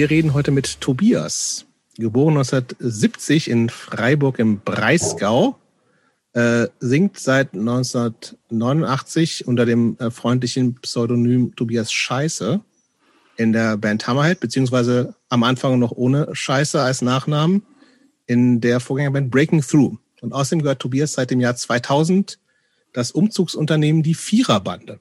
Wir reden heute mit Tobias, geboren 1970 in Freiburg im Breisgau, äh, singt seit 1989 unter dem äh, freundlichen Pseudonym Tobias Scheiße in der Band Hammerhead, beziehungsweise am Anfang noch ohne Scheiße als Nachnamen in der Vorgängerband Breaking Through. Und außerdem gehört Tobias seit dem Jahr 2000 das Umzugsunternehmen Die Viererbande.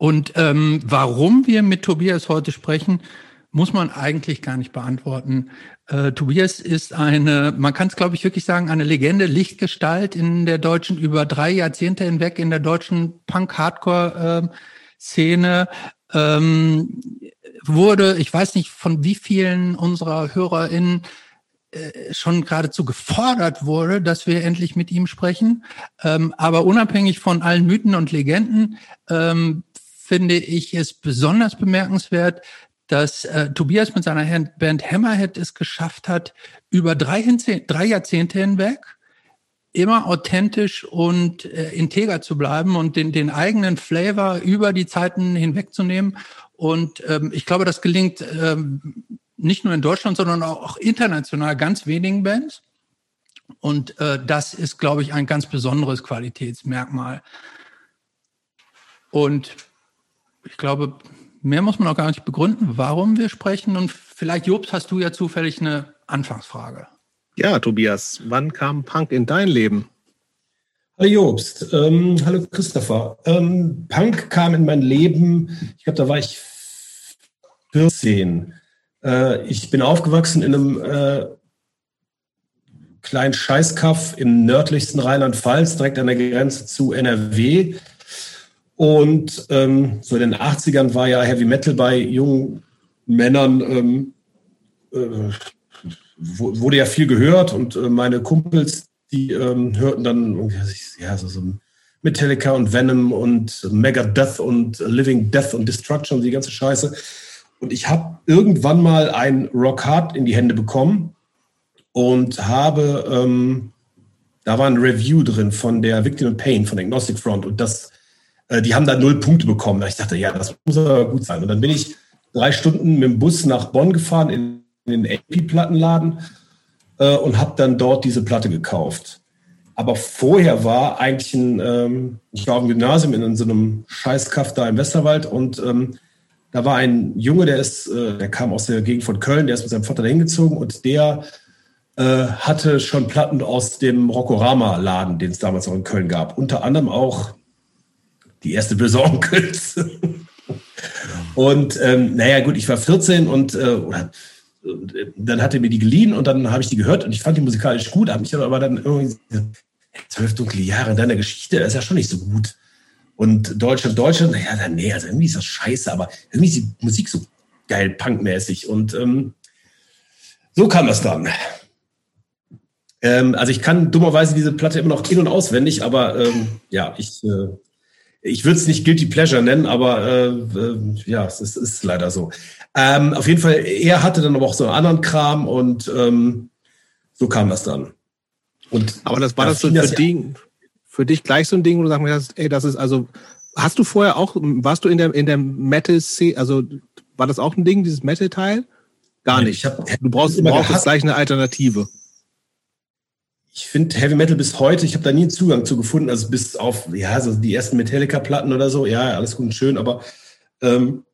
Und ähm, warum wir mit Tobias heute sprechen, muss man eigentlich gar nicht beantworten. Äh, Tobias ist eine, man kann es glaube ich wirklich sagen, eine Legende, Lichtgestalt in der deutschen, über drei Jahrzehnte hinweg in der deutschen Punk-Hardcore-Szene. Ähm, wurde, ich weiß nicht von wie vielen unserer HörerInnen äh, schon geradezu gefordert wurde, dass wir endlich mit ihm sprechen. Ähm, aber unabhängig von allen Mythen und Legenden ähm, finde ich es besonders bemerkenswert, dass äh, Tobias mit seiner Band Hammerhead es geschafft hat, über drei, drei Jahrzehnte hinweg immer authentisch und äh, integer zu bleiben und den, den eigenen Flavor über die Zeiten hinwegzunehmen. Und ähm, ich glaube, das gelingt ähm, nicht nur in Deutschland, sondern auch international ganz wenigen Bands. Und äh, das ist, glaube ich, ein ganz besonderes Qualitätsmerkmal. Und ich glaube, mehr muss man auch gar nicht begründen, warum wir sprechen. Und vielleicht, Jobs, hast du ja zufällig eine Anfangsfrage. Ja, Tobias, wann kam Punk in dein Leben? Hallo Jobst, ähm, hallo Christopher. Ähm, Punk kam in mein Leben, ich glaube, da war ich 14. Äh, ich bin aufgewachsen in einem äh, kleinen Scheißkaff im nördlichsten Rheinland-Pfalz, direkt an der Grenze zu NRW. Und ähm, so in den 80ern war ja Heavy Metal bei jungen Männern, ähm, äh, wurde ja viel gehört und äh, meine Kumpels, die ähm, hörten dann ja, so, so Metallica und Venom und Megadeth und Living Death und Destruction und die ganze Scheiße. Und ich habe irgendwann mal ein Rock Hard in die Hände bekommen und habe, ähm, da war ein Review drin von der Victim in Pain, von Agnostic Front. Und das, äh, die haben da null Punkte bekommen. Ich dachte, ja, das muss aber gut sein. Und dann bin ich drei Stunden mit dem Bus nach Bonn gefahren in, in den AP-Plattenladen äh, und habe dann dort diese Platte gekauft. Aber vorher war eigentlich ein, ähm, ich war im Gymnasium in so einem Scheißkaff da im Westerwald und ähm, da war ein Junge, der ist, äh, der kam aus der Gegend von Köln, der ist mit seinem Vater dahin gezogen und der äh, hatte schon Platten aus dem Rockorama-Laden, den es damals auch in Köln gab. Unter anderem auch die erste böse und ähm, naja, gut, ich war 14 und äh, oder, äh, dann hat er mir die geliehen und dann habe ich die gehört und ich fand die musikalisch gut, habe mich aber dann irgendwie zwölf dunkle Jahre in deiner Geschichte, das ist ja schon nicht so gut. Und Deutschland, Deutschland, naja, dann, nee, also irgendwie ist das scheiße, aber irgendwie ist die Musik so geil punkmäßig. Und ähm, so kam das dann. Ähm, also ich kann dummerweise diese Platte immer noch in- und auswendig, aber ähm, ja, ich, äh, ich würde es nicht Guilty Pleasure nennen, aber äh, äh, ja, es ist, ist leider so. Ähm, auf jeden Fall, er hatte dann aber auch so einen anderen Kram und ähm, so kam das dann. Und aber das war das so ein Ding, für dich gleich so ein Ding, wo du sagst, ey, das ist also, hast du vorher auch, warst du in der, in der Metal-Szene, also war das auch ein Ding, dieses Metal-Teil? Gar nicht. Hab, du brauchst, du brauchst jetzt gleich eine Alternative. Ich finde Heavy Metal bis heute, ich habe da nie einen Zugang zu gefunden, also bis auf, ja, so die ersten Metallica-Platten oder so, ja, alles gut und schön, aber ähm,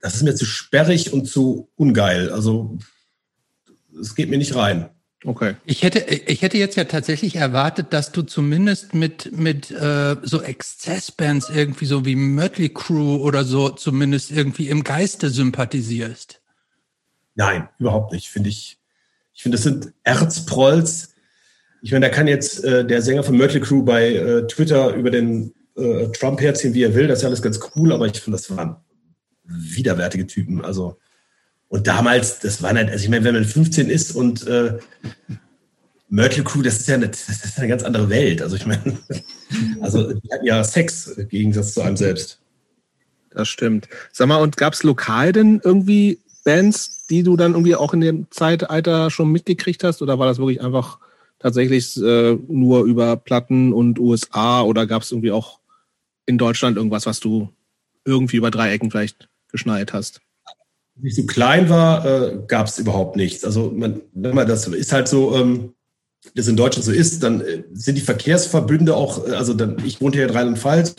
das ist mir zu sperrig und zu ungeil. Also es geht mir nicht rein. Okay. Ich hätte, ich hätte jetzt ja tatsächlich erwartet, dass du zumindest mit, mit äh, so Exzessbands irgendwie so wie Mötley Crew oder so zumindest irgendwie im Geiste sympathisierst. Nein, überhaupt nicht, finde ich. Ich finde, das sind Erzprolls. Ich meine, da kann jetzt äh, der Sänger von Mötley Crew bei äh, Twitter über den äh, Trump herziehen, wie er will. Das ist ja alles ganz cool, aber ich finde, das waren widerwärtige Typen. Also und damals, das war nicht, also ich meine, wenn man 15 ist und äh, Myrtle Crew, das ist ja eine, das ist eine ganz andere Welt. Also ich meine, also die hatten ja Sex im Gegensatz zu einem selbst. Das stimmt. Sag mal, und gab es lokal denn irgendwie Bands, die du dann irgendwie auch in dem Zeitalter schon mitgekriegt hast? Oder war das wirklich einfach tatsächlich äh, nur über Platten und USA? Oder gab es irgendwie auch in Deutschland irgendwas, was du irgendwie über Dreiecken vielleicht geschneit hast? ich so klein war, äh, gab es überhaupt nichts. Also man, wenn man das ist halt so, ähm, das in Deutschland so ist, dann äh, sind die Verkehrsverbünde auch, äh, also dann, ich wohnte hier in Rheinland-Pfalz,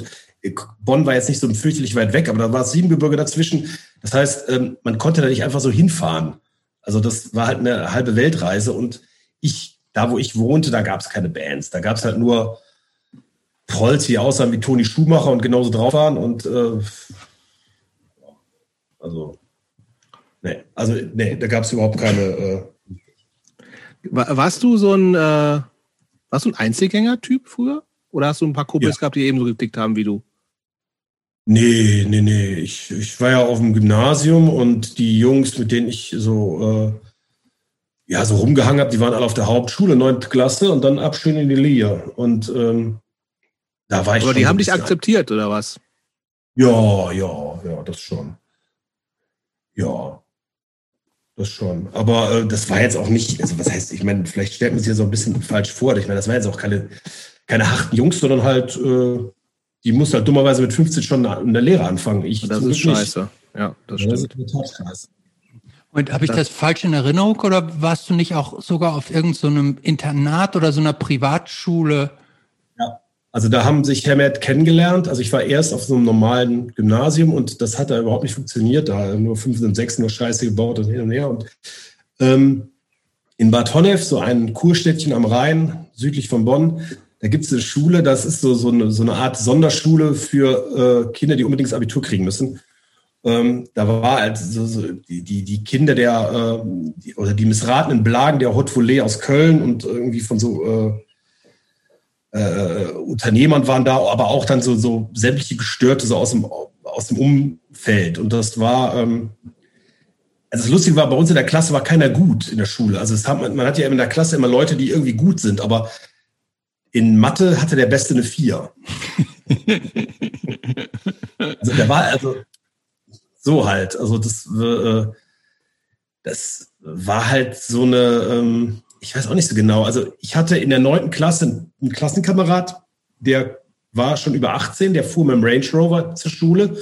Bonn war jetzt nicht so fürchterlich weit weg, aber da war Siebengebirge dazwischen. Das heißt, ähm, man konnte da nicht einfach so hinfahren. Also das war halt eine halbe Weltreise und ich, da wo ich wohnte, da gab es keine Bands. Da gab es halt nur Trolls, die aussahen wie Toni Schumacher und genauso drauf waren und äh, also nee, also nee, da gab es überhaupt keine. Äh, warst du so ein äh, warst du ein Einzelgänger-Typ früher? Oder hast du ein paar Kumpels ja. gehabt, die ebenso gedickt haben wie du? Nee, nee, nee. Ich, ich war ja auf dem Gymnasium und die Jungs, mit denen ich so, äh, ja, so rumgehangen habe, die waren alle auf der Hauptschule, neunte Klasse und dann abschön in die Liga. Und ähm, da war ich. Aber die haben dich akzeptiert, oder was? Ja, ja, ja, das schon. Ja. Das schon. Aber äh, das war jetzt auch nicht, also was heißt, ich meine, vielleicht stellt man sich ja so ein bisschen falsch vor. Ich meine, das war jetzt auch keine, keine harten Jungs, sondern halt äh, die muss halt dummerweise mit 15 schon in der Lehre anfangen. Ich das ist scheiße. Nicht. Ja, das stimmt. Das ist total scheiße. Und habe ich das falsch in Erinnerung oder warst du nicht auch sogar auf irgendeinem so Internat oder so einer Privatschule? Ja, also da haben sich Hermet kennengelernt. Also ich war erst auf so einem normalen Gymnasium und das hat da überhaupt nicht funktioniert. Da nur fünf und sechs nur Scheiße gebaut und hin und her. Und ähm, in Bad Honnef, so ein Kurstädtchen am Rhein, südlich von Bonn, da gibt es eine Schule, das ist so, so, eine, so eine Art Sonderschule für äh, Kinder, die unbedingt das Abitur kriegen müssen. Ähm, da war halt so, so die, die, Kinder der, äh, die, oder die missratenen Blagen der Haute Volée aus Köln und irgendwie von so äh, äh, Unternehmern waren da, aber auch dann so, so sämtliche Gestörte so aus dem, aus dem Umfeld. Und das war, ähm, also das Lustige war, bei uns in der Klasse war keiner gut in der Schule. Also es hat, man hat ja in der Klasse immer Leute, die irgendwie gut sind, aber in Mathe hatte der Beste eine 4. also der war, also so halt. Also das, äh, das war halt so eine, ähm, ich weiß auch nicht so genau. Also ich hatte in der neunten Klasse einen Klassenkamerad, der war schon über 18, der fuhr mit dem Range Rover zur Schule,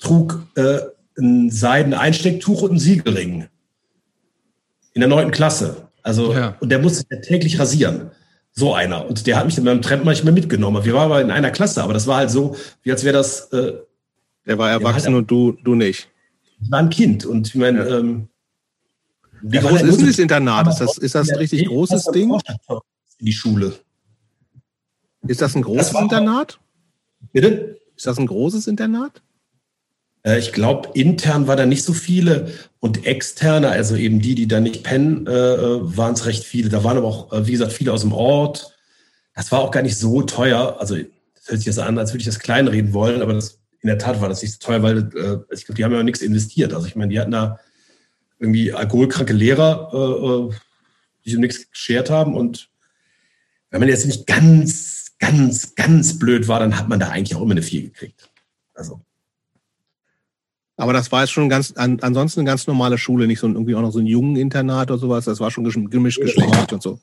trug äh, ein seiden Einstecktuch und einen Siegelring. In der neunten Klasse. Also, ja. und der musste täglich rasieren. So einer. Und der hat mich dann beim Tramp manchmal mitgenommen. Wir waren aber in einer Klasse, aber das war halt so, wie als wäre das. Äh, der war erwachsen und du, du nicht. Ich war ein Kind und ich meine, ähm, wie groß halt ist denn das Internat? Ist das, ist das ein richtig großes Ding? In die Schule. Ist das ein großes das Internat? Bitte? Ist das ein großes Internat? Äh, ich glaube, intern war da nicht so viele und externe, also eben die, die da nicht pennen, äh, waren es recht viele. Da waren aber auch, äh, wie gesagt, viele aus dem Ort. Das war auch gar nicht so teuer. Also das hört sich jetzt an, als würde ich das kleinreden wollen, aber das, in der Tat war das nicht so teuer, weil äh, ich glaube, die haben ja auch nichts investiert. Also ich meine, die hatten da irgendwie alkoholkranke Lehrer, äh, die sich um nichts geschert haben. Und wenn man jetzt nicht ganz, ganz, ganz blöd war, dann hat man da eigentlich auch immer eine Vier gekriegt. Also aber das war jetzt schon ganz, an, ansonsten eine ganz normale Schule, nicht so ein, irgendwie auch noch so ein jungen Internat oder sowas. Das war schon gemischt geschlechtlich und so.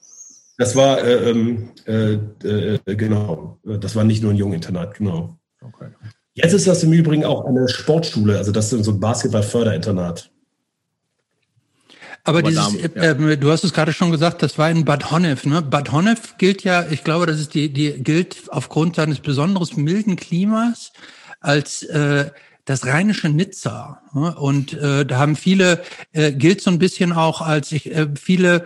Das war, äh, ähm, äh, äh, genau, das war nicht nur ein Internat, genau. Okay. Jetzt ist das im Übrigen auch eine Sportschule, also das ist so ein Basketball-Förderinternat. Aber dieses, ja. äh, du hast es gerade schon gesagt, das war in Bad Honnef. Ne? Bad Honnef gilt ja, ich glaube, das ist die, die gilt aufgrund seines besonders milden Klimas als äh, das rheinische Nizza. Und äh, da haben viele, äh, gilt so ein bisschen auch als ich, äh, viele,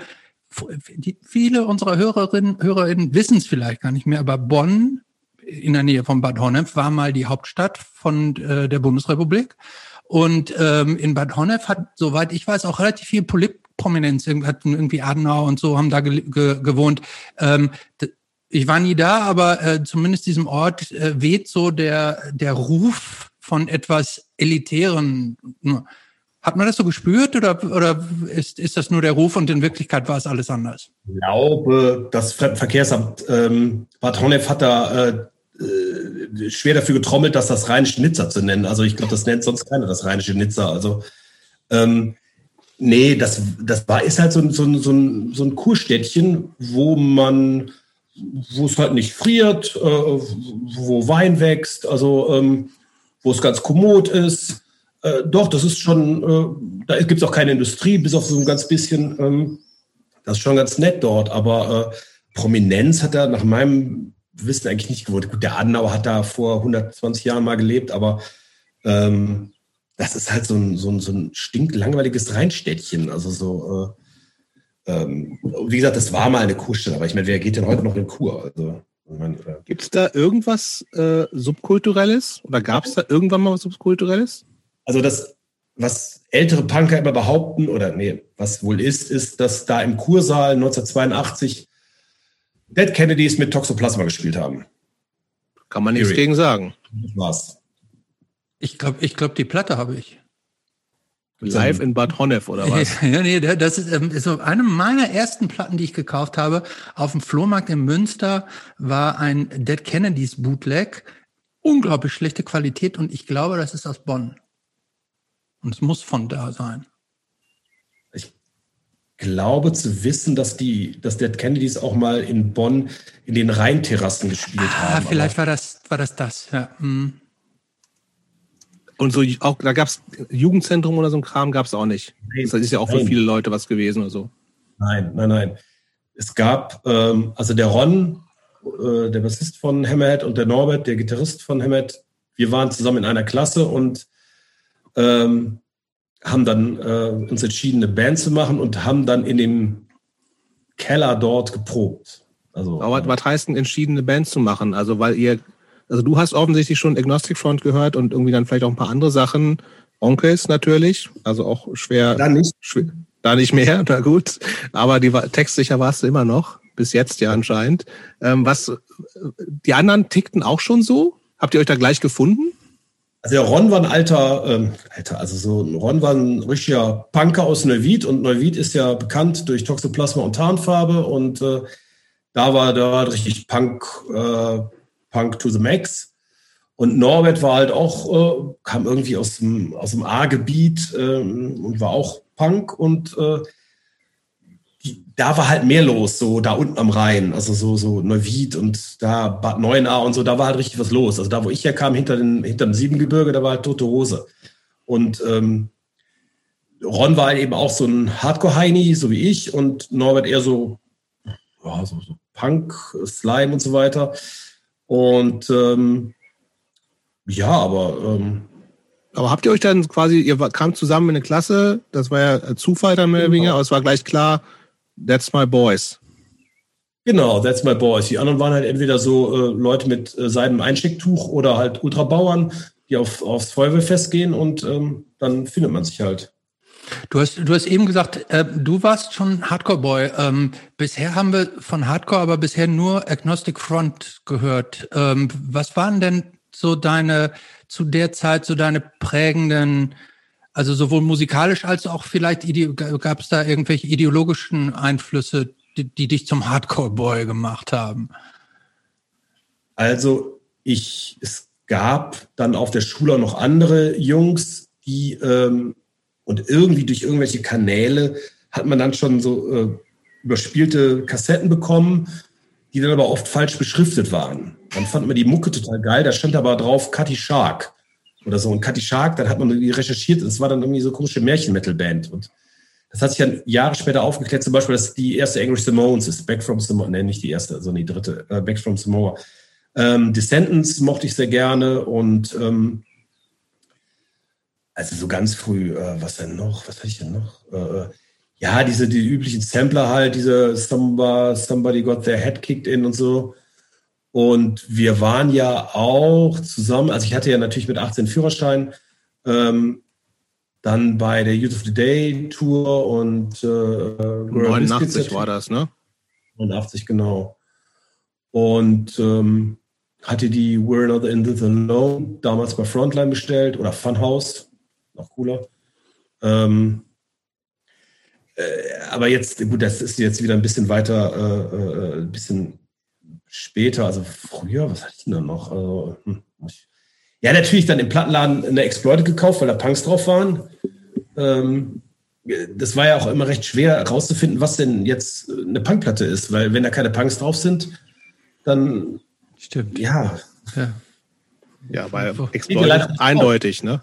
die, viele unserer Hörerinnen, Hörerinnen wissen es vielleicht gar nicht mehr, aber Bonn in der Nähe von Bad Honnef war mal die Hauptstadt von äh, der Bundesrepublik. Und ähm, in Bad Honnef hat, soweit ich weiß, auch relativ viel Politprominenz, hatten irgendwie Adenauer und so, haben da ge ge gewohnt. Ähm, ich war nie da, aber äh, zumindest diesem Ort äh, weht so der, der Ruf von etwas Elitären. Hat man das so gespürt oder, oder ist, ist das nur der Ruf und in Wirklichkeit war es alles anders? Ich glaube, das Fremdenverkehrsamt ähm, Bad Honnef hat da äh, äh, schwer dafür getrommelt, das das rheinische Nizza zu nennen. Also ich glaube, das nennt sonst keiner das rheinische Nizza. Also ähm, nee, das, das war, ist halt so, so, so, ein, so ein Kurstädtchen, wo man, wo es halt nicht friert, äh, wo Wein wächst. Also ähm, wo es ganz kommod ist. Äh, doch, das ist schon, äh, da gibt es auch keine Industrie, bis auf so ein ganz bisschen. Ähm, das ist schon ganz nett dort, aber äh, Prominenz hat er nach meinem Wissen eigentlich nicht gewollt. Gut, der Adenauer hat da vor 120 Jahren mal gelebt, aber ähm, das ist halt so ein, so ein, so ein stinklangweiliges Rheinstädtchen. Also so, äh, ähm, wie gesagt, das war mal eine Kurstelle, aber ich meine, wer geht denn heute noch in Kur? Also, äh, Gibt es da irgendwas äh, Subkulturelles? Oder gab es da irgendwann mal was Subkulturelles? Also das, was ältere Punker immer behaupten, oder nee, was wohl ist, ist, dass da im Kursaal 1982 Dead Kennedys mit Toxoplasma gespielt haben. Kann man nichts gegen sagen. Das war's. Ich glaube, ich glaub, die Platte habe ich. Live in Bad Honnef oder was? ja, nee, das ist, ähm, ist so eine meiner ersten Platten, die ich gekauft habe. Auf dem Flohmarkt in Münster war ein Dead Kennedys Bootleg. Unglaublich schlechte Qualität und ich glaube, das ist aus Bonn. Und es muss von da sein. Ich glaube zu wissen, dass die, dass Dead Kennedys auch mal in Bonn in den Rheinterrassen gespielt ah, haben. Vielleicht war das, war das das, ja. Hm. Und so auch, da gab es Jugendzentrum oder so ein Kram gab es auch nicht. Nein, das ist ja auch nein. für viele Leute was gewesen oder so. Nein, nein, nein. Es gab, ähm, also der Ron, äh, der Bassist von Hammerhead und der Norbert, der Gitarrist von Hammerhead, wir waren zusammen in einer Klasse und ähm, haben dann äh, uns entschieden, eine Band zu machen und haben dann in dem Keller dort geprobt. Also, Aber was heißt denn entschieden, eine Band zu machen? Also, weil ihr, also du hast offensichtlich schon Agnostic Front gehört und irgendwie dann vielleicht auch ein paar andere Sachen. Onkels natürlich, also auch schwer. Da nicht. Schwer, da nicht mehr, na gut. Aber die textsicher warst du immer noch, bis jetzt ja anscheinend. Ähm, was, die anderen tickten auch schon so? Habt ihr euch da gleich gefunden? Also der Ron war ein alter, ähm, alter, also so ein Ron war ein richtiger Punker aus Neuwied und Neuwied ist ja bekannt durch Toxoplasma und Tarnfarbe und äh, da war da war richtig Punk, äh, Punk to the Max. Und Norbert war halt auch, äh, kam irgendwie aus dem, aus dem A-Gebiet äh, und war auch Punk und äh, die, da war halt mehr los, so da unten am Rhein, also so, so Neuwied und da Bad Neuenahr und so, da war halt richtig was los. Also da, wo ich herkam, hinter, den, hinter dem Siebengebirge, da war halt tote Hose. Und ähm, Ron war halt eben auch so ein Hardcore-Heini, so wie ich, und Norbert eher so, ja, so, so Punk, Slime und so weiter. Und ähm, ja, aber ähm, aber habt ihr euch dann quasi, ihr kamt zusammen in eine Klasse, das war ja Zufall dann mehr oder weniger, genau. aber es war gleich klar, That's my boys. Genau, that's my boys. Die anderen waren halt entweder so äh, Leute mit äh, seinem Einstecktuch oder halt Ultrabauern, die auf, aufs Feuerwehrfest gehen und ähm, dann findet man sich halt. Du hast, du hast eben gesagt, äh, du warst schon Hardcore-Boy. Ähm, bisher haben wir von Hardcore aber bisher nur Agnostic Front gehört. Ähm, was waren denn so deine, zu der Zeit so deine prägenden also sowohl musikalisch als auch vielleicht gab es da irgendwelche ideologischen Einflüsse, die, die dich zum Hardcore-Boy gemacht haben? Also ich, es gab dann auf der Schule auch noch andere Jungs, die ähm, und irgendwie durch irgendwelche Kanäle hat man dann schon so äh, überspielte Kassetten bekommen, die dann aber oft falsch beschriftet waren. Dann fand man die Mucke total geil, da stand aber drauf Cutty Shark oder so. Und Katy Shark, dann hat man irgendwie recherchiert, es war dann irgendwie so eine komische Märchen-Metal-Band. Und das hat sich dann Jahre später aufgeklärt, zum Beispiel, dass die erste Angry Simones ist, Back from Samoa, ne, nicht die erste, sondern die dritte, äh, Back from Samoa. Ähm, Descendants mochte ich sehr gerne und ähm, also so ganz früh, äh, was denn noch? Was hatte ich denn noch? Äh, äh ja, diese die üblichen Sampler halt, diese somebody got their head kicked in und so. Und wir waren ja auch zusammen, also ich hatte ja natürlich mit 18 Führerschein, ähm, dann bei der Youth of the Day Tour und äh, 89 war das, ne? 89, genau. Und ähm, hatte die We're Not in This Alone damals bei Frontline bestellt oder Funhouse, noch cooler. Ähm, äh, aber jetzt, gut, das ist jetzt wieder ein bisschen weiter, äh, äh, ein bisschen später, also früher, was hatte ich denn da noch? Also, hm, ja, natürlich dann im Plattenladen eine Exploited gekauft, weil da Punks drauf waren. Ähm, das war ja auch immer recht schwer herauszufinden, was denn jetzt eine Punkplatte ist, weil wenn da keine Punks drauf sind, dann stimmt. Ja. Ja, ja bei Exploited eindeutig, ne?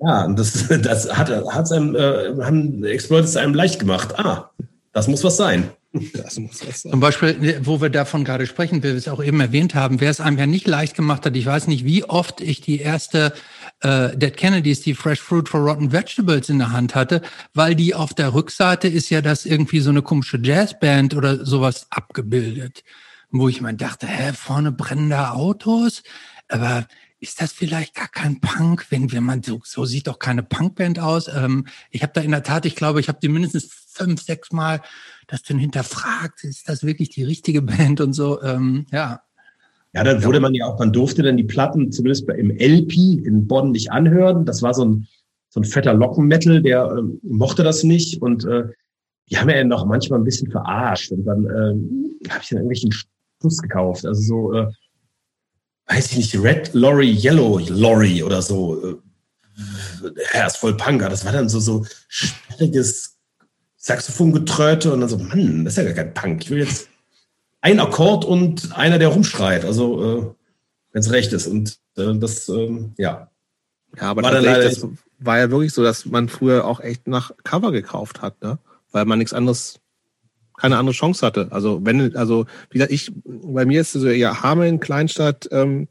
Ja, und das, das hat hat's einem, äh, haben Exploiters einem leicht gemacht. Ah, das muss was sein. Das muss was sein. Zum Beispiel, wo wir davon gerade sprechen, wir es auch eben erwähnt haben, wer es einem ja nicht leicht gemacht hat, ich weiß nicht, wie oft ich die erste äh, Dead Kennedys, die Fresh Fruit for Rotten Vegetables in der Hand hatte, weil die auf der Rückseite ist ja das irgendwie so eine komische Jazzband oder sowas abgebildet. Wo ich mir dachte, hä, vorne brennende Autos, aber ist das vielleicht gar kein Punk, wenn wir mal so, so sieht doch keine Punkband aus. Ähm, ich habe da in der Tat, ich glaube, ich habe die mindestens fünf, sechs Mal das dann hinterfragt, ist das wirklich die richtige Band und so. Ähm, ja. Ja, dann wurde man ja auch, man durfte dann die Platten zumindest im LP in Bonn nicht anhören. Das war so ein, so ein fetter Lockenmetal, der äh, mochte das nicht und äh, die haben ja noch manchmal ein bisschen verarscht und dann äh, habe ich dann irgendwelchen Stuss gekauft. Also so äh, weiß ich nicht, Red Lorry, Yellow Lorry oder so. Ja, ist voll Punker. Das war dann so, so sperriges Saxophongetröte und dann so, Mann, das ist ja gar kein Punk. Ich will jetzt ein Akkord und einer, der rumschreit. Also, äh, wenn es recht ist. Und äh, das, ähm, ja. Ja, aber war, das war ja wirklich so, dass man früher auch echt nach Cover gekauft hat, ne? Weil man nichts anderes keine andere Chance hatte. Also wenn, also wie gesagt, ich, bei mir ist so ja Hameln, Kleinstadt, ähm,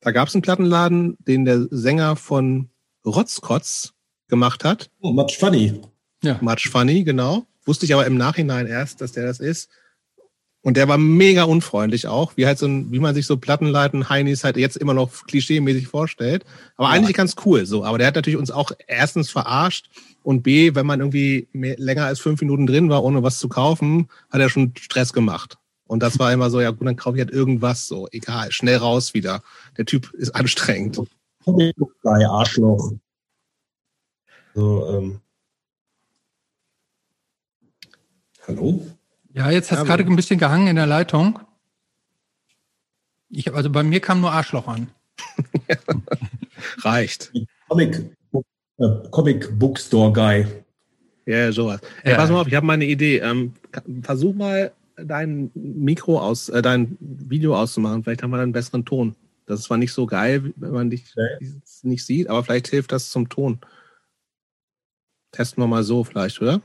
da gab es einen Plattenladen, den der Sänger von Rotzkotz gemacht hat. Oh, Much Funny. Ja. Much Funny, genau. Wusste ich aber im Nachhinein erst, dass der das ist. Und der war mega unfreundlich auch, wie halt so ein, wie man sich so Plattenleiten Heinis halt jetzt immer noch klischee-mäßig vorstellt. Aber ja. eigentlich ganz cool so. Aber der hat natürlich uns auch erstens verarscht und B, wenn man irgendwie mehr, länger als fünf Minuten drin war, ohne was zu kaufen, hat er schon Stress gemacht. Und das war immer so, ja gut, dann kaufe ich halt irgendwas so, egal, schnell raus wieder. Der Typ ist anstrengend. Geil, Arschloch. So, ähm. Hallo? Ja, jetzt hat es ja, gerade ein bisschen gehangen in der Leitung. Ich, also bei mir kam nur Arschloch an. Reicht. Comic, äh, Comic Bookstore Guy. Ja, sowas. Ja. pass mal auf, ich habe mal eine Idee. Ähm, versuch mal dein Mikro aus, äh, dein Video auszumachen. Vielleicht haben wir dann einen besseren Ton. Das ist zwar nicht so geil, wenn man dich okay. nicht sieht, aber vielleicht hilft das zum Ton. Testen wir mal so vielleicht, oder?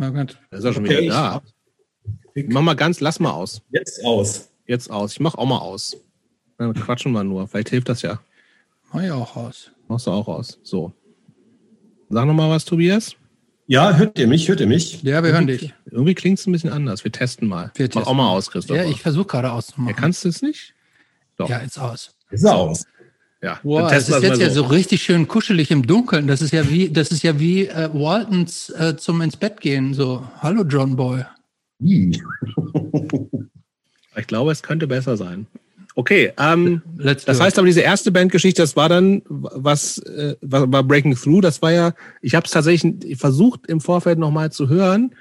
Na gut. ist ja schon okay, wieder da. Mach mal ganz, lass mal aus. Jetzt aus. Jetzt aus. Ich mach auch mal aus. Dann quatschen wir nur. Vielleicht hilft das ja. Mach ich auch aus. Machst du auch aus. So. Sag noch mal was, Tobias. Ja, hört ihr mich? Hört ihr mich? Ja, wir hören dich. Irgendwie klingt es ein bisschen anders. Wir testen mal. Wir Mach auch mal aus, Christoph. Ja, ich versuche gerade auszumachen. Ja, kannst du es nicht? Doch. Ja, jetzt aus. Ist aus. Ja, wow, das ist jetzt so. ja so richtig schön kuschelig im Dunkeln. Das ist ja wie, das ist ja wie äh, Waltons äh, zum ins Bett gehen. So, hallo John Boy. ich glaube, es könnte besser sein. Okay, ähm, das heißt aber diese erste Bandgeschichte, das war dann was, äh, war Breaking Through. Das war ja, ich habe es tatsächlich versucht im Vorfeld nochmal zu hören,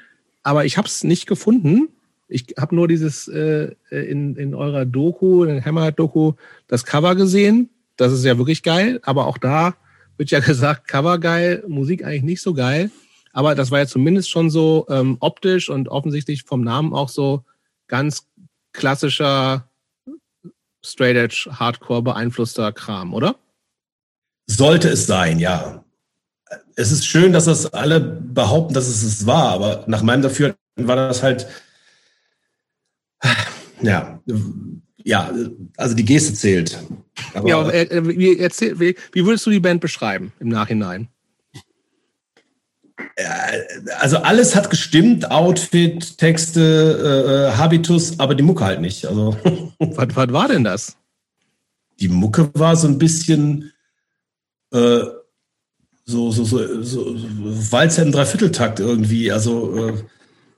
aber ich habe es nicht gefunden. Ich habe nur dieses äh, in, in eurer Doku, in Hammerhead-Doku, das Cover gesehen das ist ja wirklich geil, aber auch da wird ja gesagt, Cover geil, Musik eigentlich nicht so geil. Aber das war ja zumindest schon so ähm, optisch und offensichtlich vom Namen auch so ganz klassischer Straight Edge Hardcore beeinflusster Kram, oder? Sollte es sein, ja. Es ist schön, dass das alle behaupten, dass es es war, aber nach meinem Dafür war das halt, ja, ja, also die Geste zählt. Aber ja, äh, wie, erzähl, wie, wie würdest du die Band beschreiben im Nachhinein? Also alles hat gestimmt, Outfit, Texte, äh, Habitus, aber die Mucke halt nicht. Also was, was war denn das? Die Mucke war so ein bisschen äh, so, so, so, so, Walzer im Dreivierteltakt irgendwie. Also äh,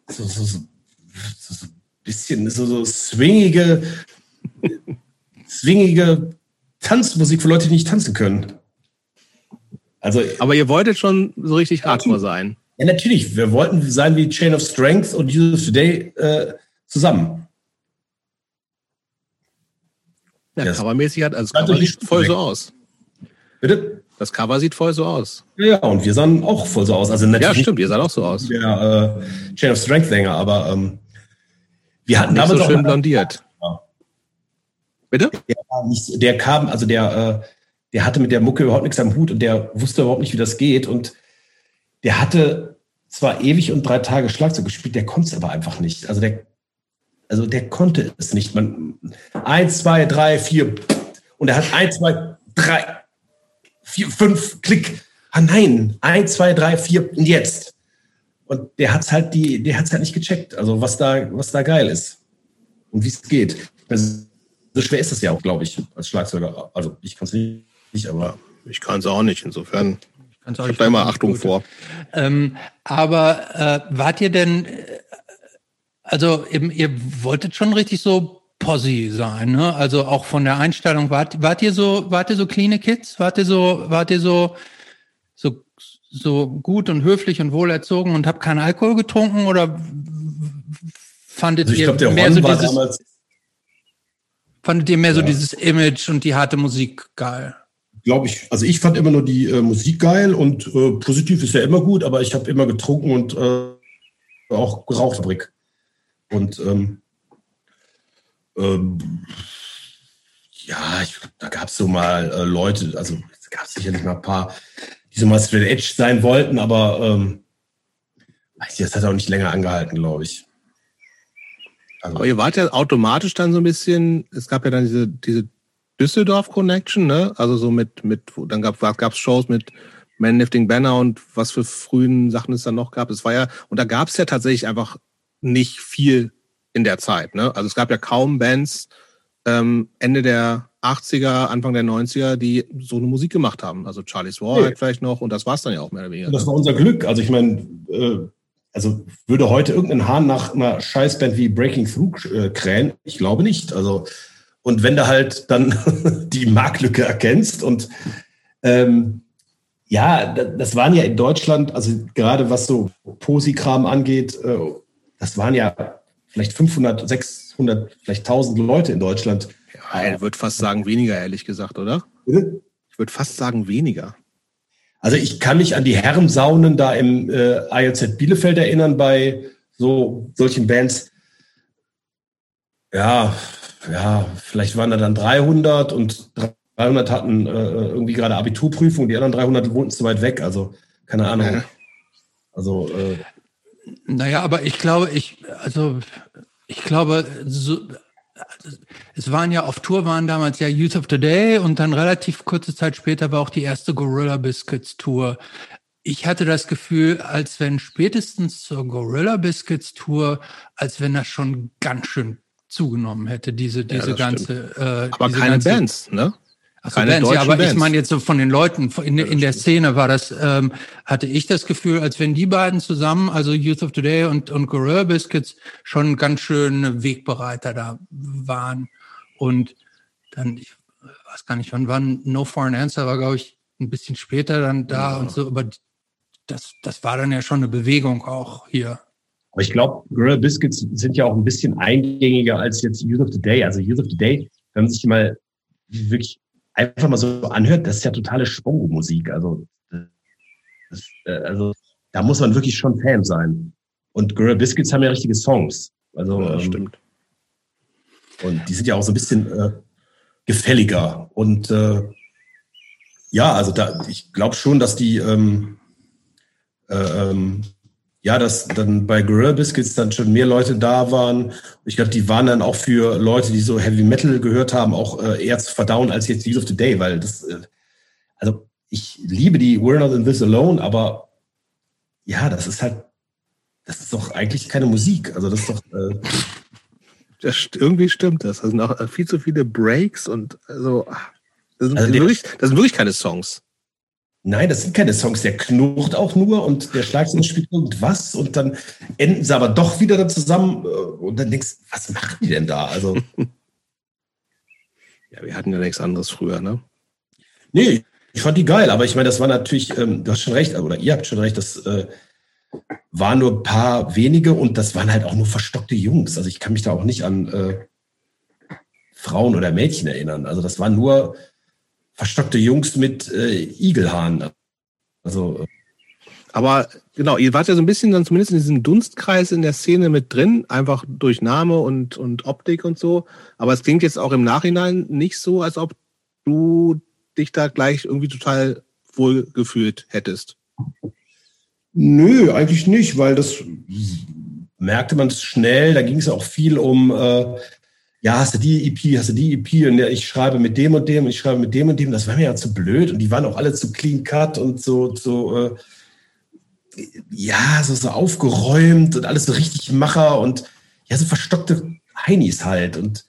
so, so, so, so, ein bisschen so, so swingige, swingige Tanzmusik für Leute, die nicht tanzen können. Also, Aber ihr wolltet schon so richtig hardcore sein. Ja, natürlich. Wir wollten sein wie Chain of Strength und of Today äh, zusammen. Ja, yes. covermäßig hat, also das Cover sieht voll so aus. Bitte? Das Cover sieht voll so aus. Ja, und wir sahen auch voll so aus. Also natürlich ja, stimmt, ihr saht auch so aus. Der äh, Chain of Strength länger, aber ähm, wir hatten nicht so schön blondiert. Bitte? Der, nicht, der kam, also der, äh, der hatte mit der Mucke überhaupt nichts am Hut und der wusste überhaupt nicht, wie das geht. Und der hatte zwar ewig und drei Tage Schlagzeug gespielt, der konnte es aber einfach nicht. Also der, also der konnte es nicht. Man, eins, zwei, drei, vier, und er hat eins, zwei, drei, vier, fünf, Klick. Ah nein, eins, zwei, drei, vier und jetzt. Und der hat's halt halt nicht gecheckt. Also was da, was da geil ist und wie es geht. Also, so schwer ist es ja auch, glaube ich, als Schlagzeuger. Also ich kann es nicht, aber ich kann es auch nicht. Insofern ich habe da immer Achtung gut. vor. Ähm, aber äh, wart ihr denn, äh, also eben, ihr wolltet schon richtig so Posse sein, ne? Also auch von der Einstellung, wart, wart ihr so, wart ihr so cleane Kids? Wart ihr so, wart ihr so, so, so gut und höflich und wohlerzogen und habt keinen Alkohol getrunken oder fandet also ihr glaub, mehr so dieses, fandet ihr mehr ja. so dieses Image und die harte Musik geil? glaube ich, also ich fand immer nur die äh, Musik geil und äh, positiv ist ja immer gut, aber ich habe immer getrunken und äh, auch geraucht Und ähm, ähm, ja, ich, da gab es so mal äh, Leute, also es gab sicherlich mal ein paar, die so mal straight edge sein wollten, aber ähm, das hat auch nicht länger angehalten, glaube ich. Also, aber ihr wart ja automatisch dann so ein bisschen, es gab ja dann diese, diese Düsseldorf Connection, ne? Also so mit, mit, dann gab es Shows mit Man Lifting Banner und was für frühen Sachen es dann noch gab. Es war ja, und da gab es ja tatsächlich einfach nicht viel in der Zeit, ne? Also es gab ja kaum Bands ähm, Ende der 80er, Anfang der 90er, die so eine Musik gemacht haben. Also Charlie's War nee. halt vielleicht noch und das war es dann ja auch mehr oder weniger. Das war unser Glück. Also ich meine, äh, also würde heute irgendein Hahn nach einer Scheißband wie Breaking Through äh, krähen? Ich glaube nicht. Also und wenn du halt dann die Marktlücke erkennst und ähm, ja, das waren ja in Deutschland, also gerade was so Posi-Kram angeht, äh, das waren ja vielleicht 500, 600, vielleicht 1000 Leute in Deutschland. Ja, ich würde fast sagen weniger, ehrlich gesagt, oder? Bitte? Ich würde fast sagen weniger. Also ich kann mich an die Herrensaunen da im äh, ILZ Bielefeld erinnern bei so solchen Bands. Ja, ja, vielleicht waren da dann 300 und 300 hatten äh, irgendwie gerade Abiturprüfung, die anderen 300 wohnten zu weit weg, also keine Ahnung. Ja. Also äh, naja, aber ich glaube, ich, also ich glaube, so, es waren ja auf Tour waren damals ja Youth of the Day und dann relativ kurze Zeit später war auch die erste Gorilla Biscuits Tour. Ich hatte das Gefühl, als wenn spätestens zur Gorilla Biscuits Tour, als wenn das schon ganz schön zugenommen hätte, diese, diese ja, ganze. Äh, aber diese keine ganze, Bands, ne? Ach so, Bands, ja, aber Bands. ich meine jetzt so von den Leuten in, in der Szene war das, ähm, hatte ich das Gefühl, als wenn die beiden zusammen, also Youth of Today und, und Gorilla Biscuits, schon ganz schön Wegbereiter da waren. Und dann, ich weiß gar nicht, wann wann No Foreign Answer war, glaube ich, ein bisschen später dann da ja. und so, aber das, das war dann ja schon eine Bewegung auch hier. Aber ich glaube, Gorilla Biscuits sind ja auch ein bisschen eingängiger als jetzt Youth of the Day. Also Youth of the Day, wenn man sich mal wirklich einfach mal so anhört, das ist ja totale Spongo-Musik. Also, das, äh, also da muss man wirklich schon Fan sein. Und Gorilla Biscuits haben ja richtige Songs. Also ja, ähm, stimmt. Und die sind ja auch so ein bisschen äh, gefälliger. Und äh, ja, also da, ich glaube schon, dass die ähm, äh, ähm, ja, dass dann bei Gorilla Biscuits dann schon mehr Leute da waren. Ich glaube, die waren dann auch für Leute, die so Heavy Metal gehört haben, auch äh, eher zu verdauen als jetzt Use of the Day, weil das, äh, also ich liebe die We're Not in This Alone, aber ja, das ist halt, das ist doch eigentlich keine Musik. Also das ist doch. Äh, das, irgendwie stimmt das. Das sind auch viel zu viele Breaks und also, das sind, also wirklich, das sind wirklich keine Songs. Nein, das sind keine Songs. Der knurrt auch nur und der Schlagzeug spielt irgendwas und dann enden sie aber doch wieder da zusammen äh, und dann denkst du, was machen die denn da? Also. ja, wir hatten ja nichts anderes früher, ne? Nee, ich fand die geil, aber ich meine, das war natürlich, ähm, du hast schon recht, oder ihr habt schon recht, das äh, waren nur ein paar wenige und das waren halt auch nur verstockte Jungs. Also ich kann mich da auch nicht an äh, Frauen oder Mädchen erinnern. Also das waren nur verstockte Jungs mit äh, Igelhaaren. Also. Äh, Aber genau, ihr wart ja so ein bisschen dann zumindest in diesem Dunstkreis in der Szene mit drin, einfach durch Name und, und Optik und so. Aber es klingt jetzt auch im Nachhinein nicht so, als ob du dich da gleich irgendwie total wohl gefühlt hättest? Nö, eigentlich nicht, weil das merkte man schnell. Da ging es auch viel um, äh, ja, hast du die EP, hast du die EP und ich schreibe mit dem und dem und ich schreibe mit dem und dem. Das war mir ja zu blöd und die waren auch alle zu clean cut und so, so äh, ja, so, so aufgeräumt und alles so richtig Macher und ja, so verstockte Heinis halt. Und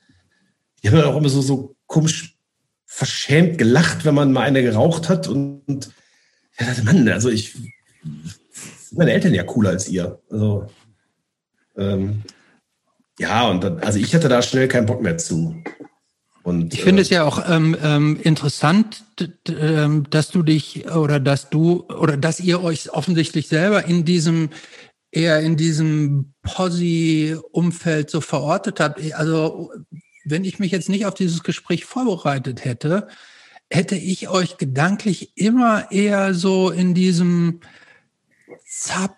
die haben dann auch immer so, so komisch verschämt gelacht, wenn man mal eine geraucht hat. Und, und ja, dachte, Mann, also ich, meine Eltern ja cooler als ihr. Also, ähm, ja, und dann, also ich hatte da schnell keinen Bock mehr zu. Und, ich finde äh, es ja auch ähm, ähm, interessant, ähm, dass du dich oder dass du oder dass ihr euch offensichtlich selber in diesem eher in diesem Posse-Umfeld so verortet habt. Also wenn ich mich jetzt nicht auf dieses Gespräch vorbereitet hätte, hätte ich euch gedanklich immer eher so in diesem ZAP,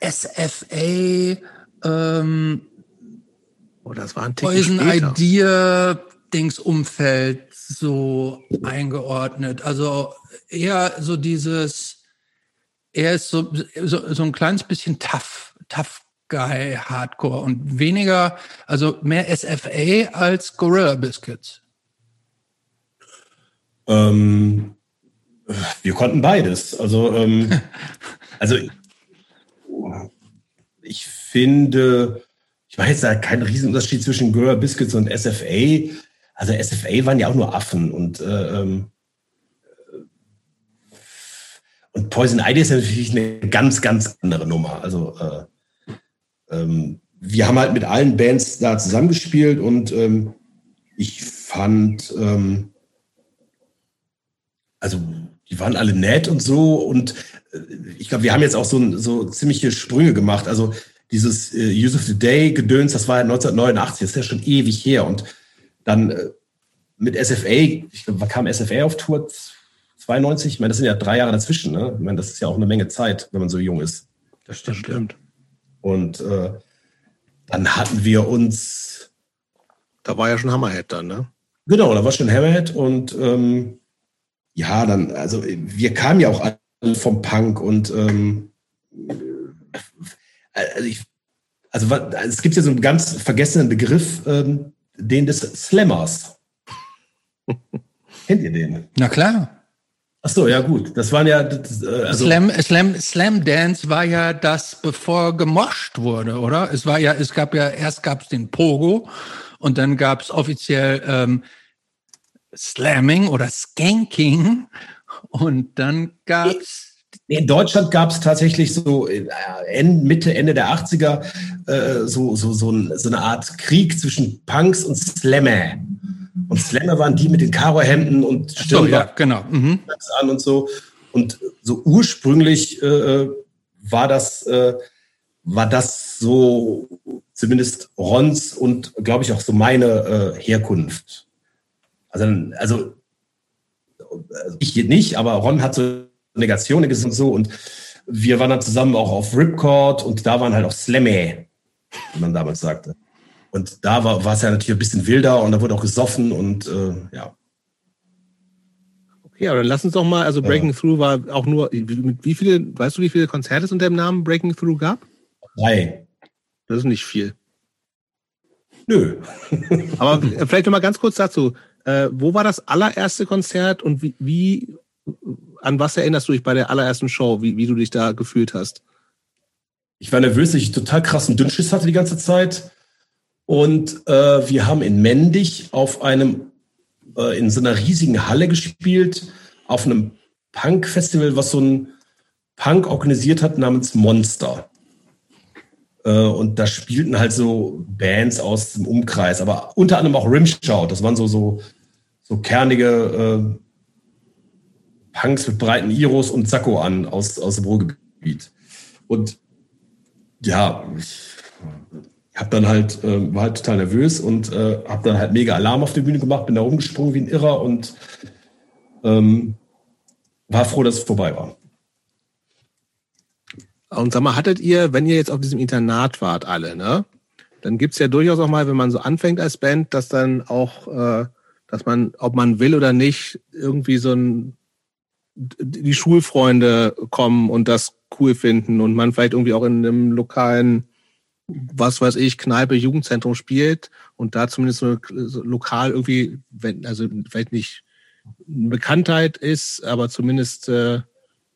SFA, ähm, oh, das war ein Poison Idea, Dingsumfeld so eingeordnet. Also eher so dieses, er ist so, so, so ein kleines bisschen tough, tough Guy Hardcore und weniger, also mehr SFA als Gorilla Biscuits. Ähm, wir konnten beides. Also, ähm, also ich finde, weiß jetzt da keinen Riesenunterschied zwischen Gorilla Biscuits und SFA. Also SFA waren ja auch nur Affen und äh, ähm, und Poison Ivy ist natürlich eine ganz, ganz andere Nummer. Also äh, ähm, wir haben halt mit allen Bands da zusammengespielt und ähm, ich fand, ähm, also die waren alle nett und so und äh, ich glaube, wir haben jetzt auch so, so ziemliche Sprünge gemacht. Also dieses äh, Use of the Day Gedöns, das war 1989, das ist ja schon ewig her und dann äh, mit SFA, ich glaube, kam SFA auf Tour 92? Ich meine, das sind ja drei Jahre dazwischen. Ne? Ich meine, das ist ja auch eine Menge Zeit, wenn man so jung ist. Das stimmt. Das stimmt. Und äh, dann hatten wir uns. Da war ja schon Hammerhead dann, ne? Genau, da war schon Hammerhead und ähm, ja, dann, also wir kamen ja auch alle vom Punk und ähm, äh, also, ich, also es gibt ja so einen ganz vergessenen Begriff, ähm, den des Slammers. Kennt ihr den? Na klar. Ach so, ja gut. Das waren ja das, äh, also Slam, Slam, Slam Dance war ja das, bevor gemoscht wurde, oder? Es war ja, es gab ja erst gab es den Pogo und dann gab es offiziell ähm, Slamming oder Skanking und dann gab es in Deutschland gab es tatsächlich so äh, Mitte, Ende der 80er äh, so, so, so, so eine Art Krieg zwischen Punks und Slammer. Und Slammer waren die mit den Karohemden und Stirn so, ja, genau. Mhm. an und so. Und so ursprünglich äh, war das äh, war das so zumindest Rons und glaube ich auch so meine äh, Herkunft. Also also ich nicht, aber Ron hat so Negationen und so und wir waren dann zusammen auch auf Ripcord und da waren halt auch Slammer, wie man damals sagte. Und da war, war es ja natürlich ein bisschen wilder und da wurde auch gesoffen und äh, ja. Okay, aber dann lass uns doch mal, also Breaking ja. Through war auch nur, mit wie viele, weißt du, wie viele Konzerte es unter dem Namen Breaking Through gab? Drei. Das ist nicht viel. Nö. aber vielleicht noch mal ganz kurz dazu. Äh, wo war das allererste Konzert und wie, wie, an was erinnerst du dich bei der allerersten Show, wie, wie du dich da gefühlt hast? Ich war nervös, ich total krassen Dünnschiss hatte die ganze Zeit. Und äh, wir haben in Mendig auf einem, äh, in so einer riesigen Halle gespielt, auf einem Punk-Festival, was so ein Punk organisiert hat namens Monster. Äh, und da spielten halt so Bands aus dem Umkreis, aber unter anderem auch Rimshout. Das waren so, so, so kernige äh, Punks mit breiten Iros und Sakko an aus, aus dem Ruhrgebiet. Und ja, ich hab dann halt, äh, war halt total nervös und äh, habe dann halt mega Alarm auf der Bühne gemacht, bin da rumgesprungen wie ein Irrer und ähm, war froh, dass es vorbei war. Und sag mal, hattet ihr, wenn ihr jetzt auf diesem Internat wart, alle, ne? Dann gibt's ja durchaus auch mal, wenn man so anfängt als Band, dass dann auch äh, dass man, ob man will oder nicht, irgendwie so ein die Schulfreunde kommen und das cool finden und man vielleicht irgendwie auch in einem lokalen, was weiß ich, Kneipe, Jugendzentrum spielt und da zumindest so, lokal irgendwie, wenn, also vielleicht nicht eine Bekanntheit ist, aber zumindest äh,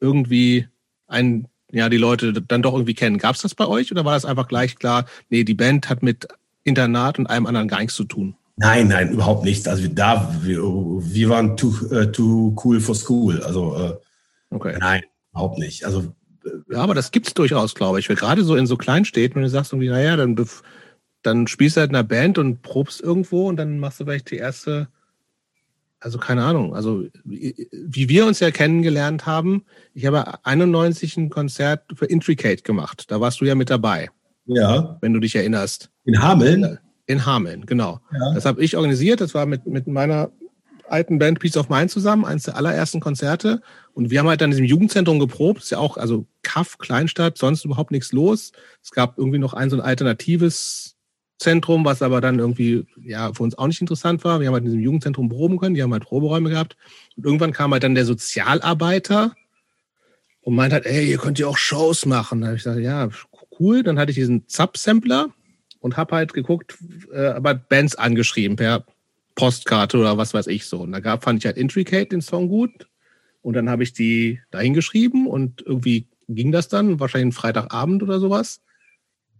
irgendwie ein, ja, die Leute dann doch irgendwie kennen. Gab es das bei euch oder war das einfach gleich klar, nee, die Band hat mit Internat und allem anderen gar nichts zu tun? Nein, nein, überhaupt nicht. Also da, wir, wir waren too, uh, too cool for school. Also uh, okay. nein, überhaupt nicht. Also ja, aber das gibt's durchaus, glaube ich. Gerade so in so Kleinstädten, wenn du sagst irgendwie, naja, dann, dann spielst du halt in einer Band und probst irgendwo und dann machst du vielleicht die erste, also keine Ahnung, also wie, wie wir uns ja kennengelernt haben, ich habe 91 ein Konzert für Intricate gemacht. Da warst du ja mit dabei. Ja. Wenn du dich erinnerst. In Hameln? In Hameln, genau. Ja. Das habe ich organisiert. Das war mit, mit meiner alten Band Peace of Mind zusammen, eines der allerersten Konzerte. Und wir haben halt dann in diesem Jugendzentrum geprobt. Ist ja auch, also Kaff, Kleinstadt, sonst überhaupt nichts los. Es gab irgendwie noch ein so ein alternatives Zentrum, was aber dann irgendwie, ja, für uns auch nicht interessant war. Wir haben halt in diesem Jugendzentrum proben können. Die haben halt Proberäume gehabt. Und irgendwann kam halt dann der Sozialarbeiter und meint halt, ey, ihr könnt ja auch Shows machen. Da habe ich gesagt, ja, cool. Dann hatte ich diesen Zap-Sampler und habe halt geguckt, äh, aber Bands angeschrieben per Postkarte oder was weiß ich so. Und da gab, fand ich halt Intricate den Song gut. Und dann habe ich die dahin geschrieben und irgendwie ging das dann, wahrscheinlich ein Freitagabend oder sowas.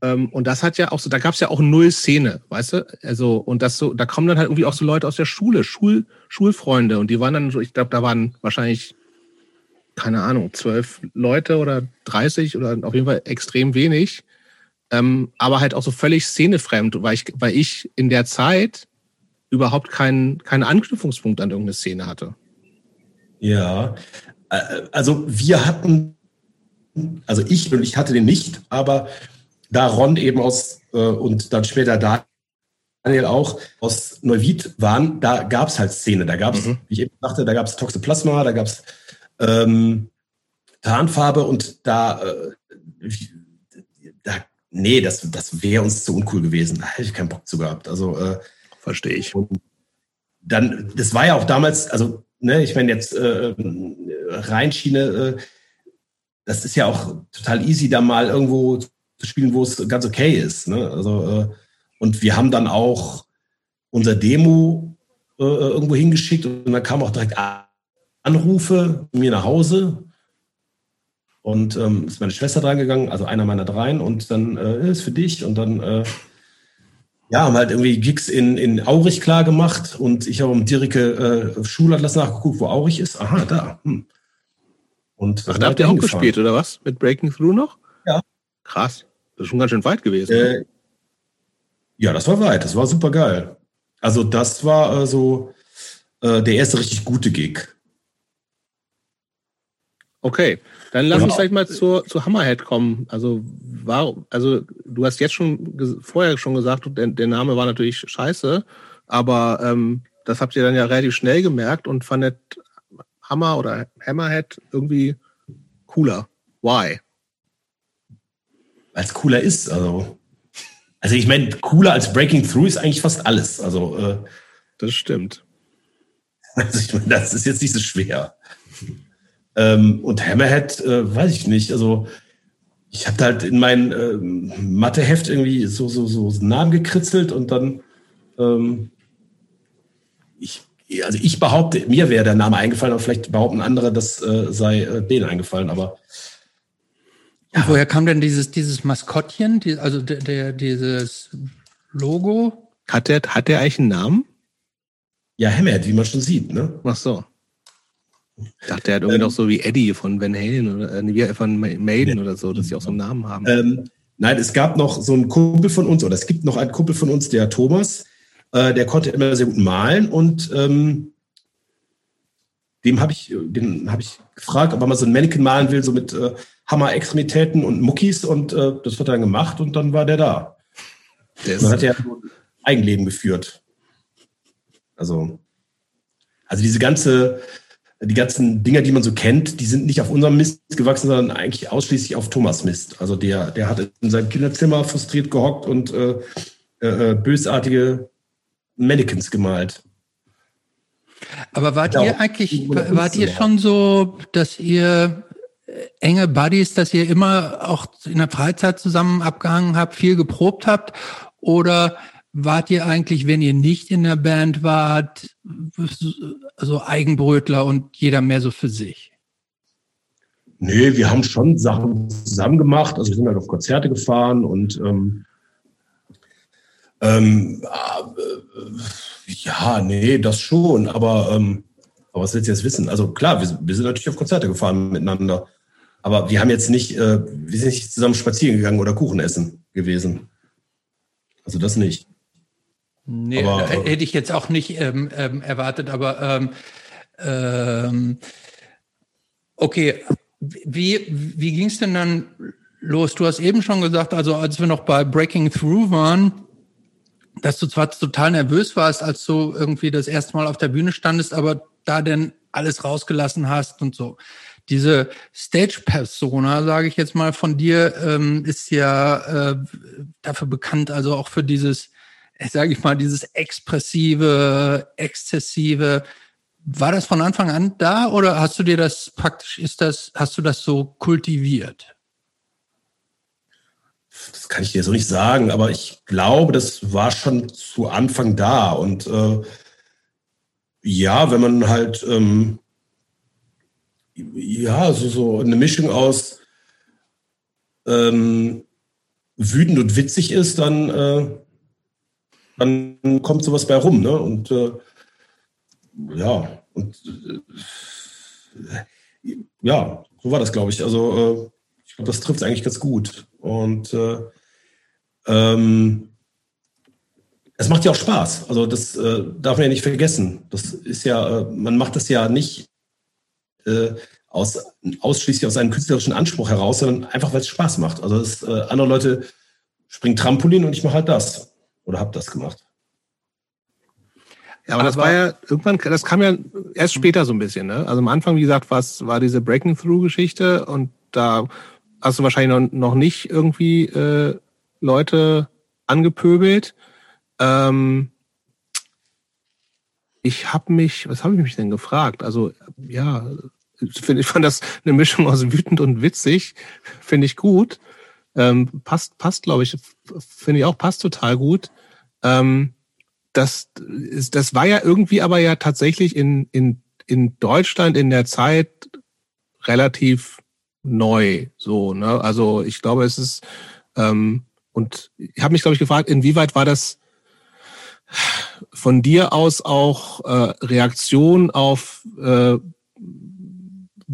Ähm, und das hat ja auch so, da gab es ja auch null Szene, weißt du? Also, und das so, da kommen dann halt irgendwie auch so Leute aus der Schule, Schul, Schulfreunde. Und die waren dann so, ich glaube, da waren wahrscheinlich, keine Ahnung, zwölf Leute oder 30 oder auf jeden Fall extrem wenig. Ähm, aber halt auch so völlig szenefremd, weil ich, weil ich in der Zeit überhaupt keinen keinen Anknüpfungspunkt an irgendeine Szene hatte. Ja, äh, also wir hatten, also ich und ich hatte den nicht, aber da Ron eben aus äh, und dann später Daniel auch aus Neuwied waren, da gab es halt Szene. Da gab es, mhm. wie ich eben sagte, da gab es Toxoplasma, da gab es ähm, Tarnfarbe und da, äh, da nee, das, das wäre uns zu uncool gewesen. Da hätte ich keinen Bock zu gehabt. Also äh, verstehe ich. dann, das war ja auch damals, also ne, ich meine jetzt äh, Rheinschiene, äh, das ist ja auch total easy, da mal irgendwo zu spielen, wo es ganz okay ist. Ne? Also äh, und wir haben dann auch unser Demo äh, irgendwo hingeschickt und dann kamen auch direkt Anrufe mir nach Hause und ähm, ist meine Schwester dran gegangen, also einer meiner dreien, und dann äh, ist für dich. Und dann äh, ja, haben halt irgendwie Gigs in, in Aurich klar gemacht und ich habe um Dirke äh, Schulatlas nachgeguckt, wo Aurich ist. Aha, da. Hm. Und Ach, da habt ihr auch gespielt, oder was? Mit Breaking Through noch? Ja. Krass. Das ist schon ganz schön weit gewesen. Ne? Äh, ja, das war weit. Das war super geil. Also das war äh, so äh, der erste richtig gute Gig. Okay, dann lass uns vielleicht mal zur, zu Hammerhead kommen. Also, war, also du hast jetzt schon vorher schon gesagt, der, der Name war natürlich scheiße, aber ähm, das habt ihr dann ja relativ schnell gemerkt und fandet Hammer oder Hammerhead irgendwie cooler. Why? Weil es cooler ist. Also, also ich meine, cooler als Breaking Through ist eigentlich fast alles. Also äh, das stimmt. Also ich meine, das ist jetzt nicht so schwer. Ähm, und Hammerhead, äh, weiß ich nicht. Also ich habe halt in mein äh, Matheheft irgendwie so, so, so Namen gekritzelt und dann ähm, ich, also ich behaupte, mir wäre der Name eingefallen, aber vielleicht behaupten andere, das äh, sei äh, denen eingefallen, aber ja. Woher kam denn dieses, dieses Maskottchen, die, also der, der, dieses Logo? Hat der, hat der eigentlich einen Namen? Ja, Hammerhead, wie man schon sieht, ne? Ach so. Ich dachte, er hat irgendwie ähm, noch so wie Eddie von Van Halen oder äh, von Maiden oder so, dass sie auch so einen Namen haben. Ähm, nein, es gab noch so einen Kumpel von uns, oder es gibt noch einen Kumpel von uns, der Thomas, äh, der konnte immer sehr gut malen und ähm, dem habe ich, den habe ich gefragt, ob er mal so ein Mannequin malen will, so mit äh, Hammer-Extremitäten und Muckis und äh, das wird dann gemacht und dann war der da. Der dann hat er ein Eigenleben geführt. Also, also diese ganze die ganzen Dinger, die man so kennt, die sind nicht auf unserem Mist gewachsen, sondern eigentlich ausschließlich auf Thomas Mist. Also der, der hat in seinem Kinderzimmer frustriert gehockt und äh, äh, äh, bösartige Mannequins gemalt. Aber wart ja, ihr eigentlich, wart ihr schon so, dass ihr äh, enge Buddies, dass ihr immer auch in der Freizeit zusammen abgehangen habt, viel geprobt habt? Oder wart ihr eigentlich, wenn ihr nicht in der Band wart, so Eigenbrötler und jeder mehr so für sich? Nee, wir haben schon Sachen zusammen gemacht. Also wir sind halt auf Konzerte gefahren und ähm, ähm, äh, ja, nee, das schon. Aber, ähm, aber was willst du jetzt wissen? Also klar, wir, wir sind natürlich auf Konzerte gefahren miteinander. Aber wir haben jetzt nicht, äh, wir sind nicht zusammen spazieren gegangen oder Kuchen essen gewesen. Also das nicht. Nee, aber, äh, hätte ich jetzt auch nicht ähm, ähm, erwartet, aber ähm, ähm, okay, wie, wie ging es denn dann los? Du hast eben schon gesagt, also als wir noch bei Breaking Through waren, dass du zwar total nervös warst, als du irgendwie das erste Mal auf der Bühne standest, aber da denn alles rausgelassen hast und so. Diese Stage-Persona, sage ich jetzt mal, von dir ähm, ist ja äh, dafür bekannt, also auch für dieses sage ich mal, dieses expressive, exzessive. War das von Anfang an da oder hast du dir das praktisch, ist das, hast du das so kultiviert? Das kann ich dir so nicht sagen, aber ich glaube, das war schon zu Anfang da. Und äh, ja, wenn man halt ähm, ja, so, so eine Mischung aus ähm, wütend und witzig ist, dann äh, dann kommt sowas bei rum. Ne? Und äh, ja, und äh, ja, so war das, glaube ich. Also äh, ich glaube, das trifft es eigentlich ganz gut. Und äh, ähm, es macht ja auch Spaß. Also das äh, darf man ja nicht vergessen. Das ist ja, äh, man macht das ja nicht aus, ausschließlich aus einem künstlerischen Anspruch heraus, sondern einfach, weil es Spaß macht. Also das, andere Leute springen Trampolin und ich mache halt das oder habe das gemacht. Ja, aber, aber das war ja irgendwann, das kam ja erst später so ein bisschen, ne? Also am Anfang, wie gesagt, was war diese Breaking Through-Geschichte und da hast du wahrscheinlich noch, noch nicht irgendwie äh, Leute angepöbelt. Ähm, ich habe mich, was habe ich mich denn gefragt? Also ja, ich fand das eine Mischung aus wütend und witzig, finde ich gut. Ähm, passt, passt, glaube ich, finde ich auch, passt total gut. Ähm, das, ist, das war ja irgendwie aber ja tatsächlich in, in, in Deutschland in der Zeit relativ neu. So, ne? Also ich glaube, es ist, ähm, und ich habe mich, glaube ich, gefragt, inwieweit war das von dir aus auch äh, Reaktion auf äh,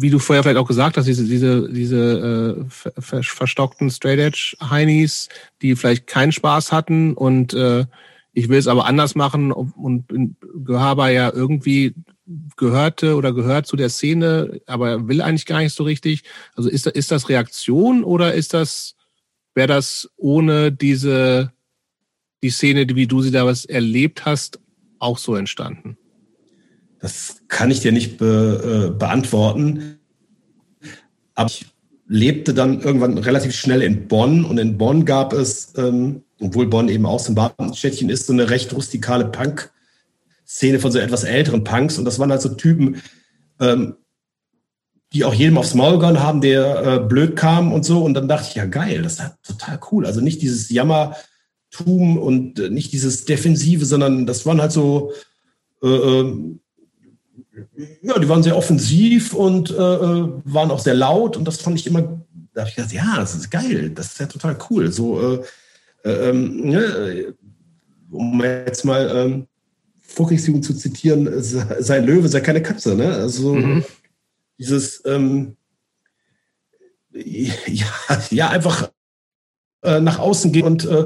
wie du vorher vielleicht auch gesagt hast, diese, diese, diese äh, ver verstockten Straight Edge Heinis, die vielleicht keinen Spaß hatten und äh, ich will es aber anders machen und Gehaber ja irgendwie gehörte oder gehört zu der Szene, aber will eigentlich gar nicht so richtig. Also ist, ist das Reaktion oder ist das, wäre das ohne diese, die Szene, wie du sie da was erlebt hast, auch so entstanden? Das kann ich dir nicht be, äh, beantworten. Aber ich lebte dann irgendwann relativ schnell in Bonn und in Bonn gab es, ähm, obwohl Bonn eben auch so ein Badenstädtchen ist, so eine recht rustikale Punk-Szene von so etwas älteren Punks und das waren halt so Typen, ähm, die auch jedem aufs Maul gehauen haben, der äh, blöd kam und so und dann dachte ich, ja geil, das ist halt total cool. Also nicht dieses Jammertum und äh, nicht dieses Defensive, sondern das waren halt so äh, ähm, ja, die waren sehr offensiv und äh, äh, waren auch sehr laut und das fand ich immer, da habe ich gedacht, ja, das ist geil, das ist ja total cool. So, äh, äh, ähm, ne, um jetzt mal ähm, Fuchsjugend zu zitieren, sei Löwe, sei keine Katze, ne? Also mhm. dieses ähm, ja, ja, einfach äh, nach außen gehen und äh,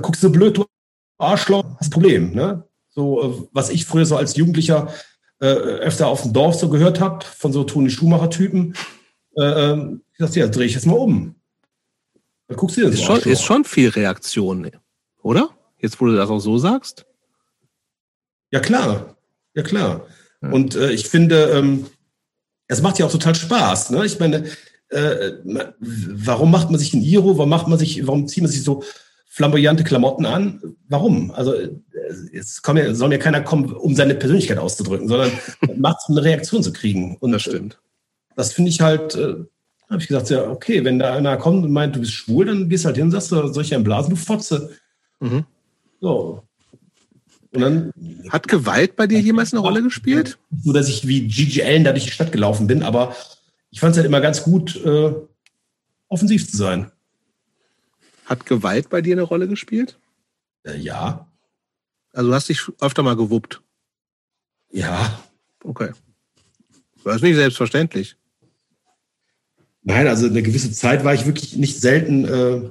guckst du blöd, du Arschloch, hast ein Problem, ne? So, äh, was ich früher so als Jugendlicher äh, öfter auf dem Dorf so gehört habe, von so Toni Schumacher-Typen. Äh, ähm, ich dachte, ja, drehe ich jetzt mal um. Dann guckst du dir das ist schon, ist schon viel Reaktion, oder? Jetzt, wo du das auch so sagst? Ja, klar. Ja, klar. Ja. Und äh, ich finde, ähm, es macht ja auch total Spaß. Ne? Ich meine, äh, warum macht man sich ein Iro? Warum macht man sich, warum zieht man sich so flamboyante Klamotten an. Warum? Also es kommt ja, soll mir keiner kommen, um seine Persönlichkeit auszudrücken, sondern macht es, um eine Reaktion zu kriegen. Und das stimmt. Das finde ich halt, äh, habe ich gesagt, ja, okay, wenn da einer kommt und meint, du bist schwul, dann gehst halt hin und sagst, soll ich einen blasen, du Fotze. Mhm. So. Und dann Hat Gewalt bei dir jemals eine Rolle gespielt? So, dass ich wie Gigi Allen da durch die Stadt gelaufen bin, aber ich fand es halt immer ganz gut, äh, offensiv zu sein. Hat Gewalt bei dir eine Rolle gespielt? Äh, ja. Also du hast dich öfter mal gewuppt? Ja. Okay. Das ist nicht selbstverständlich. Nein, also eine gewisse Zeit war ich wirklich nicht selten äh,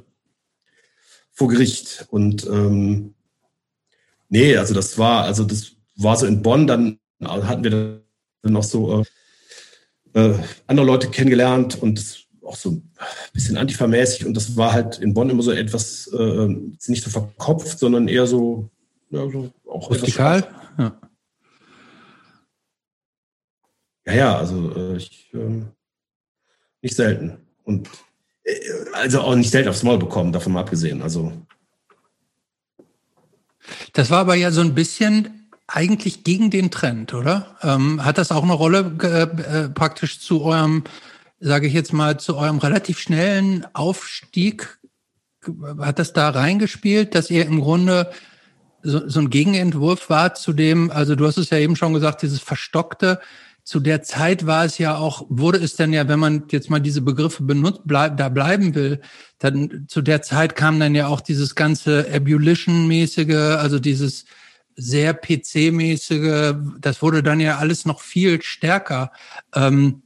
vor Gericht. Und ähm, nee, also das war, also das war so in Bonn, dann hatten wir dann noch so äh, äh, andere Leute kennengelernt und auch so ein bisschen antifamäßig und das war halt in Bonn immer so etwas äh, nicht so verkopft, sondern eher so, ja, so auch Rustikal? Ja. ja, ja, also äh, ich äh, nicht selten. Und äh, also auch nicht selten aufs Maul bekommen, davon mal abgesehen. Also. Das war aber ja so ein bisschen eigentlich gegen den Trend, oder? Ähm, hat das auch eine Rolle äh, praktisch zu eurem, sage ich jetzt mal, zu eurem relativ schnellen Aufstieg? Hat das da reingespielt, dass ihr im Grunde so, so ein Gegenentwurf war zu dem, also du hast es ja eben schon gesagt, dieses verstockte, zu der Zeit war es ja auch, wurde es denn ja, wenn man jetzt mal diese Begriffe benutzt, bleib, da bleiben will, dann zu der Zeit kam dann ja auch dieses ganze Ebullition-mäßige, also dieses sehr PC-mäßige, das wurde dann ja alles noch viel stärker. Ähm,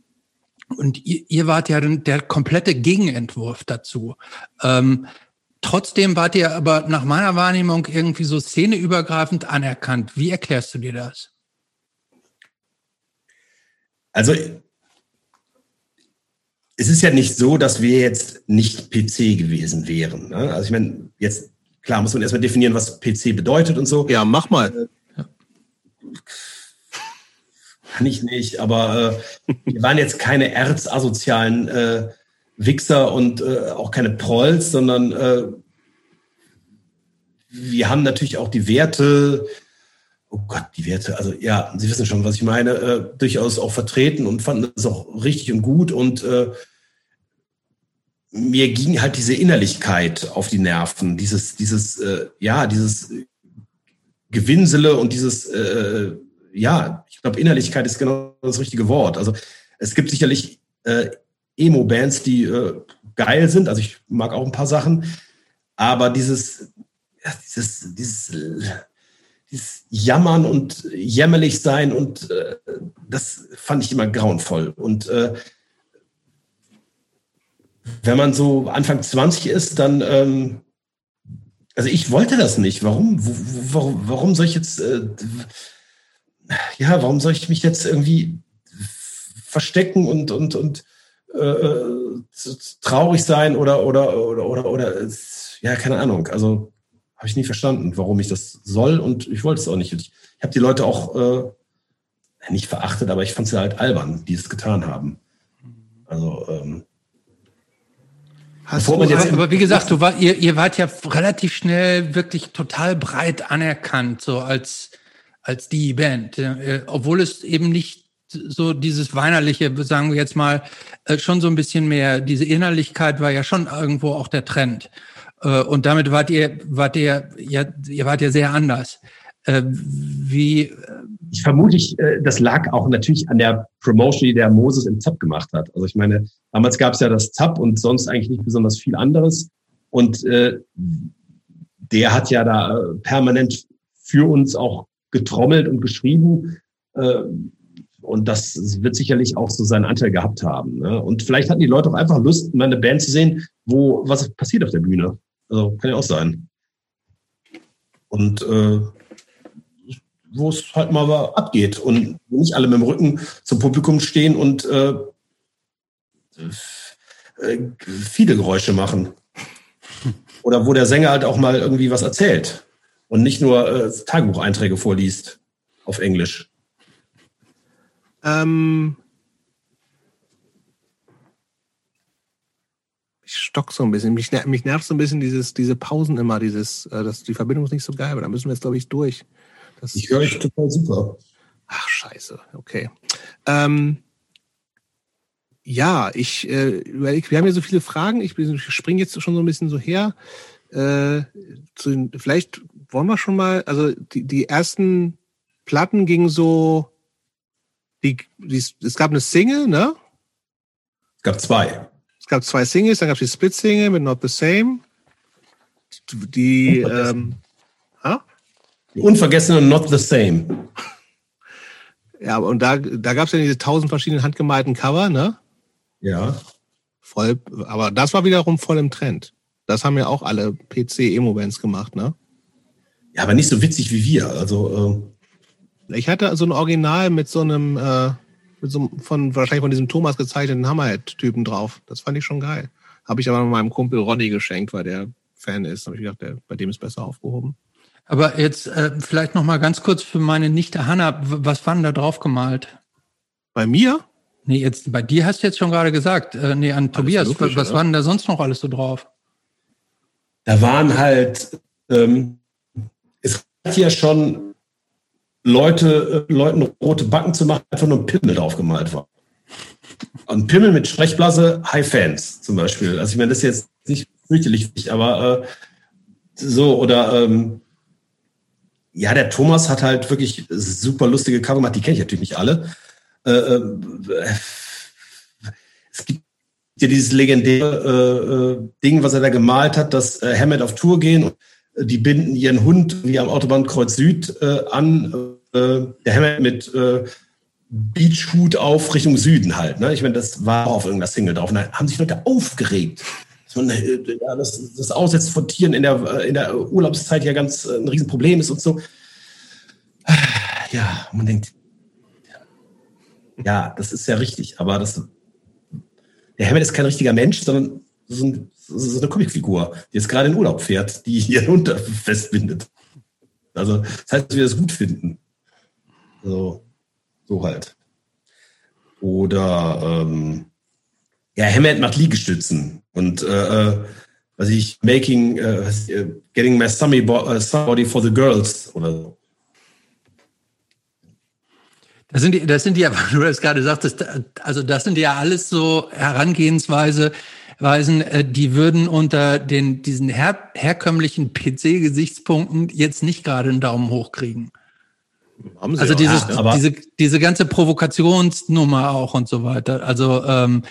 und ihr, ihr wart ja der komplette Gegenentwurf dazu. Ähm, trotzdem wart ihr aber nach meiner Wahrnehmung irgendwie so szeneübergreifend anerkannt. Wie erklärst du dir das? Also es ist ja nicht so, dass wir jetzt nicht PC gewesen wären. Ne? Also ich meine, jetzt klar muss man erstmal definieren, was PC bedeutet und so. Ja, mach mal. Kann ich nicht, aber äh, wir waren jetzt keine erzasozialen äh, Wichser und äh, auch keine Prolls, sondern äh, wir haben natürlich auch die Werte, oh Gott, die Werte, also ja, Sie wissen schon, was ich meine, äh, durchaus auch vertreten und fanden das auch richtig und gut. Und äh, mir ging halt diese Innerlichkeit auf die Nerven, dieses, dieses, äh, ja, dieses Gewinsele und dieses, äh, ja, ich glaube, Innerlichkeit ist genau das richtige Wort. Also es gibt sicherlich äh, Emo-Bands, die äh, geil sind, also ich mag auch ein paar Sachen, aber dieses, ja, dieses, dieses dieses Jammern und jämmerlich sein und äh, das fand ich immer grauenvoll. Und äh, wenn man so Anfang 20 ist, dann, ähm, also ich wollte das nicht. Warum? Warum, warum soll ich jetzt, äh, ja, warum soll ich mich jetzt irgendwie verstecken und, und, und äh, äh traurig sein oder, oder, oder, oder, oder, ja, keine Ahnung. Also habe ich nie verstanden, warum ich das soll und ich wollte es auch nicht. Ich, ich habe die Leute auch äh, nicht verachtet, aber ich fand sie halt albern, die es getan haben. Also ähm, Hast du, aber wie gesagt, du war, ihr, ihr wart ja relativ schnell wirklich total breit anerkannt, so als, als die Band, äh, obwohl es eben nicht so dieses weinerliche, sagen wir jetzt mal, äh, schon so ein bisschen mehr, diese Innerlichkeit war ja schon irgendwo auch der Trend. Äh, und damit wart ihr, wart ihr, ja, ihr wart ja sehr anders. Äh, wie? Ich vermute, ich, äh, das lag auch natürlich an der Promotion, die der Moses im ZAP gemacht hat. Also ich meine, damals gab es ja das ZAP und sonst eigentlich nicht besonders viel anderes. Und äh, der hat ja da permanent für uns auch getrommelt und geschrieben. Äh, und das wird sicherlich auch so seinen Anteil gehabt haben. Ne? Und vielleicht hatten die Leute auch einfach Lust, mal eine Band zu sehen, wo was passiert auf der Bühne. Also kann ja auch sein. Und äh, wo es halt mal abgeht und nicht alle mit dem Rücken zum Publikum stehen und äh, äh, viele Geräusche machen. Oder wo der Sänger halt auch mal irgendwie was erzählt und nicht nur äh, Tagebucheinträge vorliest auf Englisch. Ähm, ich stock so ein bisschen. Mich, mich nervt so ein bisschen dieses, diese Pausen immer, dieses, äh, das, die Verbindung ist nicht so geil, aber da müssen wir jetzt, glaube ich, durch. Das ich höre euch total super. Ach, scheiße, okay. Ähm, ja, ich, äh, wir haben ja so viele Fragen. Ich, ich springe jetzt schon so ein bisschen so her. Äh, zu, vielleicht wollen wir schon mal, also die, die ersten Platten gingen so, die, die, es gab eine Single, ne? Es gab zwei. Es gab zwei Singles, dann gab es die Split-Single mit Not the Same. Die, ähm, ha? die unvergessene Not the Same. Ja, und da, da gab es ja diese tausend verschiedenen handgemalten Cover, ne? Ja. Voll, aber das war wiederum voll im Trend. Das haben ja auch alle PC-Emo-Bands gemacht, ne? Ja, aber nicht so witzig wie wir. Also, äh ich hatte so ein Original mit so einem, äh, mit so von wahrscheinlich von diesem Thomas gezeichneten Hammerhead-Typen drauf. Das fand ich schon geil. Habe ich aber meinem Kumpel Ronny geschenkt, weil der Fan ist. Da habe ich gedacht, der, bei dem ist besser aufgehoben. Aber jetzt äh, vielleicht noch mal ganz kurz für meine Nichte Hanna, was war denn da drauf gemalt? Bei mir? Nee, jetzt bei dir hast du jetzt schon gerade gesagt. Äh, nee, an alles Tobias, logisch, was oder? war denn da sonst noch alles so drauf? Da waren halt, ähm, ja schon Leute, äh, Leuten rote Backen zu machen, einfach nur ein Pimmel drauf gemalt war. Ein Pimmel mit Sprechblase, High Fans zum Beispiel. Also ich meine, das ist jetzt nicht fürchterlich, aber äh, so, oder ähm, ja, der Thomas hat halt wirklich super lustige Cover gemacht. Die kenne ich natürlich nicht alle. Äh, äh, es gibt ja dieses legendäre äh, äh, Ding, was er da gemalt hat, dass Hammett auf Tour gehen und die binden ihren Hund wie am Autobahnkreuz Süd äh, an. Äh, der Hammett mit äh, Beachhut auf Richtung Süden halt. Ne? Ich meine, das war auf irgendeiner Single drauf. Und da haben sich Leute aufgeregt. Man, äh, ja, das, das Aussetzen von Tieren in der, in der Urlaubszeit ja ganz äh, ein Riesenproblem ist und so. Ja, man denkt, ja, das ist ja richtig, aber das, der Hammett ist kein richtiger Mensch, sondern so, ein, so eine Comicfigur, die jetzt gerade in Urlaub fährt, die ihren Hund festbindet. Also, das heißt, dass wir das gut finden. So, so halt. Oder, ähm, ja, Hammett macht Liegestützen und, äh, äh was ich, making, äh, getting my somebody for the girls oder so. Das sind die, das sind die, du das gerade sagtest, also das sind ja alles so Herangehensweise, Weisen, äh, die würden unter den, diesen her, herkömmlichen PC-Gesichtspunkten jetzt nicht gerade einen Daumen hoch kriegen. also dieses, ja, diese, diese ganze Provokationsnummer auch und so weiter. Also ähm,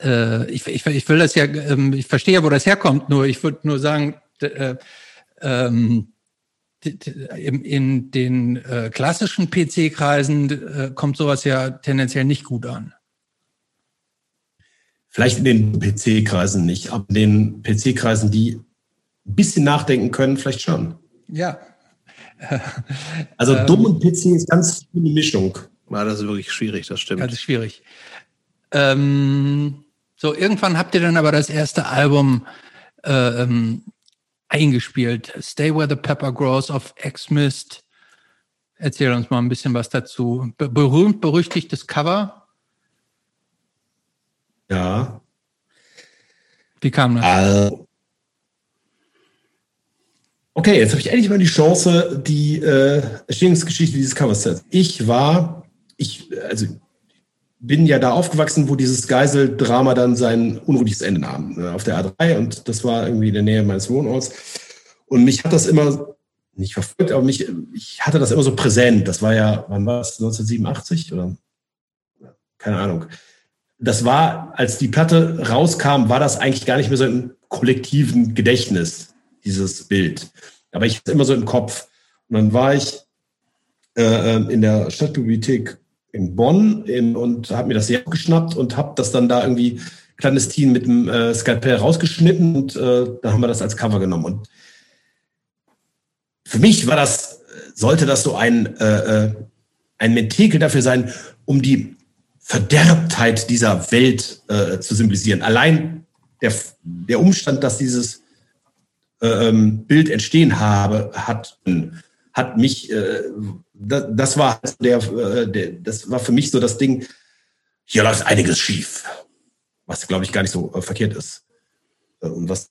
äh, ich, ich, ich will das ja, ähm, ich verstehe ja, wo das herkommt, nur ich würde nur sagen, äh, ähm, in, den äh, klassischen PC-Kreisen äh, kommt sowas ja tendenziell nicht gut an. Vielleicht in den PC-Kreisen nicht, aber in den PC-Kreisen, die ein bisschen nachdenken können, vielleicht schon. Ja. Also ähm, dumm und PC ist ganz eine Mischung. Ja, das ist wirklich schwierig, das stimmt. Das ist schwierig. Ähm, so, irgendwann habt ihr dann aber das erste Album äh, ähm, eingespielt. Stay Where the Pepper Grows of X-Mist. Erzähl uns mal ein bisschen was dazu. Berühmt, berüchtigtes Cover. Ja. Wie kam das? Also, okay, jetzt habe ich endlich mal die Chance, die äh, Entstehungsgeschichte dieses Covers zu erzählen. Ich war, ich, also bin ja da aufgewachsen, wo dieses Geiseldrama dann sein unruhiges Ende nahm, ne, auf der A3 und das war irgendwie in der Nähe meines Wohnorts. Und mich hat das immer nicht verfolgt, aber mich, ich hatte das immer so präsent. Das war ja, wann war es, 1987 oder? Keine Ahnung. Das war, als die Platte rauskam, war das eigentlich gar nicht mehr so im kollektiven Gedächtnis, dieses Bild. Aber ich hatte immer so im Kopf. Und dann war ich äh, ähm, in der Stadtbibliothek in Bonn in, und habe mir das hier abgeschnappt und habe das dann da irgendwie clandestin mit dem äh, Skalpell rausgeschnitten und äh, dann haben wir das als Cover genommen. Und für mich war das, sollte das so ein, äh, äh ein Mentikel dafür sein, um die Verderbtheit dieser Welt äh, zu symbolisieren. Allein der, der Umstand, dass dieses äh, ähm, Bild entstehen habe, hat, hat mich äh, das, das war der, äh, der, das war für mich so das Ding, hier läuft einiges schief. Was, glaube ich, gar nicht so äh, verkehrt ist. äh, und was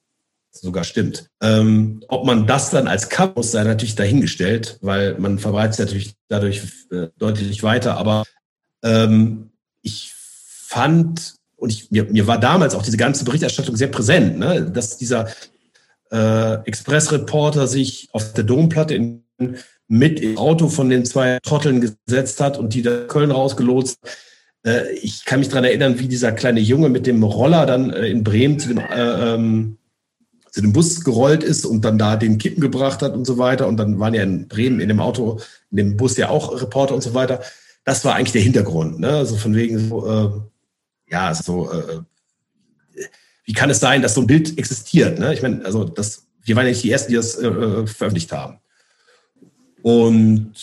sogar stimmt. Ähm, ob man das dann als muss, sei natürlich dahingestellt, weil man verbreitet es natürlich dadurch äh, deutlich weiter. Aber ähm, ich fand, und ich, mir, mir war damals auch diese ganze Berichterstattung sehr präsent, ne, dass dieser äh, Expressreporter sich auf der Domplatte in, mit im Auto von den zwei Trotteln gesetzt hat und die da Köln rausgelotst. Äh, ich kann mich daran erinnern, wie dieser kleine Junge mit dem Roller dann äh, in Bremen zu dem äh, ähm, zu dem Bus gerollt ist und dann da den Kippen gebracht hat und so weiter. Und dann waren ja in Bremen in dem Auto, in dem Bus ja auch Reporter und so weiter. Das war eigentlich der Hintergrund. Ne? Also von wegen so, äh, ja, so, äh, wie kann es sein, dass so ein Bild existiert? Ne? Ich meine, also das, wir waren ja nicht die Ersten, die das äh, äh veröffentlicht haben. Und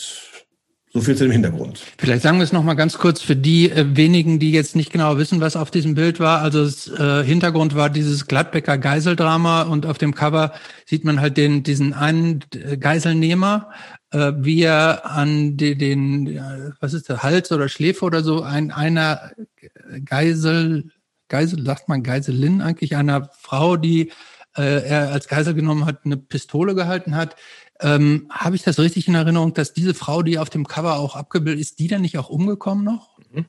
so viel zu dem Hintergrund. Vielleicht sagen wir es noch mal ganz kurz für die äh, wenigen, die jetzt nicht genau wissen, was auf diesem Bild war. Also das äh, Hintergrund war dieses Gladbecker Geiseldrama und auf dem Cover sieht man halt den diesen einen äh, Geiselnehmer, äh, wie er an die, den was ist der Hals oder Schläfe oder so ein einer Geisel Geisel sagt man Geiselin eigentlich einer Frau, die äh, er als Geisel genommen hat, eine Pistole gehalten hat ähm, Habe ich das richtig in Erinnerung, dass diese Frau, die auf dem Cover auch abgebildet ist, die dann nicht auch umgekommen noch? Mhm.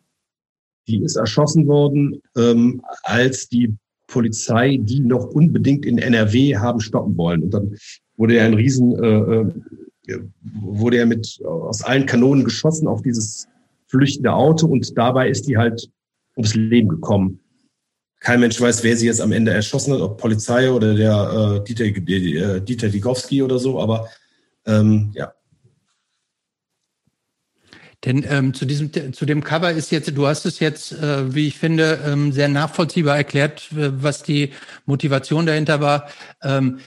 Die ist erschossen worden, ähm, als die Polizei die noch unbedingt in NRW haben stoppen wollen. Und dann wurde ja ein Riesen, äh, äh, wurde er mit aus allen Kanonen geschossen auf dieses flüchtende Auto und dabei ist die halt ums Leben gekommen. Kein Mensch weiß, wer sie jetzt am Ende erschossen hat, ob Polizei oder der äh, Dieter, äh, Dieter Digowski oder so, aber ähm, ja. Denn ähm, zu diesem zu dem Cover ist jetzt, du hast es jetzt, äh, wie ich finde, ähm, sehr nachvollziehbar erklärt, was die Motivation dahinter war. Ähm,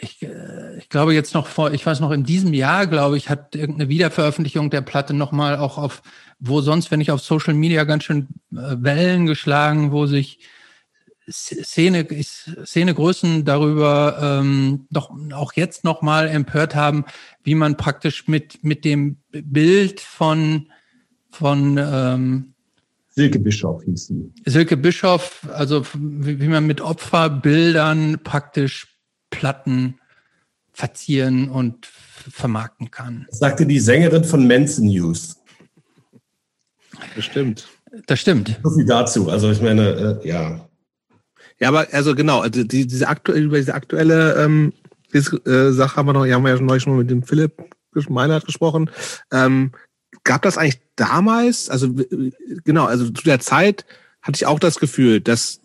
ich, äh, ich glaube jetzt noch vor, ich weiß noch in diesem Jahr, glaube ich, hat irgendeine Wiederveröffentlichung der Platte nochmal auch auf, wo sonst, wenn ich auf Social Media ganz schön äh, Wellen geschlagen, wo sich Szene, Szenegrößen darüber ähm, doch auch jetzt nochmal empört haben, wie man praktisch mit, mit dem Bild von, von ähm, Silke Bischof hieß sie. Silke Bischof, also wie, wie man mit Opferbildern praktisch Platten verzieren und vermarkten kann. Das sagte die Sängerin von Manson News. Bestimmt. Das stimmt. So viel dazu. Also ich meine, äh, ja. Ja, aber also genau, also die, diese aktuelle, über diese aktuelle ähm, diese, äh, Sache haben wir noch, ja, haben wir ja neulich schon mal mit dem Philipp Meinert gesprochen. Ähm, gab das eigentlich damals, also genau, also zu der Zeit hatte ich auch das Gefühl, dass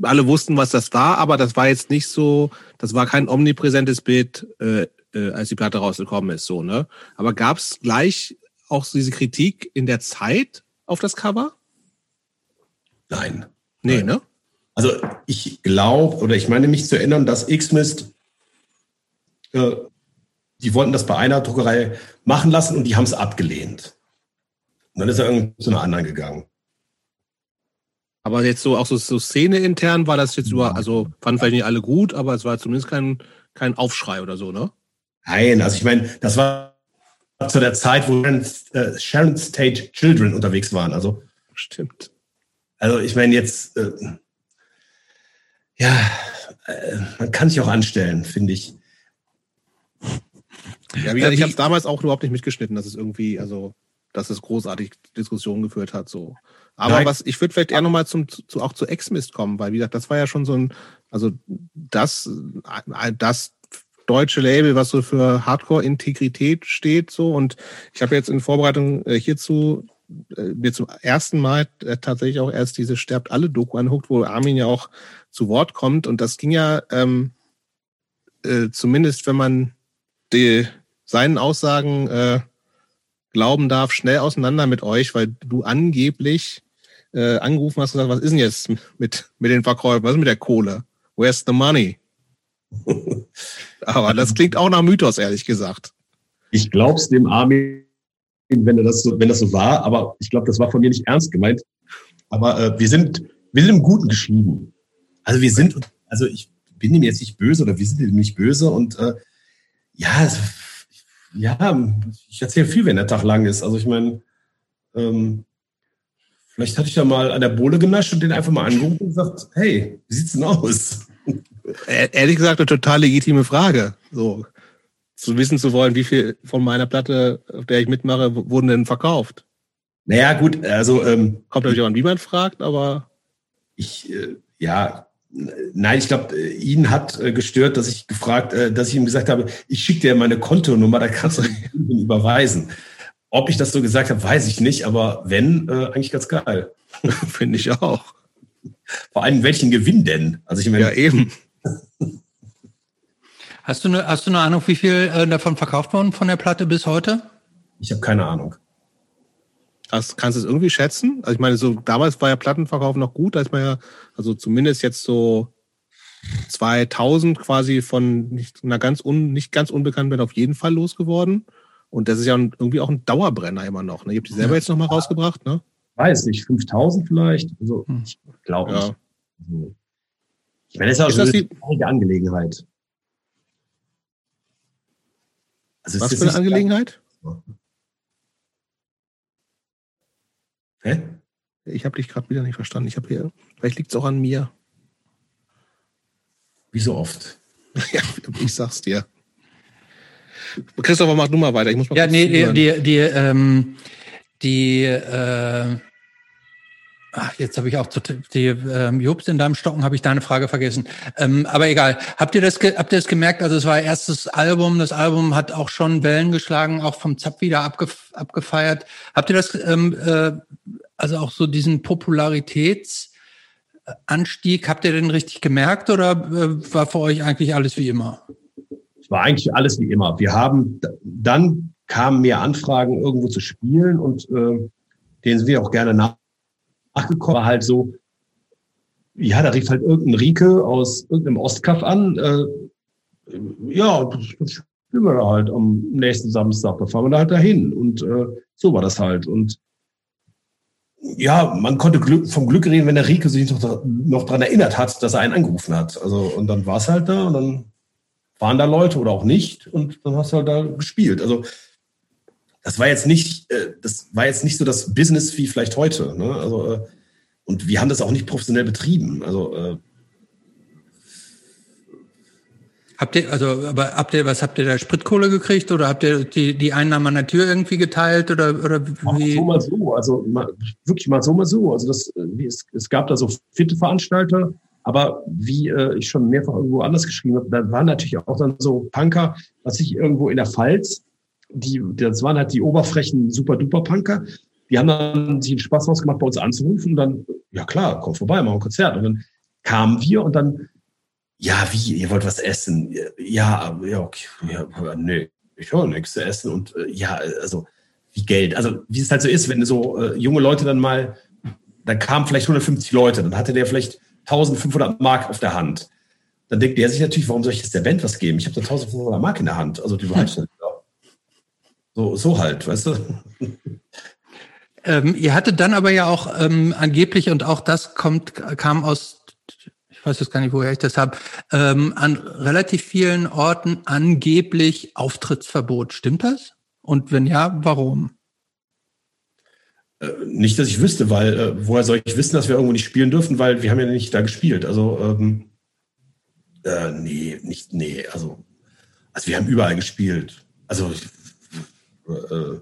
alle wussten, was das war, aber das war jetzt nicht so, das war kein omnipräsentes Bild, äh, äh, als die Platte rausgekommen ist, so, ne? Aber gab es gleich auch so diese Kritik in der Zeit auf das Cover? Nein. Nee, Nein. ne? Also ich glaube, oder ich meine mich zu erinnern, dass Xmist, äh, die wollten das bei einer Druckerei machen lassen und die haben es abgelehnt. Und dann ist er irgendwie zu einer anderen gegangen. Aber jetzt so auch so, so Szene intern war das jetzt über, also fanden vielleicht nicht alle gut, aber es war zumindest kein, kein Aufschrei oder so, ne? Nein, also ich meine, das war zu der Zeit, wo äh, Sharon Stage Children unterwegs waren. Also stimmt. Also ich meine jetzt, äh, ja, äh, man kann sich auch anstellen, finde ich. Ja, wie gesagt, ich habe es damals auch überhaupt nicht mitgeschnitten, dass es irgendwie, also, dass es großartig Diskussionen geführt hat. So. Aber Nein. was, ich würde vielleicht eher nochmal zum, zu, auch zu Exmist kommen, weil wie gesagt, das war ja schon so ein, also das, das deutsche Label, was so für Hardcore-Integrität steht, so. Und ich habe jetzt in Vorbereitung äh, hierzu äh, mir zum ersten Mal äh, tatsächlich auch erst diese Sterbt alle Doku anguckt, wo Armin ja auch zu Wort kommt. Und das ging ja ähm, äh, zumindest, wenn man die, seinen Aussagen äh, glauben darf, schnell auseinander mit euch, weil du angeblich äh, angerufen hast und gesagt, was ist denn jetzt mit, mit den Verkäufen, was ist mit der Kohle? Where's the money? Aber das klingt auch nach Mythos, ehrlich gesagt. Ich glaub's dem Armin, wenn das so, wenn das so war, aber ich glaube, das war von mir nicht ernst gemeint. Aber äh, wir sind, wir sind im Guten geschieden. Also wir sind, also ich bin ihm jetzt nicht böse oder wir sind ihm nicht böse und äh, ja, ja, ich erzähle viel, wenn der Tag lang ist. Also ich meine, ähm, Vielleicht hatte ich da mal an der Bohle genascht und den einfach mal angerufen und gesagt, hey, wie sieht's denn aus? Ehrlich gesagt, eine total legitime Frage. So, zu wissen zu wollen, wie viel von meiner Platte, auf der ich mitmache, wurden denn verkauft? Naja, gut, also ähm, kommt natürlich auch an, wie man fragt, aber ich, äh, ja, nein, ich glaube, äh, ihn hat äh, gestört, dass ich gefragt, äh, dass ich ihm gesagt habe, ich schicke dir meine Kontonummer, da kannst du ihn überweisen. Ob ich das so gesagt habe, weiß ich nicht, aber wenn, äh, eigentlich ganz geil. Finde ich auch. Vor allem, welchen Gewinn denn? Also ich meine, ja, eben. Hast du eine, hast du eine Ahnung, wie viel äh, davon verkauft worden von der Platte bis heute? Ich habe keine Ahnung. Das, kannst du es irgendwie schätzen? Also ich meine, so damals war ja Plattenverkauf noch gut, da ist man ja, also zumindest jetzt so 2000 quasi von nicht einer ganz un, nicht ganz unbekannten Band auf jeden Fall losgeworden. Und das ist ja irgendwie auch ein Dauerbrenner immer noch. Ne? Ihr habt die selber jetzt noch mal rausgebracht, ne? Weiß nicht, 5000 vielleicht. Also, hm. ich glaube nicht. Ja. Also, ich meine, das ist auch ist so eine die... Angelegenheit. Also Was für eine Angelegenheit? Hä? Ich habe dich gerade wieder nicht verstanden. Ich habe hier, vielleicht liegt es auch an mir. Wie so oft. ja, ich sag's dir. Christopher, mach du mal weiter. Ich muss mal ja, nee, die, die, die, ähm, die äh, Ach, jetzt habe ich auch zu, die ähm, Jobst in deinem Stocken habe ich deine Frage vergessen. Ähm, aber egal. Habt ihr das habt ihr das gemerkt? Also es war erstes Album. Das Album hat auch schon Wellen geschlagen, auch vom Zap wieder abgef abgefeiert. Habt ihr das ähm, äh, also auch so diesen Popularitätsanstieg? Habt ihr den richtig gemerkt oder äh, war für euch eigentlich alles wie immer? War eigentlich alles wie immer. Wir haben dann kamen mehr Anfragen irgendwo zu spielen und äh, denen sind wir auch gerne nach nachgekommen, war halt so, ja, da rief halt irgendein Rieke aus irgendeinem Ostkaff an, äh, ja, spielen wir da halt am nächsten Samstag, da fahren wir da halt dahin und äh, so war das halt und ja, man konnte Glück, vom Glück reden, wenn der Rieke sich noch, noch dran erinnert hat, dass er einen angerufen hat. Also, und dann war es halt da und dann waren da Leute oder auch nicht und dann hast du halt da gespielt. Also, das war jetzt nicht, äh, das war jetzt nicht so das Business wie vielleicht heute. Ne? Also, äh, und wir haben das auch nicht professionell betrieben. Also äh, Habt ihr, also, aber habt ihr, was habt ihr da Spritkohle gekriegt oder habt ihr die, die Einnahmen an der Tür irgendwie geteilt oder, oder wie? So mal so, also mal, wirklich mal so, mal so. Also das, es, es gab da so fitte Veranstalter, aber wie äh, ich schon mehrfach irgendwo anders geschrieben habe, da waren natürlich auch dann so Punker, was ich irgendwo in der Pfalz, die, das waren halt die oberfrechen Super-Duper-Punker. Die haben dann sich einen Spaß rausgemacht, bei uns anzurufen und dann, ja klar, komm vorbei, machen ein Konzert. Und dann kamen wir und dann, ja, wie, ihr wollt was essen? Ja, ja, okay, ja, nee, ich höre nichts zu essen und äh, ja, also wie Geld. Also wie es halt so ist, wenn so äh, junge Leute dann mal, dann kamen vielleicht 150 Leute, dann hatte der vielleicht 1500 Mark auf der Hand. Dann denkt der sich natürlich, warum soll ich jetzt der Band was geben? Ich habe da 1500 Mark in der Hand. Also die behalte ich so, so halt, weißt du? Ähm, ihr hattet dann aber ja auch ähm, angeblich, und auch das kommt, kam aus, ich weiß jetzt gar nicht, woher ich das habe, ähm, an relativ vielen Orten angeblich Auftrittsverbot. Stimmt das? Und wenn ja, warum? Äh, nicht, dass ich wüsste, weil äh, woher soll ich wissen, dass wir irgendwo nicht spielen dürfen, weil wir haben ja nicht da gespielt. Also ähm, äh, nee, nicht, nee, also, also wir haben überall gespielt. Also äh,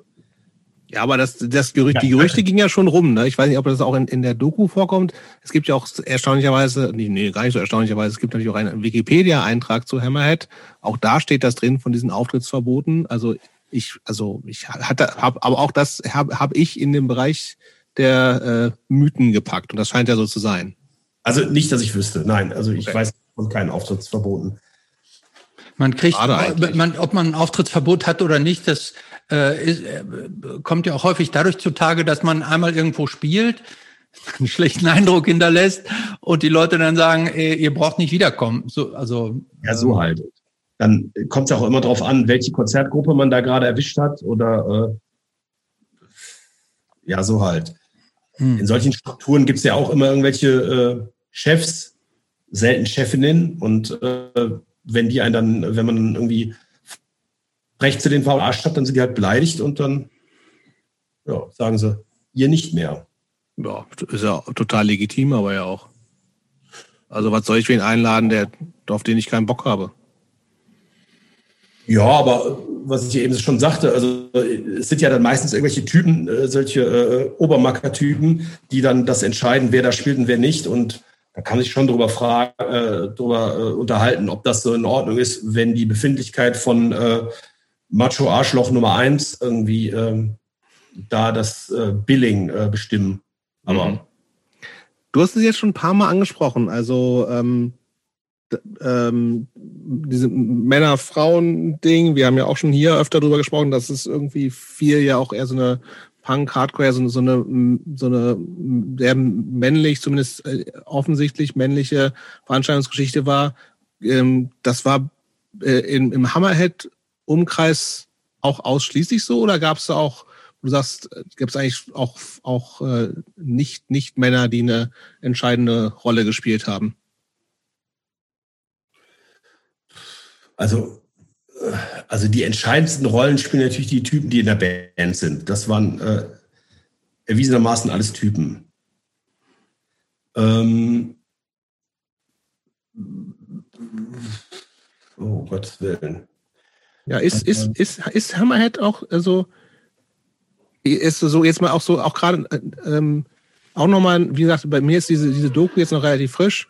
ja, aber das, das Gerücht, die Gerüchte gingen ja schon rum. Ne? Ich weiß nicht, ob das auch in, in der Doku vorkommt. Es gibt ja auch erstaunlicherweise, nee, nee, gar nicht so erstaunlicherweise, es gibt natürlich auch einen Wikipedia-Eintrag zu Hammerhead. Auch da steht das drin von diesen Auftrittsverboten. Also ich, also ich hatte, hab, aber auch das habe hab ich in den Bereich der äh, Mythen gepackt und das scheint ja so zu sein. Also nicht, dass ich wüsste, nein. Also ich okay. weiß von keinen Auftrittsverboten. Man kriegt, man, ob man ein Auftrittsverbot hat oder nicht, das äh, ist, äh, kommt ja auch häufig dadurch zutage, dass man einmal irgendwo spielt, einen schlechten Eindruck hinterlässt und die Leute dann sagen, ey, ihr braucht nicht wiederkommen. So, also ja, so halt. Dann kommt es auch immer darauf an, welche Konzertgruppe man da gerade erwischt hat oder äh, ja, so halt. Hm. In solchen Strukturen gibt es ja auch immer irgendwelche äh, Chefs, selten Chefinnen und äh, wenn die einen dann, wenn man irgendwie recht zu den VA statt, dann sind die halt beleidigt und dann ja, sagen sie, ihr nicht mehr. Ja, ist ja total legitim, aber ja auch. Also was soll ich wen einladen, der, auf den ich keinen Bock habe? Ja, aber was ich eben schon sagte, also es sind ja dann meistens irgendwelche Typen, äh, solche äh, Obermacker-Typen, die dann das entscheiden, wer da spielt und wer nicht. Und da kann ich schon drüber fragen, äh, drüber äh, unterhalten, ob das so in Ordnung ist, wenn die Befindlichkeit von äh, Macho Arschloch Nummer eins irgendwie ähm, da das äh, Billing äh, bestimmen. Aber mhm. du hast es jetzt schon ein paar Mal angesprochen, also ähm, ähm, diese Männer-Frauen-Ding, wir haben ja auch schon hier öfter drüber gesprochen, dass es irgendwie viel ja auch eher so eine Punk, Hardcore, so, so eine, so eine sehr männlich, zumindest äh, offensichtlich männliche Veranstaltungsgeschichte war. Ähm, das war äh, in, im Hammerhead-Umkreis auch ausschließlich so oder gab es auch, du sagst, gibt es eigentlich auch, auch äh, nicht, nicht Männer, die eine entscheidende Rolle gespielt haben? Also, äh, also die entscheidendsten Rollen spielen natürlich die Typen, die in der Band sind. Das waren äh, erwiesenermaßen alles Typen. Ähm, oh Gottes Willen. Ja, ist, ist, ist, ist Hammerhead auch also ist so jetzt mal auch so, auch gerade ähm, auch nochmal, wie gesagt, bei mir ist diese, diese Doku jetzt noch relativ frisch.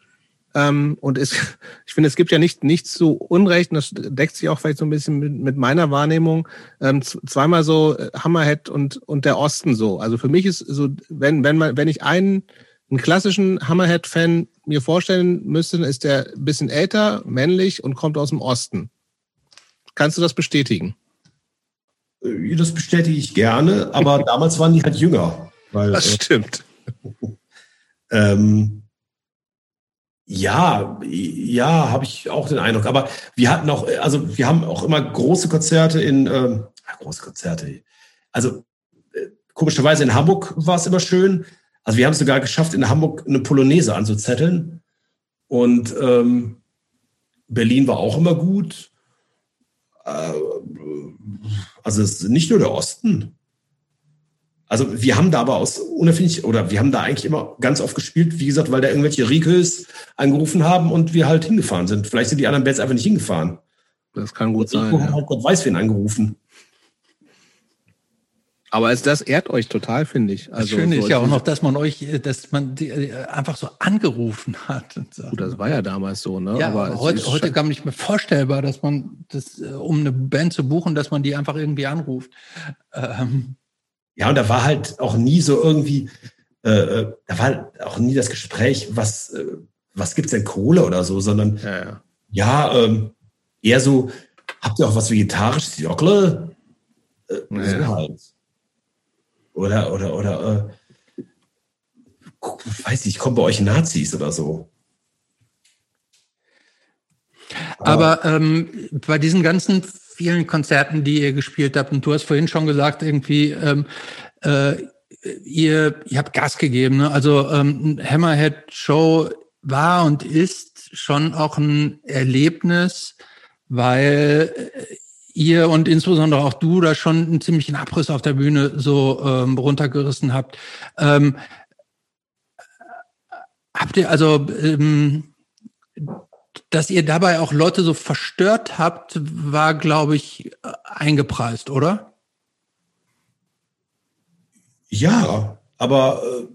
Ähm, und es, ich finde, es gibt ja nicht nichts zu Unrecht, und das deckt sich auch vielleicht so ein bisschen mit, mit meiner Wahrnehmung. Ähm, zweimal so äh, Hammerhead und, und der Osten so. Also für mich ist so, wenn, wenn man, wenn ich einen, einen klassischen Hammerhead-Fan mir vorstellen müsste, ist der ein bisschen älter, männlich und kommt aus dem Osten. Kannst du das bestätigen? Äh, das bestätige ich gerne, aber damals waren die halt jünger. Weil, das äh, stimmt. ähm, ja, ja, habe ich auch den Eindruck. Aber wir hatten auch, also wir haben auch immer große Konzerte in, äh, große Konzerte. Also äh, komischerweise in Hamburg war es immer schön. Also wir haben es sogar geschafft, in Hamburg eine Polonaise anzuzetteln. Und ähm, Berlin war auch immer gut. Äh, also es ist nicht nur der Osten. Also wir haben da aber aus unerfindlich oder wir haben da eigentlich immer ganz oft gespielt, wie gesagt, weil da irgendwelche Rikos angerufen haben und wir halt hingefahren sind. Vielleicht sind die anderen Bands einfach nicht hingefahren. Das kann gut sein. Ja. Halt Gott weiß, wen angerufen. Aber es, das ehrt euch total, finde ich. Also, das Schöne so ist ja auch noch, dass man euch, dass man die, äh, einfach so angerufen hat. So. Gut, das war ja damals so, ne? Ja, aber heute, heute gar nicht mehr vorstellbar, dass man das, äh, um eine Band zu buchen, dass man die einfach irgendwie anruft. Ähm, ja, und da war halt auch nie so irgendwie, äh, äh, da war halt auch nie das Gespräch, was, äh, was gibt's denn Kohle oder so, sondern ja, ja. ja ähm, eher so, habt ihr auch was Vegetarisches? Klar. Äh, ja, so halt. Oder, oder, oder, äh, weiß ich, kommen bei euch Nazis oder so. Aber ähm, bei diesen ganzen vielen Konzerten, die ihr gespielt habt. Und du hast vorhin schon gesagt, irgendwie, ähm, äh, ihr, ihr habt Gas gegeben. Ne? Also ähm, Hammerhead Show war und ist schon auch ein Erlebnis, weil äh, ihr und insbesondere auch du da schon einen ziemlichen Abriss auf der Bühne so ähm, runtergerissen habt. Ähm, habt ihr also ähm, dass ihr dabei auch Leute so verstört habt, war, glaube ich, eingepreist, oder? Ja, aber äh,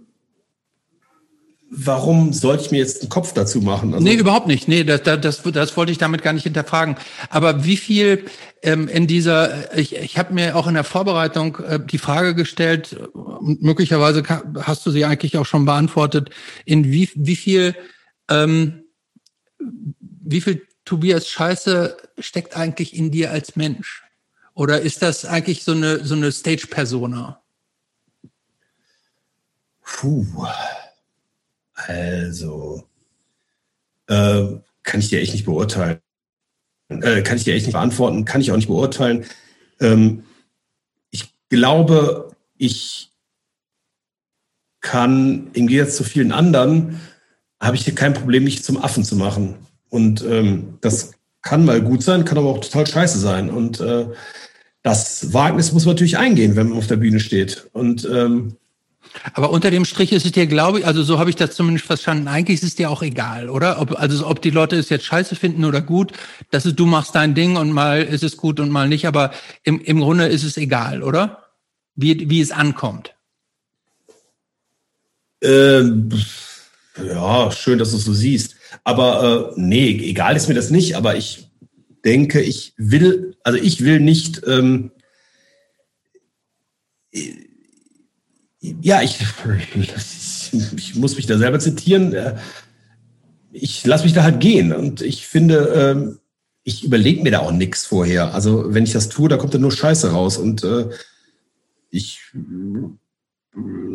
warum sollte ich mir jetzt einen Kopf dazu machen? Also, nee, überhaupt nicht. Nee, das, das, das wollte ich damit gar nicht hinterfragen. Aber wie viel ähm, in dieser, ich, ich habe mir auch in der Vorbereitung äh, die Frage gestellt, und möglicherweise hast du sie eigentlich auch schon beantwortet, in wie, wie viel ähm, wie viel Tobias Scheiße steckt eigentlich in dir als Mensch? Oder ist das eigentlich so eine, so eine Stage-Persona? Puh. Also, äh, kann ich dir echt nicht beurteilen. Äh, kann ich dir echt nicht beantworten, kann ich auch nicht beurteilen. Ähm, ich glaube, ich kann im Gegensatz zu vielen anderen, habe ich hier kein Problem, mich zum Affen zu machen. Und ähm, das kann mal gut sein, kann aber auch total scheiße sein. Und äh, das Wagnis muss man natürlich eingehen, wenn man auf der Bühne steht. Und ähm, Aber unter dem Strich ist es dir, glaube ich, also so habe ich das zumindest verstanden, eigentlich ist es dir auch egal, oder? Ob, also ob die Leute es jetzt scheiße finden oder gut, das ist, du machst dein Ding und mal ist es gut und mal nicht, aber im, im Grunde ist es egal, oder? Wie, wie es ankommt. Ähm, ja, schön, dass du es so siehst. Aber äh, nee, egal ist mir das nicht, aber ich denke, ich will, also ich will nicht ähm, ja, ich, ich muss mich da selber zitieren. Äh, ich lasse mich da halt gehen und ich finde, ähm, ich überlege mir da auch nichts vorher. Also wenn ich das tue, da kommt dann nur Scheiße raus und äh, ich,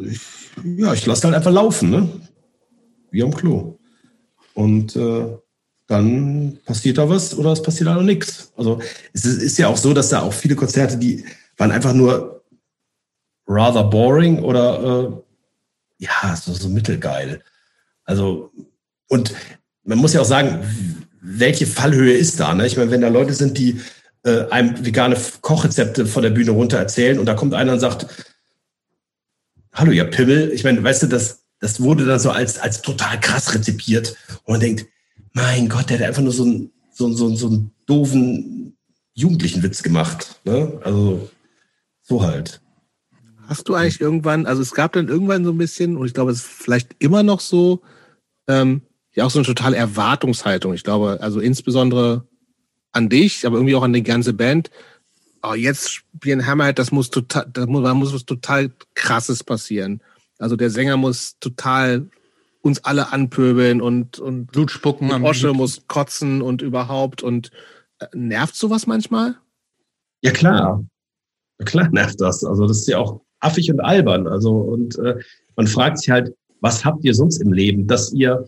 ich ja, ich lasse halt einfach laufen, ne? Wie am Klo. Und äh, dann passiert da was oder es passiert da noch nichts. Also es ist, ist ja auch so, dass da auch viele Konzerte, die waren einfach nur rather boring oder äh, ja, so, so mittelgeil. Also, und man muss ja auch sagen, welche Fallhöhe ist da? Ne? Ich meine, wenn da Leute sind, die äh, einem vegane Kochrezepte von der Bühne runter erzählen und da kommt einer und sagt, hallo, ihr Pimmel. Ich meine, weißt du, das, das wurde dann so als, als total krass rezipiert. Und man denkt, mein Gott, der hat einfach nur so einen, so, so, so einen doofen jugendlichen Witz gemacht. Ne? Also, so halt. Hast du eigentlich irgendwann, also es gab dann irgendwann so ein bisschen, und ich glaube, es ist vielleicht immer noch so, ähm, ja auch so eine totale Erwartungshaltung. Ich glaube, also insbesondere an dich, aber irgendwie auch an die ganze Band. Oh, jetzt spielen Hammerhead, das muss total, da muss, da muss was total krasses passieren. Also der Sänger muss total uns alle anpöbeln und, und Blut spucken. Und Osche muss kotzen und überhaupt und äh, nervt sowas manchmal? Ja, klar. Ja, klar nervt das. Also das ist ja auch affig und albern. Also und äh, man fragt sich halt, was habt ihr sonst im Leben, dass ihr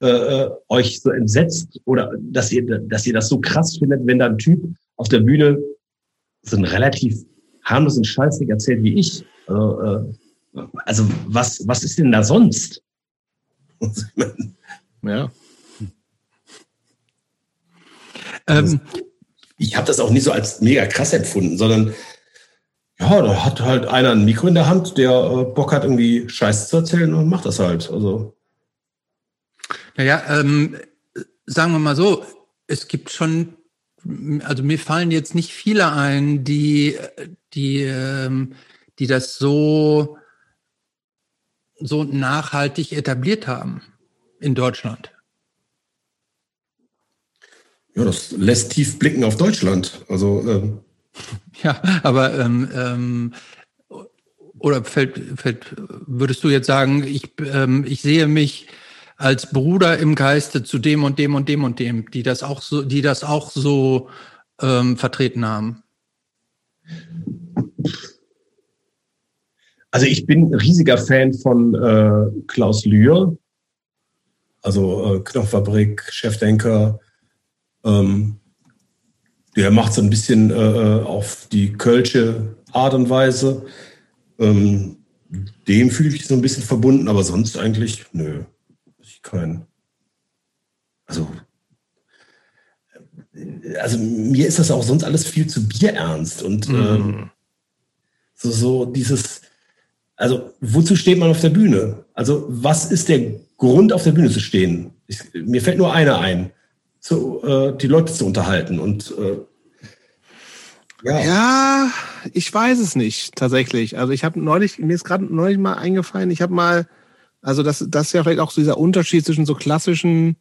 äh, äh, euch so entsetzt oder dass ihr, dass ihr das so krass findet, wenn da ein Typ auf der Bühne so einen relativ harmlosen Scheißding erzählt wie ich. Also, äh, also was, was ist denn da sonst? ja. Ähm, ich habe das auch nicht so als mega krass empfunden, sondern ja, da hat halt einer ein Mikro in der Hand, der äh, Bock hat, irgendwie Scheiße zu erzählen und macht das halt. Also. Naja, ähm, sagen wir mal so, es gibt schon, also mir fallen jetzt nicht viele ein, die, die, ähm, die das so, so nachhaltig etabliert haben in Deutschland. Ja, das lässt tief blicken auf Deutschland. Also ähm, Ja, aber ähm, ähm, oder fällt, fällt, würdest du jetzt sagen, ich, ähm, ich sehe mich als Bruder im Geiste zu dem und dem und dem und dem, die das auch so, die das auch so ähm, vertreten haben? Also ich bin ein riesiger Fan von äh, Klaus Lühr, also äh, Knopffabrik, Chefdenker, ähm, der macht so ein bisschen äh, äh, auf die Kölsche Art und Weise. Ähm, dem fühle ich mich so ein bisschen verbunden, aber sonst eigentlich, nö, ich keinen. Also, äh, also mir ist das auch sonst alles viel zu bierernst und mhm. ähm, so, so dieses, also wozu steht man auf der Bühne? Also was ist der Grund, auf der Bühne zu stehen? Ich, mir fällt nur einer ein zu, äh, die Leute zu unterhalten. Und äh, ja. ja, ich weiß es nicht tatsächlich. Also ich habe neulich, mir ist gerade neulich mal eingefallen, ich habe mal, also das, das ist ja vielleicht auch so dieser Unterschied zwischen so klassischen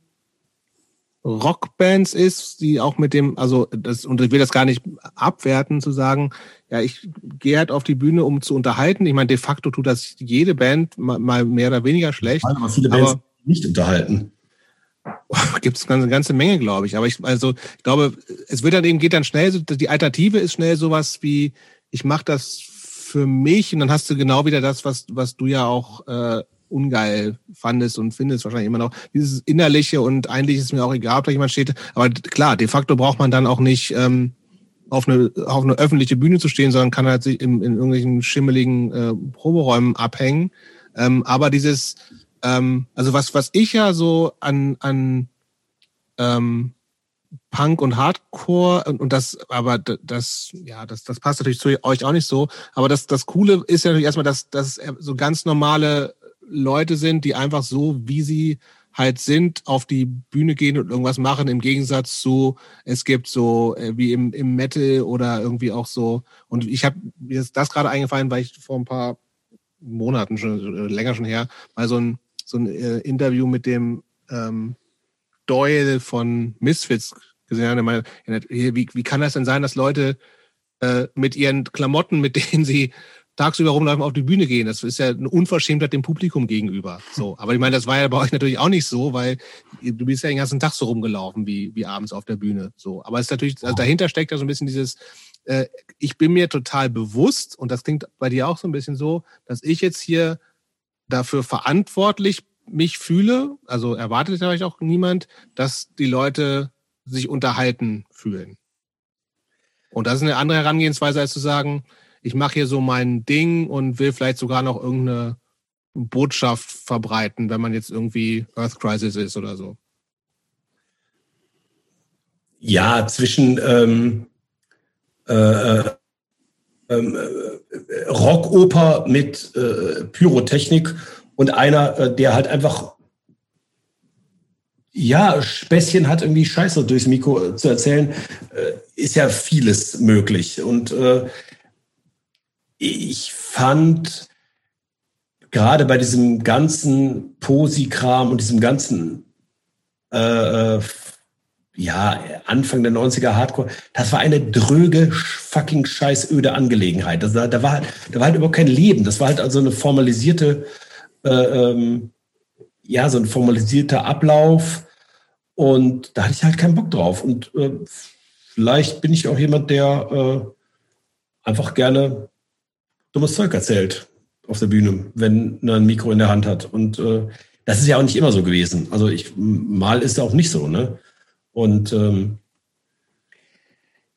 Rockbands ist, die auch mit dem, also das, und ich will das gar nicht abwerten, zu sagen, ja, ich gehe halt auf die Bühne, um zu unterhalten. Ich meine, de facto tut das jede Band mal, mehr oder weniger schlecht. Aber viele Bands aber, nicht unterhalten. Gibt es eine ganze Menge, glaube ich. Aber ich, also, ich glaube, es wird dann eben, geht dann schnell, die Alternative ist schnell sowas wie, ich mache das für mich und dann hast du genau wieder das, was, was du ja auch äh, ungeil fandest und findest wahrscheinlich immer noch. Dieses Innerliche und eigentlich ist mir auch egal, ob da jemand steht. Aber klar, de facto braucht man dann auch nicht ähm, auf, eine, auf eine öffentliche Bühne zu stehen, sondern kann halt sich in, in irgendwelchen schimmeligen äh, Proberäumen abhängen. Ähm, aber dieses, ähm, also was, was ich ja so an, an ähm, Punk und Hardcore und, und das, aber das, ja, das, das passt natürlich zu euch auch nicht so. Aber das, das Coole ist ja natürlich erstmal, dass, dass so ganz normale Leute sind, die einfach so, wie sie halt sind, auf die Bühne gehen und irgendwas machen, im Gegensatz zu, es gibt so äh, wie im, im Metal oder irgendwie auch so, und ich habe mir ist das gerade eingefallen, weil ich vor ein paar Monaten schon, äh, länger schon her, mal so ein, so ein äh, Interview mit dem ähm, Doyle von Misfits gesehen habe. Meine, wie, wie kann das denn sein, dass Leute äh, mit ihren Klamotten, mit denen sie tagsüber rumlaufen, auf die Bühne gehen. Das ist ja eine Unverschämtheit dem Publikum gegenüber. So, aber ich meine, das war ja bei euch natürlich auch nicht so, weil du bist ja den ganzen Tag so rumgelaufen wie, wie abends auf der Bühne. So, aber es ist natürlich, also dahinter steckt ja so ein bisschen dieses, äh, ich bin mir total bewusst und das klingt bei dir auch so ein bisschen so, dass ich jetzt hier dafür verantwortlich mich fühle. Also erwartet natürlich auch niemand, dass die Leute sich unterhalten fühlen. Und das ist eine andere Herangehensweise, als zu sagen, ich mache hier so mein Ding und will vielleicht sogar noch irgendeine Botschaft verbreiten, wenn man jetzt irgendwie Earth Crisis ist oder so. Ja, zwischen ähm, äh, äh, ähm, äh, Rockoper mit äh, Pyrotechnik und einer, äh, der halt einfach ja, Späßchen hat irgendwie Scheiße durchs Mikro zu erzählen, äh, ist ja vieles möglich. Und äh, ich fand gerade bei diesem ganzen Posi-Kram und diesem ganzen äh, äh ja, Anfang der 90er Hardcore, das war eine dröge, fucking scheißöde Angelegenheit. Das, da, da, war, da war halt überhaupt kein Leben. Das war halt also eine formalisierte, äh, ähm, ja, so ein formalisierter Ablauf. Und da hatte ich halt keinen Bock drauf. Und äh, vielleicht bin ich auch jemand, der äh, einfach gerne dummes Zeug erzählt auf der Bühne, wenn er ein Mikro in der Hand hat. Und äh, das ist ja auch nicht immer so gewesen. Also ich mal ist auch nicht so, ne? Und ähm,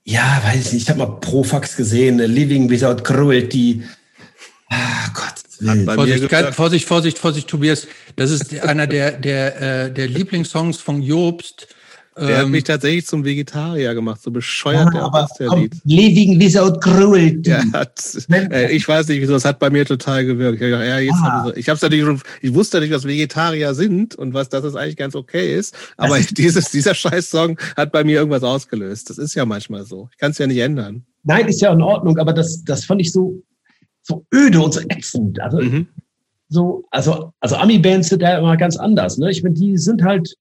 ja, weiß ich nicht, ich habe mal Profax gesehen, Living Without Cruelty. Ah, Gott. Vorsicht, Vorsicht, Vorsicht, Vorsicht, Tobias. Das ist einer der, der, äh, der Lieblingssongs von Jobst. Der ähm, hat mich tatsächlich zum Vegetarier gemacht, so bescheuert ja, der ist der Lied. Living without cruelty. Ja, hat, äh, ich weiß nicht, wieso, es hat bei mir total gewirkt. Ja, ja, jetzt ah. hab ich, ich, hab's natürlich ich wusste natürlich, was Vegetarier sind und was das ist eigentlich ganz okay ist, aber ist dieses, dieser Scheiß-Song hat bei mir irgendwas ausgelöst. Das ist ja manchmal so. Ich kann es ja nicht ändern. Nein, ist ja in Ordnung, aber das, das fand ich so, so öde und so ätzend. Also, mhm. so, also, also Ami-Bands sind ja immer ganz anders. Ne? Ich meine, die sind halt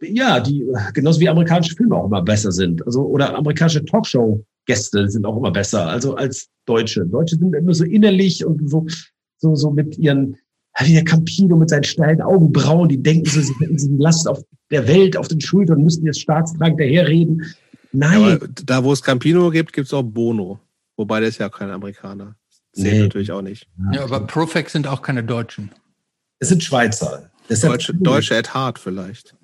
ja, die genauso wie amerikanische Filme auch immer besser sind. Also, oder amerikanische Talkshow-Gäste sind auch immer besser, also als Deutsche. Deutsche sind immer so innerlich und so, so, so mit ihren, wie der Campino mit seinen steilen Augenbrauen, die denken so, sie hätten sie Last auf der Welt auf den Schultern und müssen jetzt staatstragend daherreden. Nein. Ja, da, wo es Campino gibt, gibt es auch Bono. Wobei der ist ja kein Amerikaner. Zählt nee. natürlich auch nicht. Ja, aber Profex sind auch keine Deutschen. Es sind Schweizer. Deutsche. Deutsche at Heart vielleicht.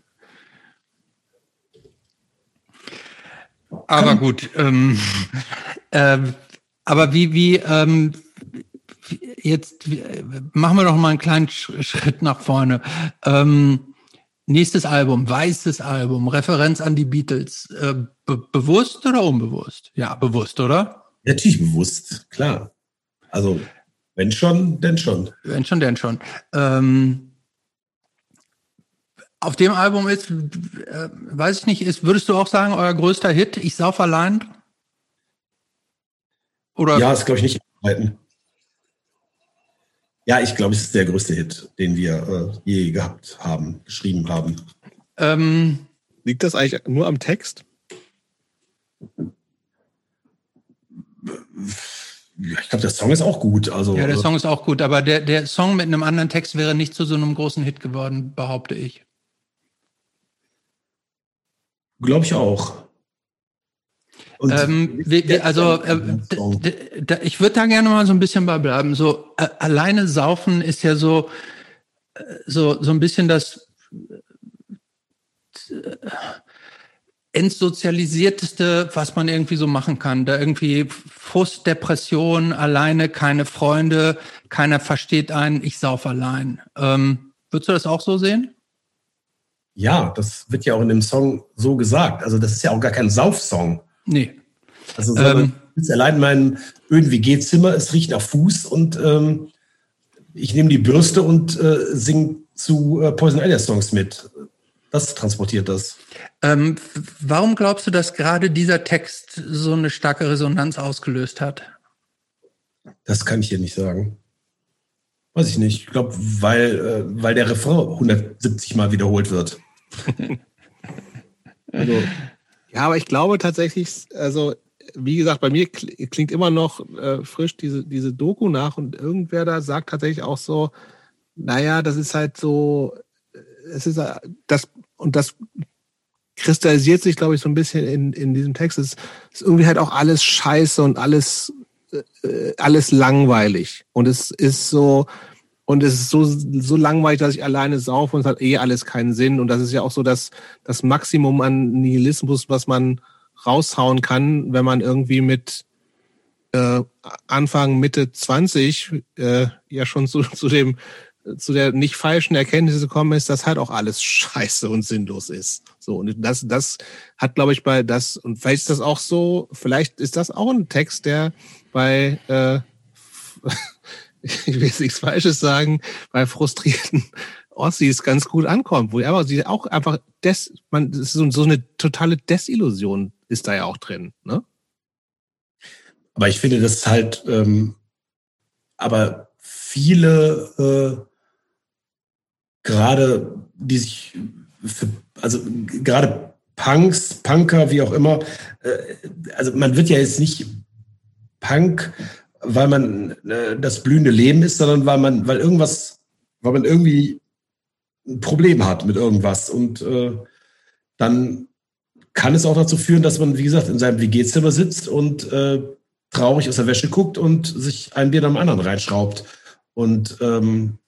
Aber gut. Ähm, ähm, aber wie, wie, ähm, jetzt machen wir doch mal einen kleinen Schritt nach vorne. Ähm, nächstes Album, weißes Album, Referenz an die Beatles. Äh, be bewusst oder unbewusst? Ja, bewusst, oder? Natürlich bewusst, klar. Also, wenn schon, denn schon. Wenn schon, denn schon. Ähm, auf dem Album ist, äh, weiß ich nicht, ist, würdest du auch sagen, euer größter Hit, Ich sauf allein? Oder? Ja, ist, glaube ich, nicht halten. Ja, ich glaube, es ist der größte Hit, den wir äh, je gehabt haben, geschrieben haben. Ähm, Liegt das eigentlich nur am Text? ich glaube, der Song ist auch gut. Also, ja, der Song ist auch gut, aber der, der Song mit einem anderen Text wäre nicht zu so einem großen Hit geworden, behaupte ich. Glaube ich auch. Ähm, wie, wie, also äh, ich würde da gerne mal so ein bisschen bei bleiben. So äh, alleine saufen ist ja so äh, so so ein bisschen das äh, entsozialisierteste, was man irgendwie so machen kann. Da irgendwie Frust, Depression, alleine, keine Freunde, keiner versteht einen, ich sauf allein. Ähm, würdest du das auch so sehen? Ja, das wird ja auch in dem Song so gesagt. Also das ist ja auch gar kein Saufsong. Nee. Also ähm, allein in meinem öden WG-Zimmer, es riecht nach Fuß und ähm, ich nehme die Bürste und äh, singe zu äh, Poison Idea Songs mit. Das transportiert das. Ähm, warum glaubst du, dass gerade dieser Text so eine starke Resonanz ausgelöst hat? Das kann ich dir nicht sagen. Weiß ich nicht. Ich glaube, weil, äh, weil der Refrain 170 Mal wiederholt wird. also, ja, aber ich glaube tatsächlich, also wie gesagt, bei mir klingt immer noch äh, frisch diese, diese Doku nach und irgendwer da sagt tatsächlich auch so, naja, das ist halt so, äh, es ist äh, das, und das kristallisiert sich, glaube ich, so ein bisschen in, in diesem Text. Es ist irgendwie halt auch alles scheiße und alles, alles langweilig. Und es ist so, und es ist so, so langweilig, dass ich alleine saufe und es hat eh alles keinen Sinn. Und das ist ja auch so das, das Maximum an Nihilismus, was man raushauen kann, wenn man irgendwie mit äh, Anfang, Mitte 20 äh, ja schon zu, zu dem zu der nicht falschen Erkenntnis gekommen ist, dass halt auch alles scheiße und sinnlos ist. So, und das, das hat, glaube ich, bei das, und vielleicht ist das auch so, vielleicht ist das auch ein Text, der bei, äh, ich will jetzt nichts Falsches sagen, bei frustrierten Ossis ganz gut ankommt, wo aber sie auch einfach des, man, das ist so, so eine totale Desillusion ist da ja auch drin, ne? Aber ich finde, das ist halt, ähm, aber viele, äh, gerade die sich, für, also gerade Punks, Punker, wie auch immer, äh, also man wird ja jetzt nicht Punk, weil man äh, das blühende Leben ist, sondern weil man, weil irgendwas, weil man irgendwie ein Problem hat mit irgendwas und äh, dann kann es auch dazu führen, dass man, wie gesagt, in seinem WG-Zimmer sitzt und äh, traurig aus der Wäsche guckt und sich ein Bier nach dem anderen reinschraubt. Und ähm,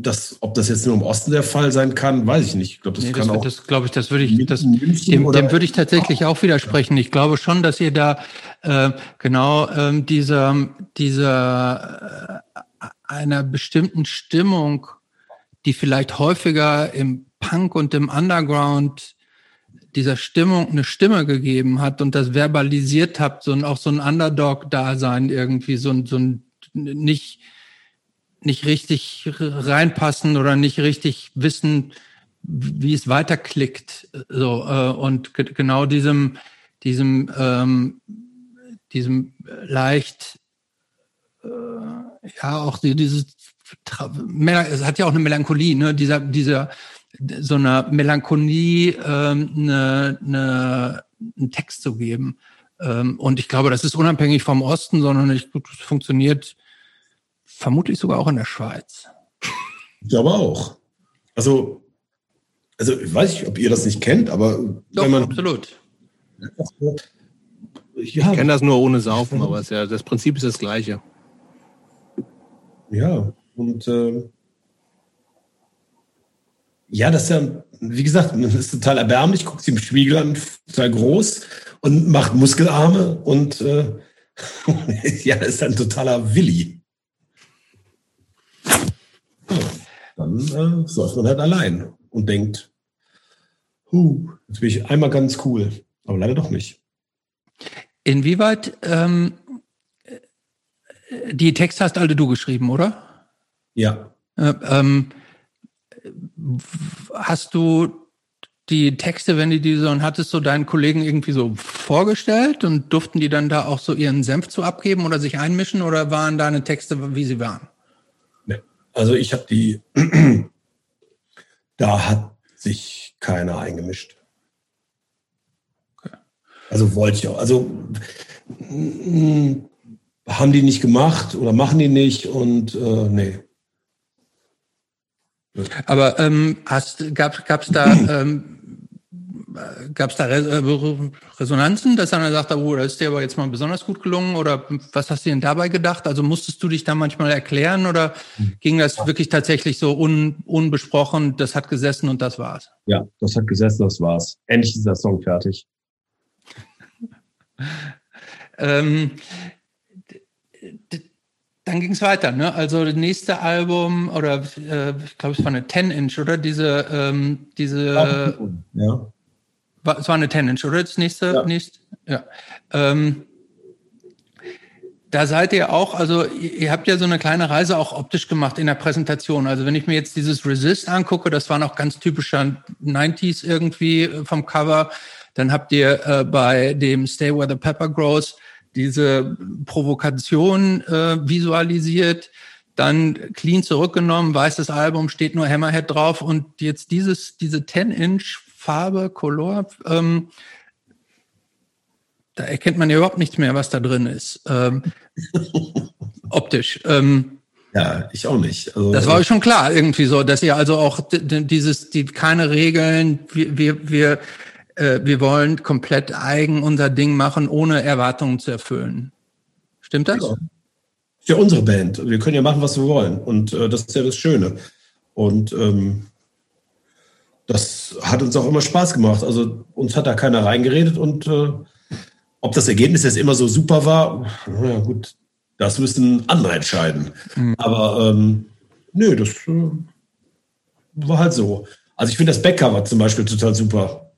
das, ob das jetzt nur im Osten der Fall sein kann, weiß ich nicht. Ich glaube, das nee, kann das, auch. Das glaube ich, das würde ich, das, dem, dem würde ich tatsächlich auch widersprechen. Ich glaube schon, dass ihr da äh, genau ähm, dieser, dieser äh, einer bestimmten Stimmung, die vielleicht häufiger im Punk und im Underground dieser Stimmung eine Stimme gegeben hat und das verbalisiert habt, so ein, auch so ein Underdog-Dasein irgendwie, so ein, so ein nicht, nicht richtig reinpassen oder nicht richtig wissen, wie es weiterklickt. So, äh, und genau diesem, diesem, ähm, diesem leicht, äh, ja, auch dieses, es hat ja auch eine Melancholie, ne, dieser, dieser, so einer Melancholie ähm, eine, eine, einen Text zu geben. Ähm, und ich glaube, das ist unabhängig vom Osten, sondern das funktioniert vermutlich sogar auch in der Schweiz. Ich glaube auch. Also, also ich weiß nicht, ob ihr das nicht kennt, aber Doch, wenn man absolut. Ich, ja. ich kenne das nur ohne Saufen, aber ja, das Prinzip ist das gleiche. Ja, und äh, ja, das ist ja, wie gesagt, das ist total erbärmlich, guckt sie im Spiegel an, total groß und macht Muskelarme und äh, ja, ist ein totaler Willi. Dann äh, säuft man halt allein und denkt, huh, jetzt bin ich einmal ganz cool, aber leider doch nicht. Inwieweit ähm, die Texte hast alle du geschrieben, oder? Ja. Äh, ähm, hast du die Texte, wenn du die so und hattest so deinen Kollegen irgendwie so vorgestellt und durften die dann da auch so ihren Senf zu abgeben oder sich einmischen oder waren deine Texte, wie sie waren? Also ich habe die, da hat sich keiner eingemischt. Okay. Also wollte ich auch. Also haben die nicht gemacht oder machen die nicht und äh, nee. Aber ähm, gab gab's da ähm, gab es da äh, Resonanzen, dass einer sagt, oh, das ist dir aber jetzt mal besonders gut gelungen oder was hast du denn dabei gedacht? Also musstest du dich da manchmal erklären oder ging das wirklich tatsächlich so un, unbesprochen, das hat gesessen und das war's? Ja, das hat gesessen, das war's. Endlich ist der Song fertig. ähm, dann ging es weiter, ne? Also das nächste Album oder äh, ich glaube, es war eine 10-Inch, oder? Diese, ähm, diese ja. War, es war eine 10-Inch, oder? Das nächste, ja. nächste, ja. Ähm, da seid ihr auch, also ihr habt ja so eine kleine Reise auch optisch gemacht in der Präsentation. Also wenn ich mir jetzt dieses Resist angucke, das war noch ganz typischer 90s irgendwie äh, vom Cover. Dann habt ihr äh, bei dem Stay Where the Pepper Grows diese Provokation äh, visualisiert, dann clean zurückgenommen, weißes Album, steht nur Hammerhead drauf und jetzt dieses, diese 10-Inch Farbe, Color, ähm, da erkennt man ja überhaupt nichts mehr, was da drin ist. Ähm, optisch. Ähm, ja, ich auch nicht. Also, das war euch schon klar, irgendwie so, dass ihr also auch dieses, die keine Regeln, wir, wir, wir äh, wir wollen komplett eigen unser Ding machen, ohne Erwartungen zu erfüllen. Stimmt das? Ja. ja unsere Band. Wir können ja machen, was wir wollen. Und äh, das ist ja das Schöne. Und ähm, das hat uns auch immer Spaß gemacht. Also uns hat da keiner reingeredet und äh, ob das Ergebnis jetzt immer so super war, na gut, das müssen andere entscheiden. Mhm. Aber ähm, nö, das äh, war halt so. Also ich finde das Backcover zum Beispiel total super.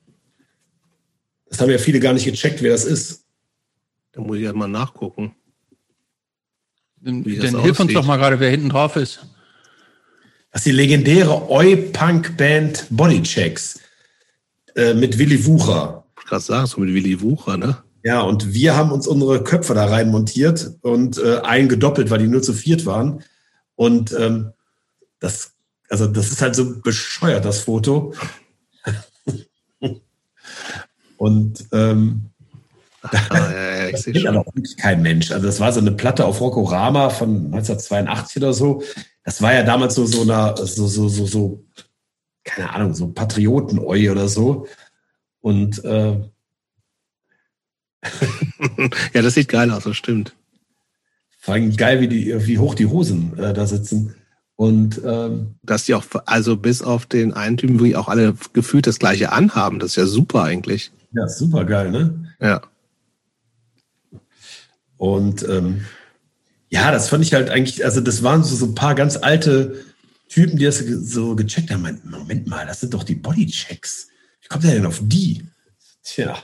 Das haben ja viele gar nicht gecheckt, wer das ist. Da muss ich halt mal nachgucken. Dann, dann hilf uns doch mal gerade, wer hinten drauf ist. Das ist die legendäre Oi-Punk-Band Bodychecks äh, mit Willy Wucher. Ich gerade sagen, so mit Willy Wucher, ne? Ja, und wir haben uns unsere Köpfe da rein montiert und äh, einen gedoppelt, weil die nur zu viert waren. Und ähm, das, also das ist halt so bescheuert, das Foto. Und ähm, ah, ja, ja, ich sehe schon. kein Mensch. Also das war so eine Platte auf Rokorama von 1982 oder so. Das war ja damals so so einer so so so so keine Ahnung so Patrioten-Oi oder so. Und äh, ja, das sieht geil aus, das stimmt. Vor allem geil, wie die wie hoch die Hosen äh, da sitzen. Und ähm, dass die auch, also bis auf den einen Typen, wie auch alle gefühlt das gleiche anhaben, das ist ja super eigentlich. Ja, super geil, ne? Ja. Und ähm, ja, das fand ich halt eigentlich, also das waren so, so ein paar ganz alte Typen, die das so gecheckt haben. Moment mal, das sind doch die Bodychecks. Wie kommt der denn auf die? Tja.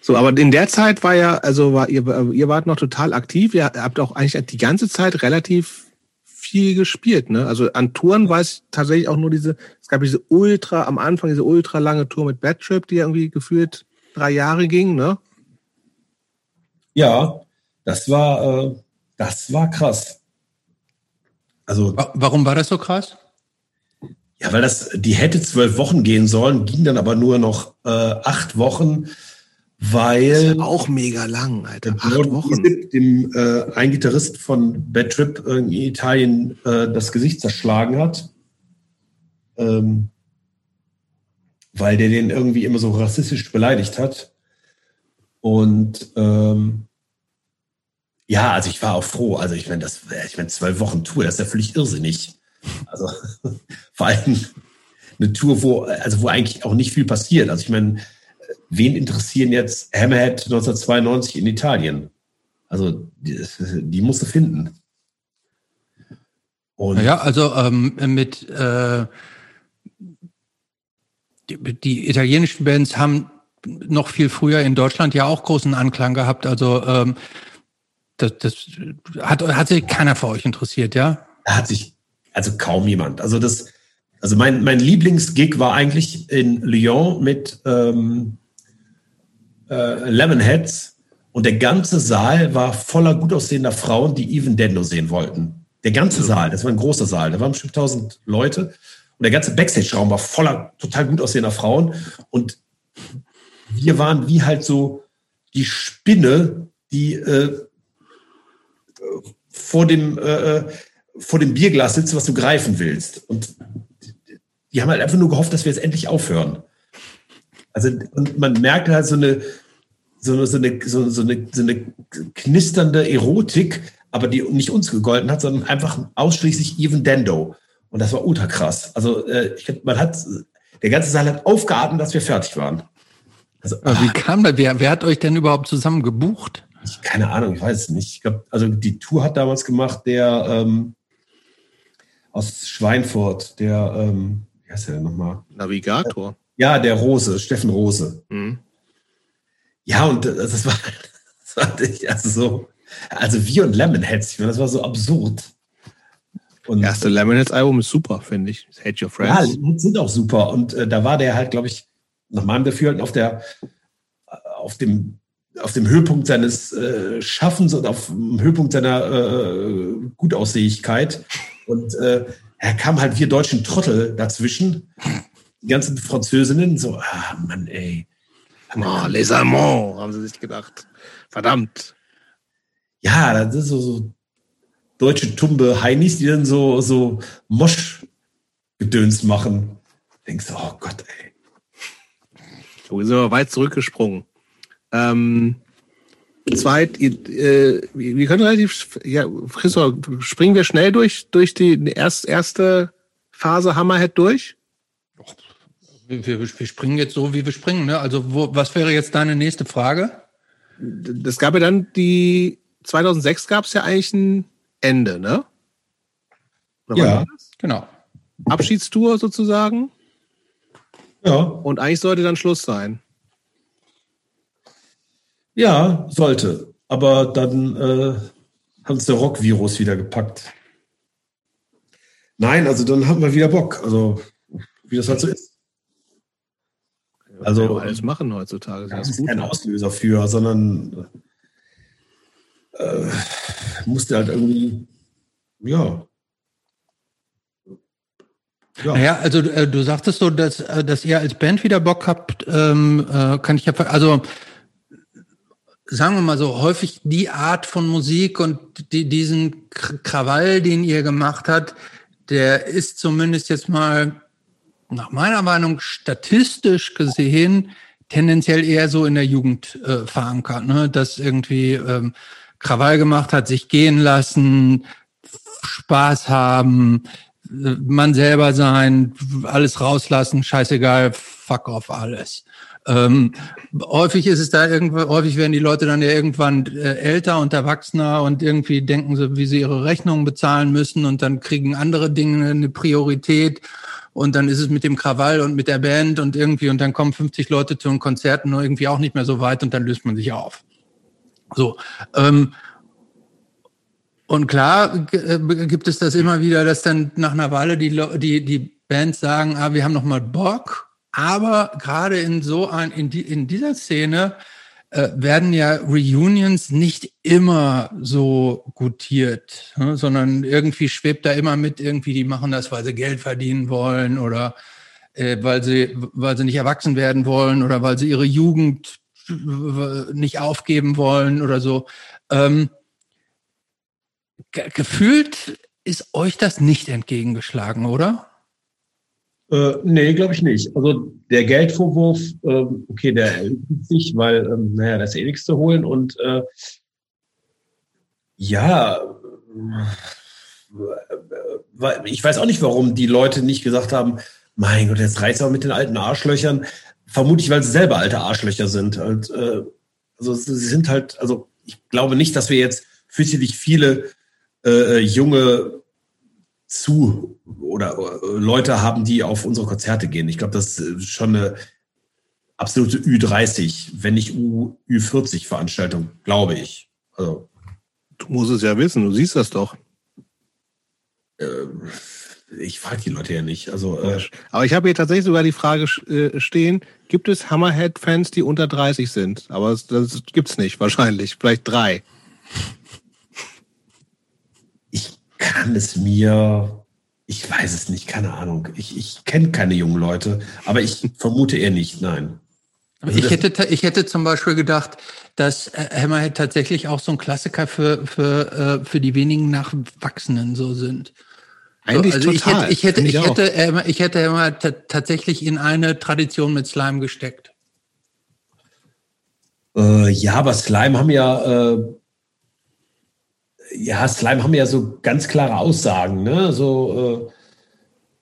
So, aber in der Zeit war ja, also war ihr, ihr wart noch total aktiv. Ihr habt auch eigentlich die ganze Zeit relativ viel gespielt, ne? Also an Touren weiß ich tatsächlich auch nur diese, es gab diese ultra, am Anfang diese ultra lange Tour mit Bad Trip, die irgendwie gefühlt drei Jahre ging, ne? Ja, das war, äh, das war krass. Also. Warum war das so krass? Ja, weil das, die hätte zwölf Wochen gehen sollen, ging dann aber nur noch äh, acht Wochen weil auch mega lang, Alter. Acht Wochen. dem äh, ein Gitarrist von Bad Trip in Italien äh, das Gesicht zerschlagen hat, ähm, weil der den irgendwie immer so rassistisch beleidigt hat. Und ähm, ja, also ich war auch froh. Also ich meine, das, ich meine, zwölf Wochen Tour, das ist ja völlig irrsinnig. Also vor allem eine Tour, wo, also wo eigentlich auch nicht viel passiert. Also ich meine, wen interessieren jetzt Hammerhead 1992 in Italien? Also die, die musst du finden. Und ja, also ähm, mit äh, die, die, italienischen Bands haben noch viel früher in Deutschland ja auch großen Anklang gehabt. Also ähm, das, das hat, hat sich keiner für euch interessiert, ja? Hat sich also kaum jemand. Also das, also mein, mein Lieblingsgig war eigentlich in Lyon mit ähm, äh, Lemonheads und der ganze Saal war voller gut aussehender Frauen, die Even Dendo sehen wollten. Der ganze Saal, das war ein großer Saal, da waren bestimmt tausend Leute und der ganze Backstage-Raum war voller total gut aussehender Frauen und wir waren wie halt so die Spinne, die äh, vor dem äh, äh vor dem Bierglas sitzt, was du greifen willst. Und die haben halt einfach nur gehofft, dass wir jetzt endlich aufhören. Also, und man merkt halt so eine, so, so, eine, so, eine, so eine knisternde Erotik, aber die nicht uns gegolten hat, sondern einfach ausschließlich Even Dendo. Und das war ultra krass. Also, äh, man hat, der ganze Saal hat aufgeatmet, dass wir fertig waren. Also, wie kam das? Wer, wer hat euch denn überhaupt zusammen gebucht? ich, keine Ahnung, ich weiß es nicht. Ich glaube, also die Tour hat damals gemacht, der ähm, aus Schweinfurt, der, ähm, wie heißt der denn nochmal? Navigator. Ja, der Rose, Steffen Rose. Mhm. Ja, und das war, das war also so, also wie und Lemonheads, ich meine, das war so absurd. Und erste Lemonheads-Album ist super, finde ich. Hate Your Friends. Ja, sind auch super. Und äh, da war der halt, glaube ich, nach meinem Dafürhalten auf der, auf dem, auf dem Höhepunkt seines äh, Schaffens und auf dem Höhepunkt seiner äh, Gutaussehigkeit. Und äh, er kam halt wir deutschen Trottel dazwischen. Die ganzen Französinnen so, ah, Mann, ey. Oh, les Allemands, haben sie sich gedacht. Verdammt. Ja, das ist so, so deutsche Tumbe Heinis, die dann so, so Mosch-Gedöns machen. Denkst du, oh Gott, ey. So, wir sind wir weit zurückgesprungen. Ähm, zweit, äh, wir können relativ, ja, Christoph, springen wir schnell durch, durch die erst, erste Phase Hammerhead durch? Wir, wir, wir springen jetzt so, wie wir springen. Ne? Also, wo, was wäre jetzt deine nächste Frage? Das gab ja dann die, 2006 gab es ja eigentlich ein Ende, ne? Oder ja, genau. Abschiedstour sozusagen. Ja. Und eigentlich sollte dann Schluss sein. Ja, sollte. Aber dann äh, hat uns der Rock-Virus wieder gepackt. Nein, also dann haben wir wieder Bock. Also, wie das halt so ist. Also alles machen heutzutage. Das ist kein Auslöser für, sondern äh, musste halt irgendwie, ja. Ja. Naja, also äh, du sagtest so, dass, äh, dass ihr als Band wieder Bock habt, ähm, äh, kann ich ja, also sagen wir mal so, häufig die Art von Musik und die, diesen Krawall, den ihr gemacht habt, der ist zumindest jetzt mal nach meiner Meinung statistisch gesehen tendenziell eher so in der Jugend äh, verankert, ne? dass irgendwie ähm, Krawall gemacht hat, sich gehen lassen, Spaß haben, man selber sein, alles rauslassen, scheißegal, fuck off alles. Ähm, häufig ist es da irgendwie, häufig werden die Leute dann ja irgendwann äh, älter und erwachsener und irgendwie denken sie, wie sie ihre Rechnungen bezahlen müssen und dann kriegen andere Dinge eine Priorität und dann ist es mit dem Krawall und mit der Band und irgendwie und dann kommen 50 Leute zu einem Konzert und irgendwie auch nicht mehr so weit und dann löst man sich auf. So. Ähm, und klar äh, gibt es das immer wieder, dass dann nach einer Weile die, die, die Bands sagen, ah, wir haben noch mal Bock. Aber gerade in so ein, in, die, in dieser Szene äh, werden ja Reunions nicht immer so gutiert, ne? sondern irgendwie schwebt da immer mit, irgendwie, die machen das, weil sie Geld verdienen wollen oder äh, weil sie, weil sie nicht erwachsen werden wollen oder weil sie ihre Jugend nicht aufgeben wollen oder so. Ähm, gefühlt ist euch das nicht entgegengeschlagen, oder? Äh, nee, glaube ich nicht. Also der Geldvorwurf, äh, okay, der erübt sich, weil, ähm, naja, da ist eh nichts zu holen. Und äh, ja, ich weiß auch nicht, warum die Leute nicht gesagt haben, mein Gott, jetzt reißt aber mit den alten Arschlöchern. Vermutlich, weil sie selber alte Arschlöcher sind. Und, äh, also sie sind halt, also ich glaube nicht, dass wir jetzt fürchterlich viele äh, junge zu oder äh, Leute haben, die auf unsere Konzerte gehen. Ich glaube, das ist schon eine absolute Ü30, wenn nicht U, Ü40 Veranstaltung, glaube ich. Also, du musst es ja wissen, du siehst das doch. Äh, ich frage die Leute ja nicht. Also, äh, Aber ich habe hier tatsächlich sogar die Frage äh, stehen, gibt es Hammerhead-Fans, die unter 30 sind? Aber das, das gibt's nicht, wahrscheinlich. Vielleicht drei. Ich kann es mir, ich weiß es nicht, keine Ahnung. Ich, ich kenne keine jungen Leute, aber ich vermute eher nicht, nein. Also ich, hätte, ich hätte zum Beispiel gedacht, dass äh, Hammerhead tatsächlich auch so ein Klassiker für, für, äh, für die wenigen Nachwachsenden so sind. Eigentlich also total. Ich hätte, ich hätte, ich, hätte, äh, ich hätte immer tatsächlich in eine Tradition mit Slime gesteckt. Äh, ja, aber Slime haben ja, äh, ja, Slime haben ja so ganz klare Aussagen, ne? So,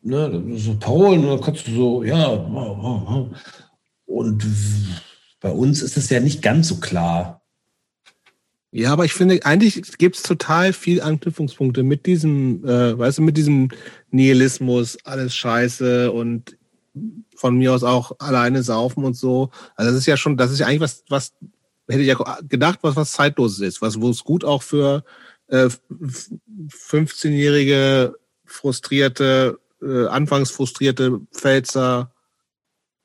äh, ne, so Parolen, da kannst du so, ja, und bei uns ist es ja nicht ganz so klar. Ja, aber ich finde, eigentlich gibt es total viel Anknüpfungspunkte mit diesem, äh, weißt du, mit diesem Nihilismus, alles scheiße und von mir aus auch alleine saufen und so. Also das ist ja schon, das ist ja eigentlich was, was hätte ich ja gedacht, was was zeitloses ist, was wo es gut auch für äh, 15-jährige frustrierte, äh, anfangs frustrierte Pfälzer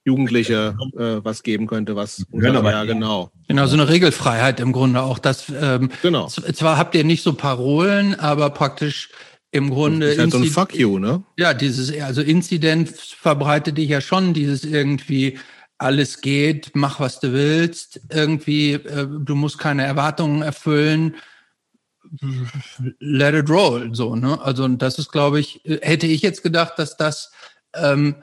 Jugendliche äh, was geben könnte, was ja, aber ja genau. Genau, so eine Regelfreiheit im Grunde auch. Das ähm, genau. zwar habt ihr nicht so Parolen, aber praktisch im Grunde. Das ist halt so ein Fuck you, ne? Ja, dieses, also Inzident verbreitet dich ja schon, dieses irgendwie alles geht, mach was du willst, irgendwie, äh, du musst keine Erwartungen erfüllen, let it roll, so, ne? Also, das ist, glaube ich, hätte ich jetzt gedacht, dass das, ähm,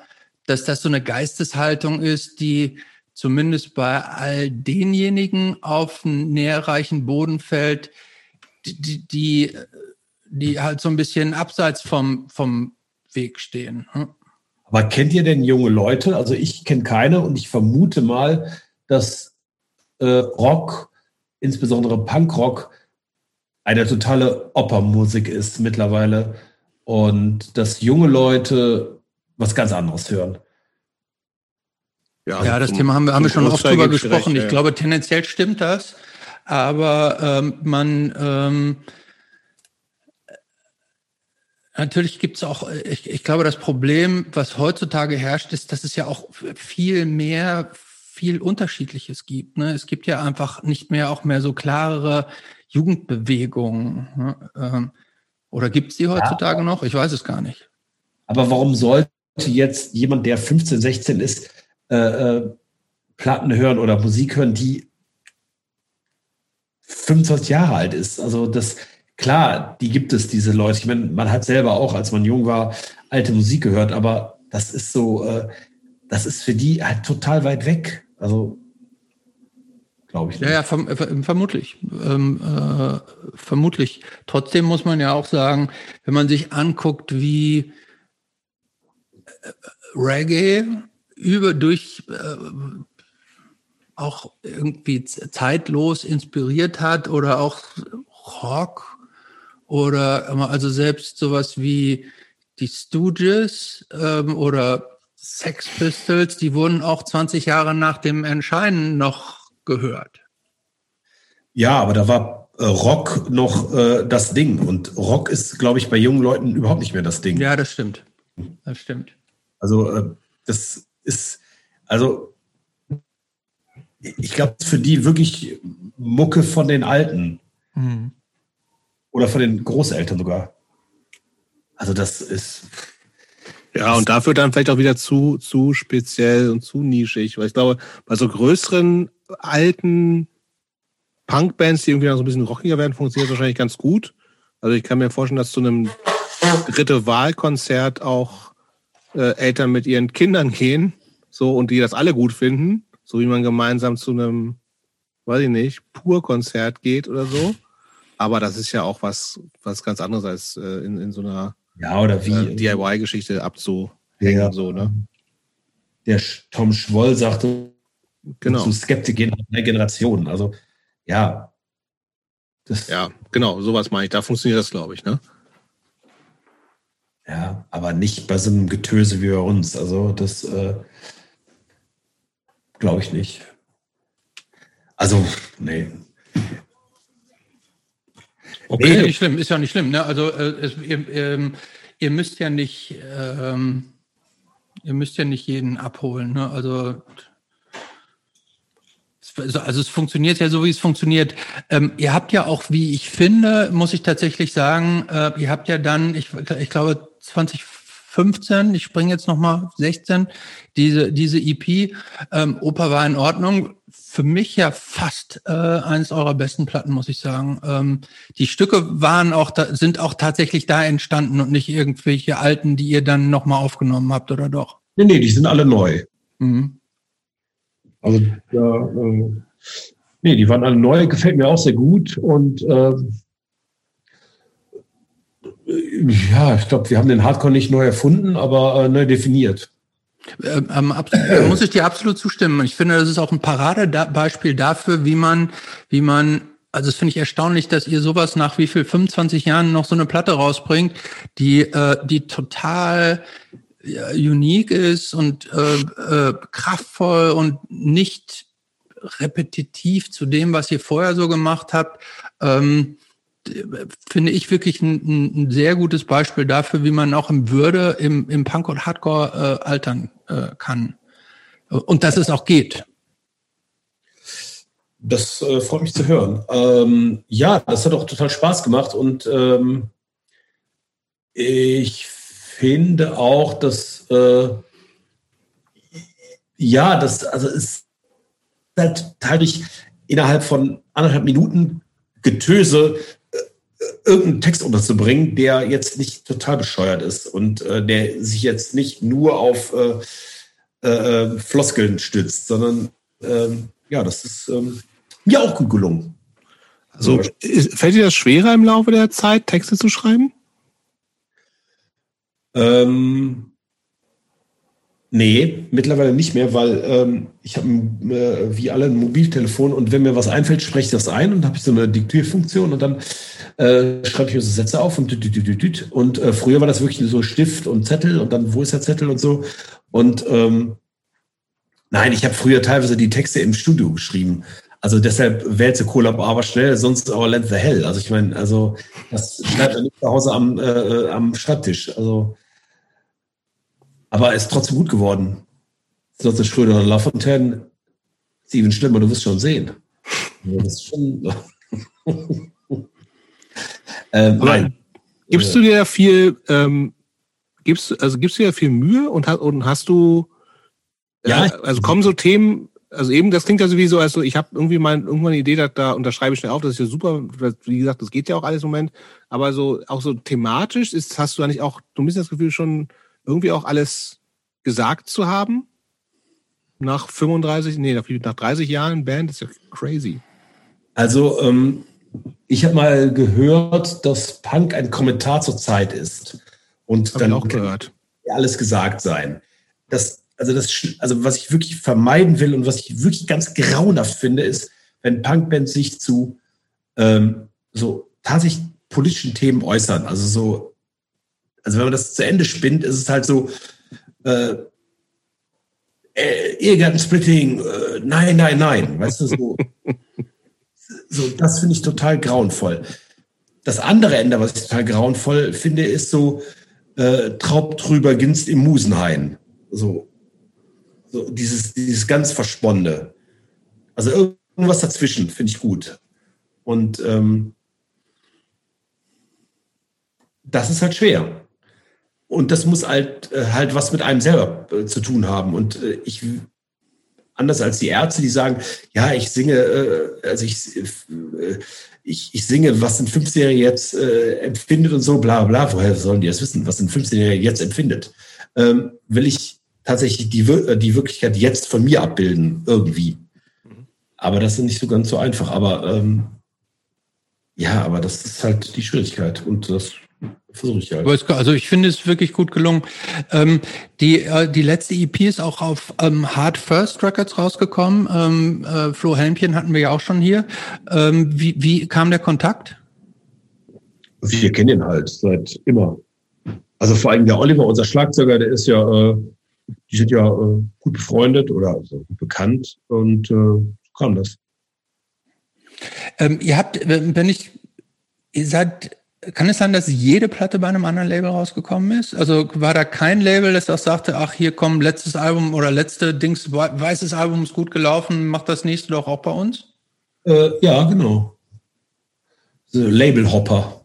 dass das so eine Geisteshaltung ist, die zumindest bei all denjenigen auf einen näherreichen Boden fällt, die, die, die halt so ein bisschen abseits vom, vom Weg stehen. Hm? Aber kennt ihr denn junge Leute? Also ich kenne keine und ich vermute mal, dass äh, Rock, insbesondere Punkrock, eine totale Opernmusik ist mittlerweile und dass junge Leute was ganz anderes hören. Ja, ja das Thema haben wir, haben wir schon oft drüber gesprochen. Recht, ich ja. glaube, tendenziell stimmt das, aber ähm, man ähm, Natürlich gibt es auch, ich, ich glaube, das Problem, was heutzutage herrscht, ist, dass es ja auch viel mehr, viel Unterschiedliches gibt. Ne? Es gibt ja einfach nicht mehr auch mehr so klarere Jugendbewegungen. Ne? Ähm, oder gibt es die heutzutage ja. noch? Ich weiß es gar nicht. Aber warum sollte jetzt jemand, der 15, 16 ist, äh, äh, Platten hören oder Musik hören, die 25 Jahre alt ist? Also das, klar, die gibt es, diese Leute. Ich meine, man hat selber auch, als man jung war, alte Musik gehört, aber das ist so, äh, das ist für die halt total weit weg. Also glaube ich. Ja, ja, verm äh, vermutlich. Ähm, äh, vermutlich. Trotzdem muss man ja auch sagen, wenn man sich anguckt, wie äh, Reggae über durch äh, auch irgendwie zeitlos inspiriert hat oder auch Rock oder also selbst sowas wie die Stooges ähm, oder Sex Pistols, die wurden auch 20 Jahre nach dem Entscheiden noch gehört. Ja, aber da war äh, Rock noch äh, das Ding und Rock ist, glaube ich, bei jungen Leuten überhaupt nicht mehr das Ding. Ja, das stimmt. Das stimmt. Also äh, das ist, also ich glaube, für die wirklich Mucke von den Alten. Mhm. Oder von den Großeltern sogar. Also das ist. Ja, und dafür dann vielleicht auch wieder zu, zu speziell und zu nischig. Weil ich glaube, bei so größeren, alten Punkbands, die irgendwie noch so ein bisschen rockiger werden, funktioniert das wahrscheinlich ganz gut. Also ich kann mir vorstellen, dass zu einem dritte Wahlkonzert auch äh, Eltern mit ihren Kindern gehen, so und die das alle gut finden, so wie man gemeinsam zu einem, weiß ich nicht, Pur-Konzert geht oder so. Aber das ist ja auch was, was ganz anderes als äh, in, in so einer ja, oder wie äh, DIY-Geschichte abzuhängen. Ja. So, ne? Der Tom Schwoll sagte, genau. zu Skeptik der Generation. Also ja. Das, ja, genau, sowas meine ich. Da funktioniert das, glaube ich, ne? Ja, aber nicht bei so einem Getöse wie bei uns. Also das äh, glaube ich nicht. Also, nee. Okay, nee. nicht schlimm, ist ja nicht schlimm. Ne? Also äh, es, ihr, ähm, ihr, müsst ja nicht, ähm, ihr müsst ja nicht jeden abholen. Ne? Also also es funktioniert ja so, wie es funktioniert. Ähm, ihr habt ja auch, wie ich finde, muss ich tatsächlich sagen, äh, ihr habt ja dann, ich, ich glaube 2015, ich springe jetzt nochmal 16, diese, diese EP, ähm, Oper war in Ordnung, für mich ja fast äh, eines eurer besten Platten, muss ich sagen. Ähm, die Stücke waren auch da, sind auch tatsächlich da entstanden und nicht irgendwelche alten, die ihr dann nochmal aufgenommen habt, oder doch? Nee, nee, die sind alle neu. Mhm. Also ja, äh, nee, die waren alle neu, gefällt mir auch sehr gut und äh, ja, ich glaube, wir haben den Hardcore nicht neu erfunden, aber äh, neu definiert. Ähm, ähm absolut, muss ich dir absolut zustimmen. Ich finde, das ist auch ein Paradebeispiel dafür, wie man, wie man also das finde ich erstaunlich, dass ihr sowas nach wie viel 25 Jahren noch so eine Platte rausbringt, die äh, die total unique ist und äh, äh, kraftvoll und nicht repetitiv zu dem, was ihr vorher so gemacht habt. Ähm, finde ich wirklich ein, ein, sehr gutes Beispiel dafür, wie man auch im Würde im, im Punk und Hardcore äh, altern äh, kann. Und dass es auch geht. Das äh, freut mich zu hören. Ähm, ja, das hat auch total Spaß gemacht und ähm, ich finde auch, dass äh, ja, das also ist halt tatsächlich innerhalb von anderthalb Minuten Getöse äh, irgendeinen Text unterzubringen, der jetzt nicht total bescheuert ist und äh, der sich jetzt nicht nur auf äh, äh, Floskeln stützt, sondern ähm, ja, das ist ähm, mir auch gut gelungen. Also fällt dir das schwerer im Laufe der Zeit, Texte zu schreiben? Ähm, nee, mittlerweile nicht mehr, weil ähm, ich habe äh, wie alle ein Mobiltelefon und wenn mir was einfällt, spreche ich das ein und habe ich so eine Diktierfunktion und dann äh, schreibe ich mir so Sätze auf und und äh, früher war das wirklich so Stift und Zettel und dann wo ist der Zettel und so und ähm, nein, ich habe früher teilweise die Texte im Studio geschrieben. Also deshalb wälze Kohlab aber schnell, sonst aber land the hell. Also ich meine, also das bleibt ja nicht zu Hause am, äh, äh, am Schreibtisch. Also aber ist trotzdem gut geworden. Sonst Schröder und Lafontaine, Steven Schlimmer, du wirst schon sehen. Das ist schon. ähm, nein. Gibst du dir viel, ähm, gibst, also gibst du dir viel Mühe und, und hast du, ja, äh, also kommen so Themen also eben, das klingt ja sowieso, also ich habe irgendwie mal irgendwann eine Idee, dass da unterschreibe ich schnell auf, das ist ja super, wie gesagt, das geht ja auch alles im Moment, aber so auch so thematisch ist, hast du eigentlich auch du ein bisschen das Gefühl, schon irgendwie auch alles gesagt zu haben? Nach 35, nee, nach 30 Jahren Band, das ist ja crazy. Also, ähm, ich habe mal gehört, dass Punk ein Kommentar zur Zeit ist. Und Hab dann auch gehört. alles gesagt sein. Das also das, also was ich wirklich vermeiden will und was ich wirklich ganz grauenhaft finde, ist, wenn Punkbands sich zu ähm, so tatsächlich politischen Themen äußern. Also so, also wenn man das zu Ende spinnt, ist es halt so, äh, äh, Ehegattensplitting, äh, nein, nein, nein. Weißt du, so, so das finde ich total grauenvoll. Das andere Ende, was ich total grauenvoll finde, ist so äh, Traub drüber Ginst im Musenhain. So, so dieses, dieses ganz Versponnene. Also irgendwas dazwischen finde ich gut. Und ähm, das ist halt schwer. Und das muss halt, äh, halt was mit einem selber äh, zu tun haben. Und äh, ich, anders als die Ärzte, die sagen, ja, ich singe, also ich, ich, ich singe, was ein 15-Jähriger jetzt empfindet und so, bla bla. Woher sollen die das wissen, was ein 15-Jähriger jetzt empfindet? Ähm, will ich tatsächlich die, die Wirklichkeit jetzt von mir abbilden, irgendwie. Aber das ist nicht so ganz so einfach. Aber ähm, ja, aber das ist halt die Schwierigkeit und das versuche ich halt. Also ich finde es wirklich gut gelungen. Ähm, die, äh, die letzte EP ist auch auf ähm, Hard First Records rausgekommen. Ähm, äh, Flo Helmchen hatten wir ja auch schon hier. Ähm, wie, wie kam der Kontakt? Wir kennen ihn halt seit immer. Also vor allem der Oliver, unser Schlagzeuger, der ist ja äh, die sind ja äh, gut befreundet oder also bekannt und äh, kam das. Ähm, ihr habt, wenn ich, ihr seid, kann es sein, dass jede Platte bei einem anderen Label rausgekommen ist? Also war da kein Label, das auch sagte, ach, hier kommt letztes Album oder letzte Dings, weißes Album ist gut gelaufen, macht das nächste doch auch bei uns? Äh, ja, genau. So, Label Hopper.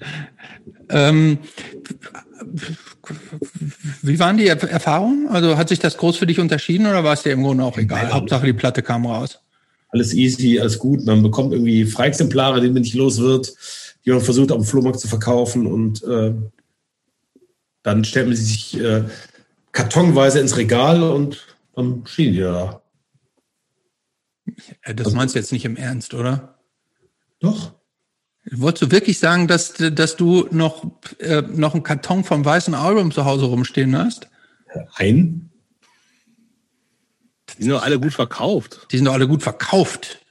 ähm, wie waren die Erfahrungen? Also hat sich das groß für dich unterschieden oder war es dir im Grunde auch egal? Hauptsache die Platte kam raus. Alles easy, alles gut. Man bekommt irgendwie Freiexemplare, die man nicht los wird, die man versucht auf dem Flohmarkt zu verkaufen und äh, dann stellt man sie sich äh, kartonweise ins Regal und dann stehen die da. Das also, meinst du jetzt nicht im Ernst, oder? Doch. Wolltest du wirklich sagen, dass, dass du noch, äh, noch einen Karton vom weißen Album zu Hause rumstehen hast? Ein? Die sind doch alle gut verkauft. Die sind doch alle gut verkauft.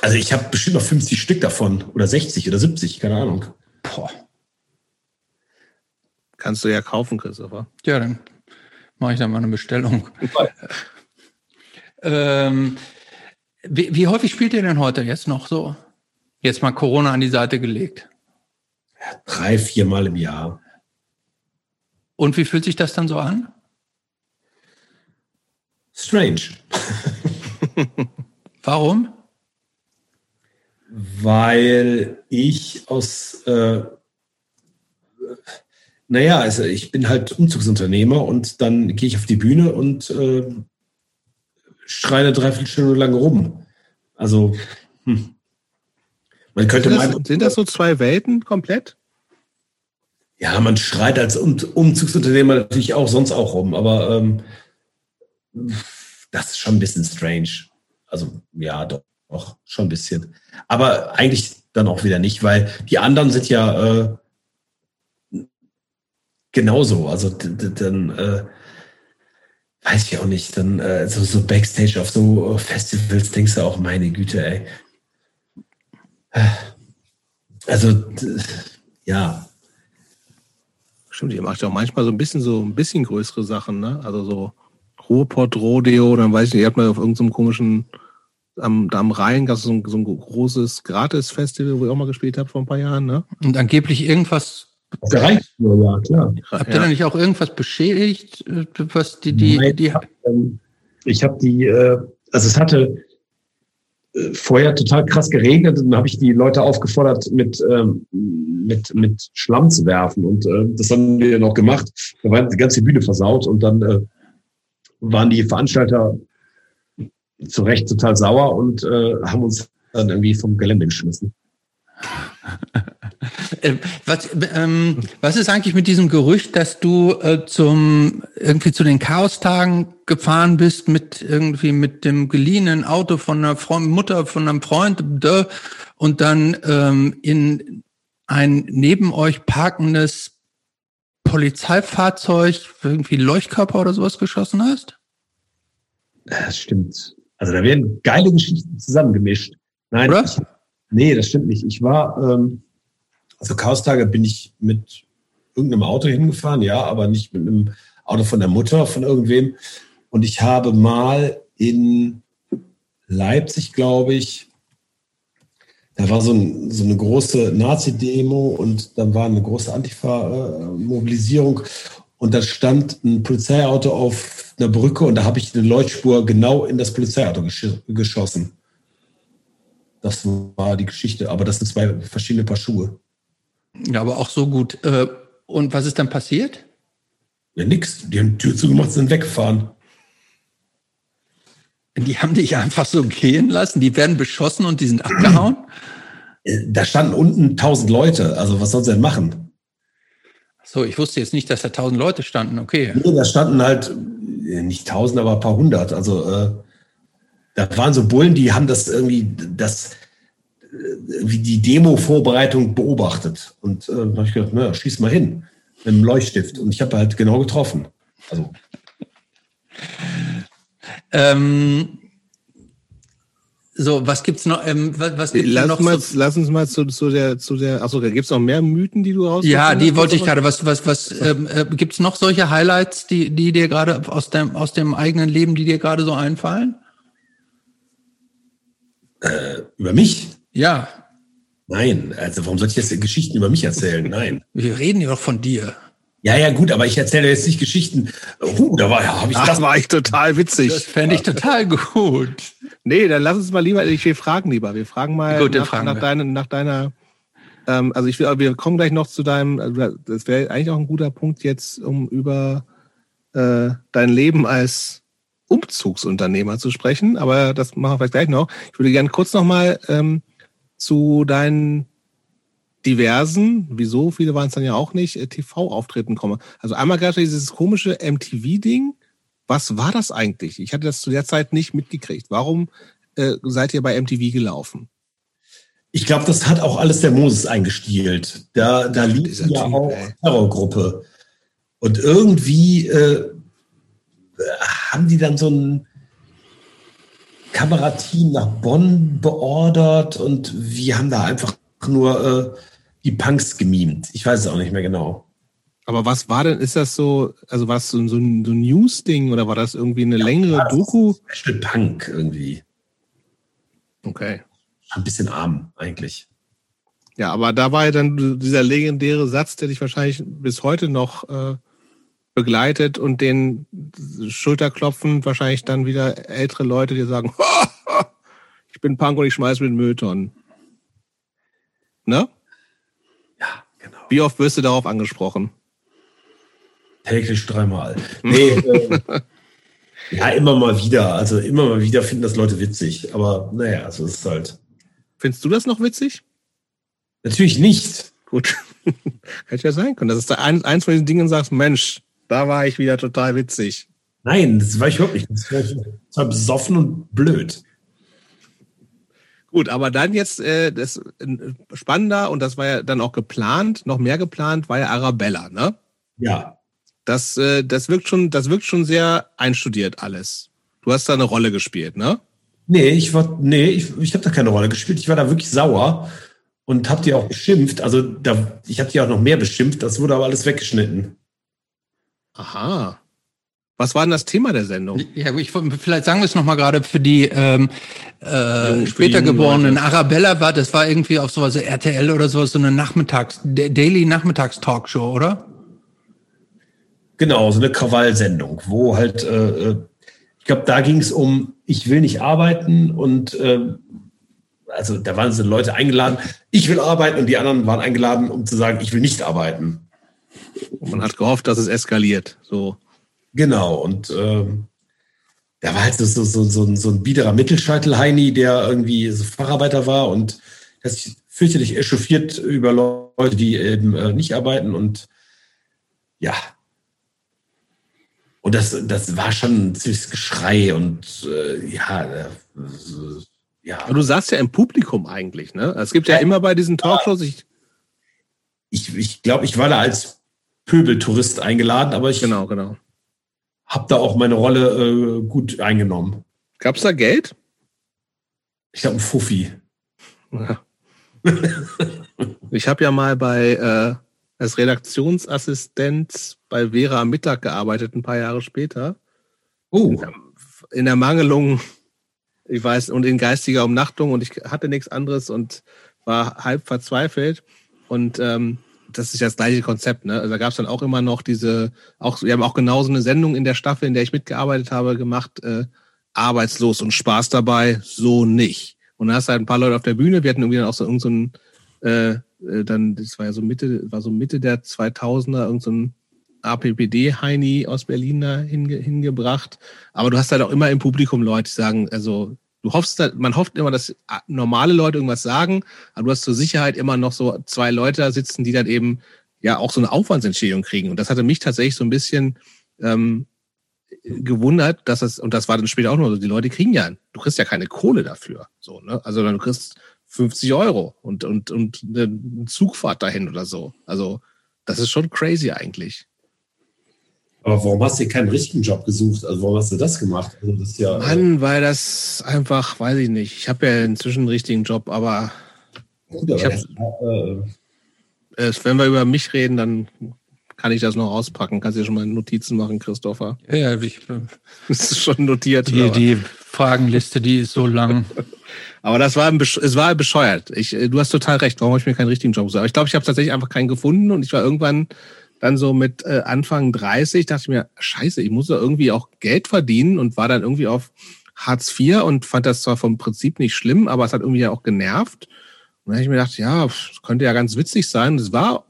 Also ich habe bestimmt noch 50 Stück davon oder 60 oder 70, keine Ahnung. Boah. Kannst du ja kaufen, Christopher. Ja, dann mache ich da mal eine Bestellung. ähm, wie, wie häufig spielt ihr denn heute jetzt noch so? Jetzt mal Corona an die Seite gelegt. Ja, drei, viermal im Jahr. Und wie fühlt sich das dann so an? Strange. Warum? Weil ich aus, äh, naja, also ich bin halt Umzugsunternehmer und dann gehe ich auf die Bühne und äh, schreie eine Dreiviertelstunde lang rum. Also, hm. man könnte sind das, meinen, sind das so zwei Welten komplett? Ja, man schreit als Umzugsunternehmer natürlich auch sonst auch rum, aber ähm, das ist schon ein bisschen strange. Also ja, doch, doch, schon ein bisschen. Aber eigentlich dann auch wieder nicht, weil die anderen sind ja äh, genauso. Also dann äh, weiß ich auch nicht, dann äh, so, so Backstage auf so Festivals denkst du auch, meine Güte, ey. Also ja, Stimmt, ihr macht ja auch manchmal so ein bisschen so ein bisschen größere Sachen, ne? Also so Ruhrpott, Rodeo, dann weiß ich nicht, ihr habt mal auf irgendeinem komischen, am, da am Rhein gab es so ein, so ein großes Gratis-Festival, wo ihr auch mal gespielt habt vor ein paar Jahren, ne? Und angeblich irgendwas Gereicht nur, ja, klar. Habt ihr ja. da nicht auch irgendwas beschädigt, äh, was die, die, Nein, die. Ähm, ich habe die, äh, also es hatte äh, vorher total krass geregnet und dann habe ich die Leute aufgefordert, mit, ähm, mit, mit Schlamm zu werfen. Und äh, das haben wir noch gemacht. Da war die ganze Bühne versaut und dann äh, waren die Veranstalter zu Recht total sauer und äh, haben uns dann irgendwie vom Gelände geschmissen. Äh, was, ähm, was ist eigentlich mit diesem Gerücht, dass du äh, zum irgendwie zu den Chaostagen gefahren bist mit irgendwie mit dem geliehenen Auto von einer Freund, Mutter von einem Freund und dann ähm, in ein neben euch parkendes Polizeifahrzeug irgendwie Leuchtkörper oder sowas geschossen hast? Das stimmt. Also da werden geile Geschichten zusammengemischt. Nein, ich, nee, das stimmt nicht. Ich war ähm, also Chaostage bin ich mit irgendeinem Auto hingefahren, ja, aber nicht mit einem Auto von der Mutter, von irgendwem. Und ich habe mal in Leipzig, glaube ich, da war so, ein, so eine große Nazi-Demo und dann war eine große Antifa-Mobilisierung. Und da stand ein Polizeiauto auf einer Brücke und da habe ich eine Leuchtspur genau in das Polizeiauto gesch geschossen. Das war die Geschichte, aber das sind zwei verschiedene Paar Schuhe. Ja, aber auch so gut. Äh, und was ist dann passiert? Ja, nix. Die haben die Tür zugemacht, sind weggefahren. Die haben dich einfach so gehen lassen, die werden beschossen und die sind abgehauen? Äh, da standen unten tausend Leute. Also was soll sie denn machen? So, ich wusste jetzt nicht, dass da tausend Leute standen. Okay. Nee, da standen halt äh, nicht tausend, aber ein paar hundert. Also äh, da waren so Bullen, die haben das irgendwie, das, wie die Demo-Vorbereitung beobachtet. Und äh, da habe ich gedacht, naja, schieß mal hin mit einem Leuchtstift. Und ich habe halt genau getroffen. Also. Ähm, so, was gibt's noch? Ähm, was, was gibt's lass, noch mal, so? lass uns mal zu, zu der, zu der. Achso, da gibt's noch mehr Mythen, die du raus. Ja, die wollte ich gerade. Was, was, was? Ähm, äh, gibt's noch solche Highlights, die, die dir gerade aus dem, aus dem eigenen Leben, die dir gerade so einfallen? Äh, über mich? Ja. Nein, also warum soll ich jetzt Geschichten über mich erzählen? Nein. Wir reden ja doch von dir. Ja, ja, gut, aber ich erzähle jetzt nicht Geschichten. Uh, da war ja, habe ich Ach, das war ich total witzig. Das fände ich total gut. Nee, dann lass uns mal lieber, ich will fragen lieber. Wir fragen mal gut, nach, fragen nach, deine, nach deiner, ähm, also ich will, wir kommen gleich noch zu deinem, also das wäre eigentlich auch ein guter Punkt jetzt, um über äh, dein Leben als Umzugsunternehmer zu sprechen, aber das machen wir vielleicht gleich noch. Ich würde gerne kurz nochmal ähm, zu deinen diversen, wieso, viele waren es dann ja auch nicht, äh, TV-Auftritten komme. Also einmal gab es dieses komische MTV-Ding. Was war das eigentlich? Ich hatte das zu der Zeit nicht mitgekriegt. Warum äh, seid ihr bei MTV gelaufen? Ich glaube, das hat auch alles der Moses eingestielt. Da, da lief ja typ, auch ey. Terrorgruppe. Und irgendwie äh, haben die dann so ein Kamerateam nach Bonn beordert und wir haben da einfach nur äh, die Punks gemimt. Ich weiß es auch nicht mehr genau. Aber was war denn, ist das so, also war es so, so ein, so ein News-Ding oder war das irgendwie eine ja, längere Doku? Special Punk irgendwie. Okay. Ein bisschen arm eigentlich. Ja, aber da war ja dann dieser legendäre Satz, der dich wahrscheinlich bis heute noch äh, begleitet und den Schulterklopfen wahrscheinlich dann wieder ältere Leute, die sagen, ich bin Punk und ich schmeiß mit Mülltonnen. Ne? Ja, genau. Wie oft wirst du darauf angesprochen? Täglich dreimal. Nee, äh, ja, immer mal wieder. Also immer mal wieder finden das Leute witzig. Aber naja, also es ist halt. Findest du das noch witzig? Natürlich nicht. Gut. Hätte ja sein können. Das ist eins, eins von diesen Dingen, sagst, Mensch, da war ich wieder total witzig. Nein, das war ich wirklich nicht. Das war besoffen und blöd. Gut, aber dann jetzt äh, das spannender und das war ja dann auch geplant, noch mehr geplant, war ja Arabella, ne? Ja. Das, äh, das wirkt schon, das wirkt schon sehr einstudiert alles. Du hast da eine Rolle gespielt, ne? Nee, ich war, nee, ich, ich habe da keine Rolle gespielt. Ich war da wirklich sauer und habe die auch beschimpft. Also da, ich habe die auch noch mehr beschimpft. Das wurde aber alles weggeschnitten. Aha. Was war denn das Thema der Sendung? Ja, ich, vielleicht sagen wir es nochmal gerade für die ähm, äh, später geborenen. Leute. Arabella war, das war irgendwie auf sowas RTL oder sowas, so eine Nachmittags, Daily Nachmittags-Talkshow, oder? Genau, so eine Krawallsendung, wo halt, äh, äh ich glaube, da ging es um, ich will nicht arbeiten und äh, also da waren so Leute eingeladen, ich will arbeiten und die anderen waren eingeladen, um zu sagen, ich will nicht arbeiten. Und man hat gehofft, dass es eskaliert. So. Genau, und ähm, da war halt so, so, so, so, so ein biederer Mittelscheitel-Heini, der irgendwie so Facharbeiter war und der sich fürchterlich echauffiert über Leute, die eben äh, nicht arbeiten und ja. Und das, das war schon ein ziemliches Geschrei und äh, ja, äh, ja. Aber du saßt ja im Publikum eigentlich, ne? Es gibt ja, ja immer bei diesen Talkshows, ich, ich, ich glaube, ich war da als Pöbeltourist eingeladen, aber ich genau, genau. Habe da auch meine Rolle äh, gut eingenommen. Gab es da Geld? Ich glaube, ein Fuffi. Ja. ich habe ja mal bei äh, als Redaktionsassistent bei Vera am Mittag gearbeitet, ein paar Jahre später. Oh. In der, in der Mangelung, ich weiß, und in geistiger Umnachtung und ich hatte nichts anderes und war halb verzweifelt. Und ähm, das ist ja das gleiche Konzept, ne? Also da gab es dann auch immer noch diese, auch, wir haben auch genauso eine Sendung in der Staffel, in der ich mitgearbeitet habe, gemacht, äh, arbeitslos und Spaß dabei, so nicht. Und da hast du halt ein paar Leute auf der Bühne, wir hatten irgendwie dann auch so irgendein so äh, äh, dann, das war ja so Mitte, war so Mitte der 2000er, irgendein so APPD-Heini aus Berlin da hinge, hingebracht. Aber du hast halt auch immer im Publikum Leute, die sagen, also du hoffst, man hofft immer, dass normale Leute irgendwas sagen, aber du hast zur Sicherheit immer noch so zwei Leute da sitzen, die dann eben ja auch so eine Aufwandsentschädigung kriegen. Und das hatte mich tatsächlich so ein bisschen ähm, gewundert, dass das, und das war dann später auch nur so, die Leute kriegen ja, du kriegst ja keine Kohle dafür. So, ne? Also du kriegst 50 Euro und, und, und eine Zugfahrt dahin oder so. Also, das ist schon crazy eigentlich. Aber warum hast du keinen richtigen Job gesucht? Also warum hast du das gemacht? Also das ist ja, Mann, weil das einfach, weiß ich nicht. Ich habe ja inzwischen einen richtigen Job, aber, Gut, aber ich äh, wenn wir über mich reden, dann kann ich das noch auspacken. Kannst du dir schon mal Notizen machen, Christopher? Ja, ja ich, das ist schon notiert. Die, die Fragenliste, die ist so lang. aber das war, es war bescheuert. Ich, du hast total recht. Warum habe ich mir keinen richtigen Job gesucht? Aber ich glaube, ich habe tatsächlich einfach keinen gefunden und ich war irgendwann dann so mit äh, Anfang 30 dachte ich mir, scheiße, ich muss ja irgendwie auch Geld verdienen und war dann irgendwie auf Hartz IV und fand das zwar vom Prinzip nicht schlimm, aber es hat irgendwie ja auch genervt. Und dann habe ich mir gedacht, ja, könnte ja ganz witzig sein. Es war,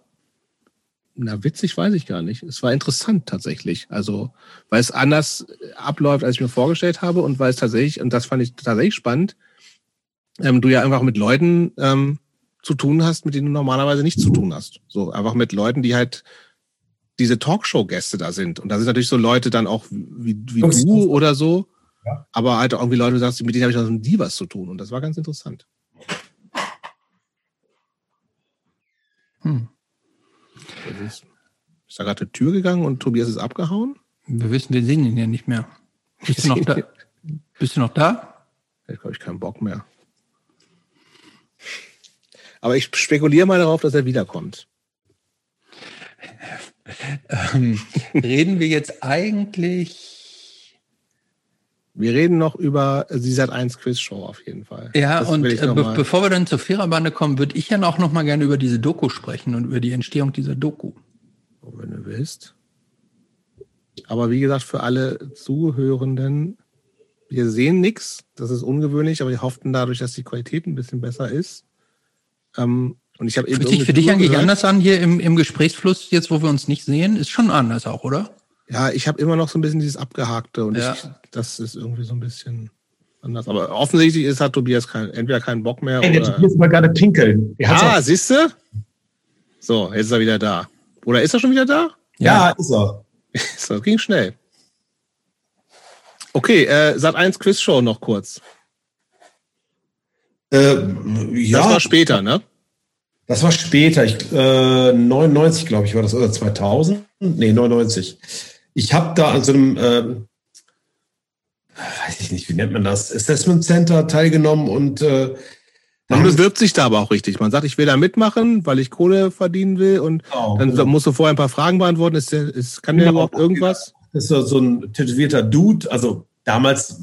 na, witzig weiß ich gar nicht. Es war interessant tatsächlich. Also, weil es anders abläuft, als ich mir vorgestellt habe und weil es tatsächlich, und das fand ich tatsächlich spannend, ähm, du ja einfach mit Leuten ähm, zu tun hast, mit denen du normalerweise nichts zu tun hast. So einfach mit Leuten, die halt diese Talkshow-Gäste da sind. Und da sind natürlich so Leute dann auch wie, wie du oder so, ja. aber halt auch irgendwie Leute, du sagst, mit denen habe ich noch nie was zu tun. Und das war ganz interessant. Hm. Ist, ist da gerade eine Tür gegangen und Tobias ist abgehauen? Wir wissen, wir sehen ihn ja nicht mehr. Bist du noch da? Bist du noch da? Jetzt habe ich keinen Bock mehr. Aber ich spekuliere mal darauf, dass er wiederkommt. Ähm, reden wir jetzt eigentlich. Wir reden noch über die Sat 1 Quiz Show auf jeden Fall. Ja, Das und äh, be bevor wir dann zur Viererbande kommen, würde ich ja auch noch mal gerne über diese Doku sprechen und über die Entstehung dieser Doku. Oh, wenn du willst. Aber wie gesagt, für alle Zuhörenden, wir sehen nichts. Das ist ungewöhnlich, aber wir hofften dadurch, dass die Qualität ein bisschen besser ist. Ähm, und ich habe eben Fühlt sich für dich Tour eigentlich gehört. anders an hier im, im Gesprächsfluss, jetzt wo wir uns nicht sehen? Ist schon anders auch, oder? Ja, ich habe immer noch so ein bisschen dieses Abgehakte und Ja. ich, das ist irgendwie so ein bisschen anders. Aber offensichtlich ist, hat Tobias kein, entweder keinen Bock mehr Ey, der oder. Tobias mal gerade pinkeln. Ah, auch- siehst du? So, jetzt ist er wieder da. Oder ist er schon wieder da? ja, ist er. Das ging schnell. Okay, äh, Sat 1 Quiz Show noch kurz. Äh, Das ja, war später, ne? Das war später. Ich, äh, 99, glaube ich, war das, oder 2000? Nee, 99. Ich habe da an so einem, ähm, weiß ich nicht, wie nennt man das, Assessment Center teilgenommen und äh, Man bewirbt sich da aber auch richtig. Man sagt, ich will da mitmachen, weil ich Kohle verdienen will und Genau, dann genau. musst du vorher ein paar Fragen beantworten. Ist der, ist, kann der Genau. überhaupt irgendwas? Das ist so- ein tätowierter Dude. Also damals,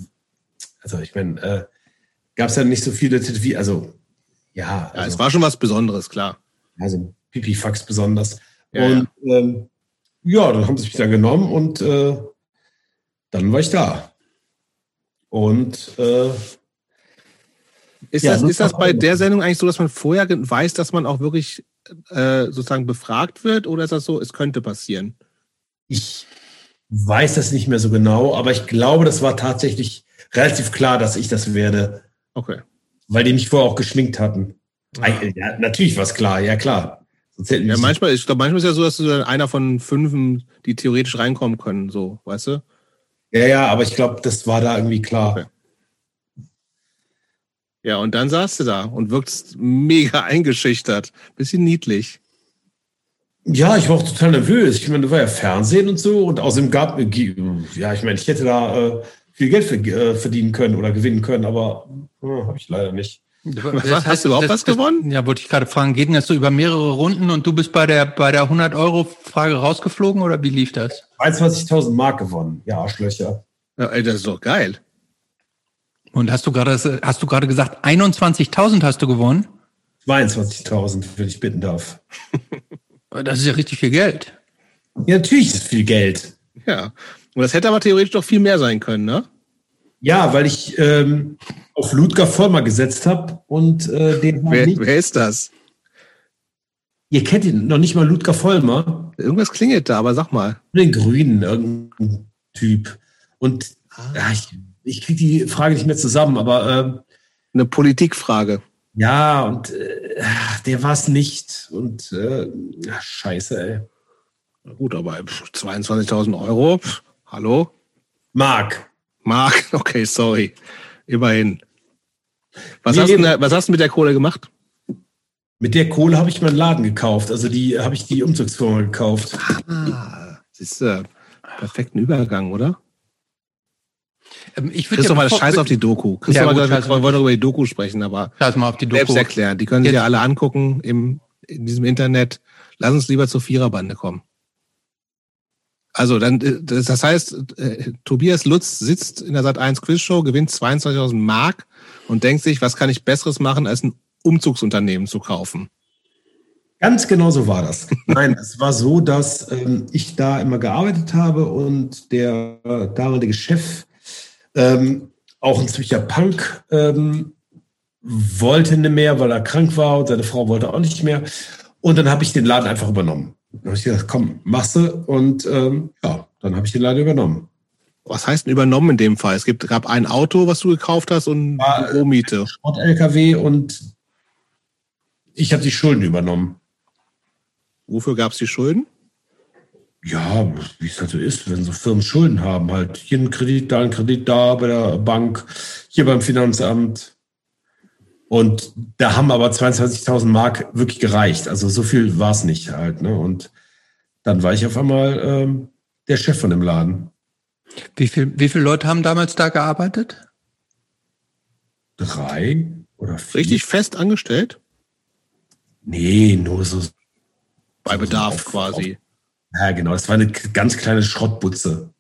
also ich meine, äh, gab es ja nicht so viele Tätowierungen. Also ja, Ja, also, es war schon was Besonderes, klar. also Pipifax besonders. Ja, und Ähm, ja, dann haben sie mich da genommen und äh, dann war ich da. Und äh, Ist, Ja, das, ist das bei der Sendung eigentlich so, dass man vorher weiß, dass man auch wirklich äh, sozusagen befragt wird? Oder ist das so, es könnte passieren? ich weiß das nicht mehr so genau, aber ich glaube, das war tatsächlich relativ klar, dass ich das werde, Okay. Weil die mich vorher auch geschminkt hatten. Ja, natürlich war es klar, ja klar. Ja, manchmal, ich glaube, manchmal ist ja so, dass du dann einer von fünf, die theoretisch reinkommen können, so, weißt du? ja, ja, aber ich glaube, das war da irgendwie klar. Okay. Ja, und dann saßt du da und wirkst mega eingeschüchtert. Bisschen niedlich. Ja, ich war auch total nervös. Ich meine, da war ja Fernsehen und so und außerdem gab ja, ich meine, ich hätte da äh, viel Geld äh, verdienen können oder gewinnen können, aber äh, habe ich leider nicht. Was, hast du überhaupt was gewonnen? Ja, wollte ich gerade fragen. Geht denn das so über mehrere Runden und du bist bei der, bei der 100-Euro-Frage rausgeflogen oder wie lief das? 22.000 Mark gewonnen. Ja, Arschlöcher. Ja, ey, das ist doch geil. Und hast du gerade, hast du gerade gesagt, 21.000 hast du gewonnen? 22.000, wenn ich bitten darf. Das ist ja richtig viel Geld. Ja, natürlich ist es viel Geld. Ja. Und das hätte aber theoretisch doch viel mehr sein können, ne? Ja, weil ich ähm, auf Ludger Vollmer gesetzt habe und äh, den Wer, wer ist das? Ihr kennt ihn noch nicht mal Ludger Vollmer, Irgendwas klingelt da, aber sag mal. den Grünen, irgendein Typ. Und ja, ich, ich kriege die Frage nicht mehr zusammen, aber ähm, Eine Politikfrage. ja, und äh, der war es nicht. Und äh, ach, scheiße, ey. Na Gut, aber pff, 22.000 Euro. Hallo? Mark. Mark, okay, sorry. Immerhin. Was, Nee, hast du, was hast du mit der Kohle gemacht? Mit der Kohle habe ich meinen Laden gekauft. Also die habe ich die Umzugsfirma gekauft. Ah, siehst du, perfekten Übergang, oder? Ähm, Ich würde Kriegst doch mal Scheiß auf die Doku. Kriegst Ja, doch mal, gut, wir wollen über die Doku sprechen, aber Scheiß mal auf die Doku. selbst erklären. Die können sich ja alle angucken im, in diesem Internet. Lass uns lieber zur Viererbande kommen. Also, dann, äh, das heißt, äh, Tobias Lutz sitzt in der Sat 1 Quizshow, gewinnt 22.000 Mark und denkt sich, was kann ich Besseres machen, als ein Umzugsunternehmen zu kaufen? Ganz genau so war das. Nein, es war so, dass ähm, ich da immer gearbeitet habe und der äh, damalige Chef, ähm, auch ein ziemlicher Punk, ähm, wollte nicht mehr, weil er krank war und seine Frau wollte auch nicht mehr. Und dann habe ich den Laden einfach übernommen. Dann habe ich gesagt, komm, machst du. Und ähm, ja, dann habe ich den Laden übernommen. Was heißt denn übernommen in dem Fall? Es gibt, gab ein Auto, was du gekauft hast und Ah, eine. Sport-LKW und ich habe die Schulden übernommen. Wofür gab es die Schulden? Ja, wie es halt so ist, wenn so Firmen Schulden haben, halt hier ein Kredit, da ein Kredit, da bei der Bank, hier beim Finanzamt. Und da haben aber 22.000 Mark wirklich gereicht. Also so viel war es nicht halt. Ne? Und dann war ich auf einmal ähm, der Chef von dem Laden. Wie viel, wie viele Leute haben damals da gearbeitet? drei oder vier. Richtig fest angestellt? Nee, nur so. Bei Bedarf so- quasi. Ja, genau. Das war eine ganz kleine Schrottbutze.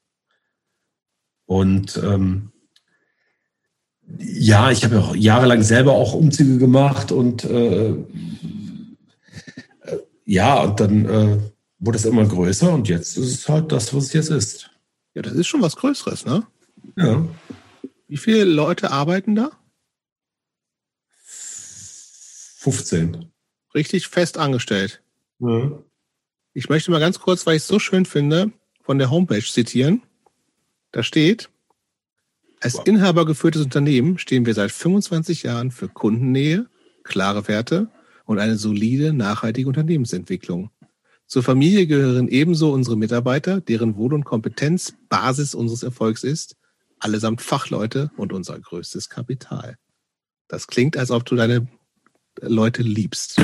Und ähm, ja, ich habe ja auch jahrelang selber auch Umzüge gemacht und äh, äh, ja, und dann äh, wurde es immer größer und jetzt ist es halt das, was es jetzt ist. Ja, das ist schon was Größeres, ne? Ja. Wie viele Leute arbeiten da? 15. Richtig fest angestellt. Ja. Ich möchte mal ganz kurz, weil ich es so schön finde, von der Homepage zitieren. Da steht, als Wow. inhabergeführtes Unternehmen stehen wir seit 25 Jahren für Kundennähe, klare Werte und eine solide, nachhaltige Unternehmensentwicklung. Zur Familie gehören ebenso unsere Mitarbeiter, deren Wohl und Kompetenz Basis unseres Erfolgs ist, allesamt Fachleute und unser größtes Kapital. Das klingt, als ob du deine Leute liebst.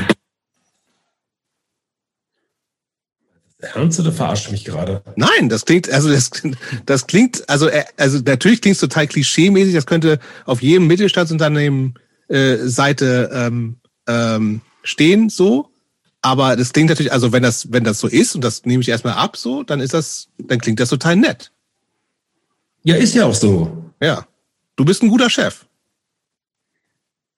Ernst oder verarscht mich gerade? Nein, das klingt, also das, das klingt, also, äh, also natürlich klingt es total klischee-mäßig, das könnte auf jedem Mittelstandsunternehmen äh, Seite ähm, ähm, stehen, so. Aber das klingt natürlich, also wenn das, wenn das so ist, und das nehme ich erstmal ab, so, dann ist das, dann klingt das total nett. Ja, ist ja auch so. Ja. Du bist ein guter Chef.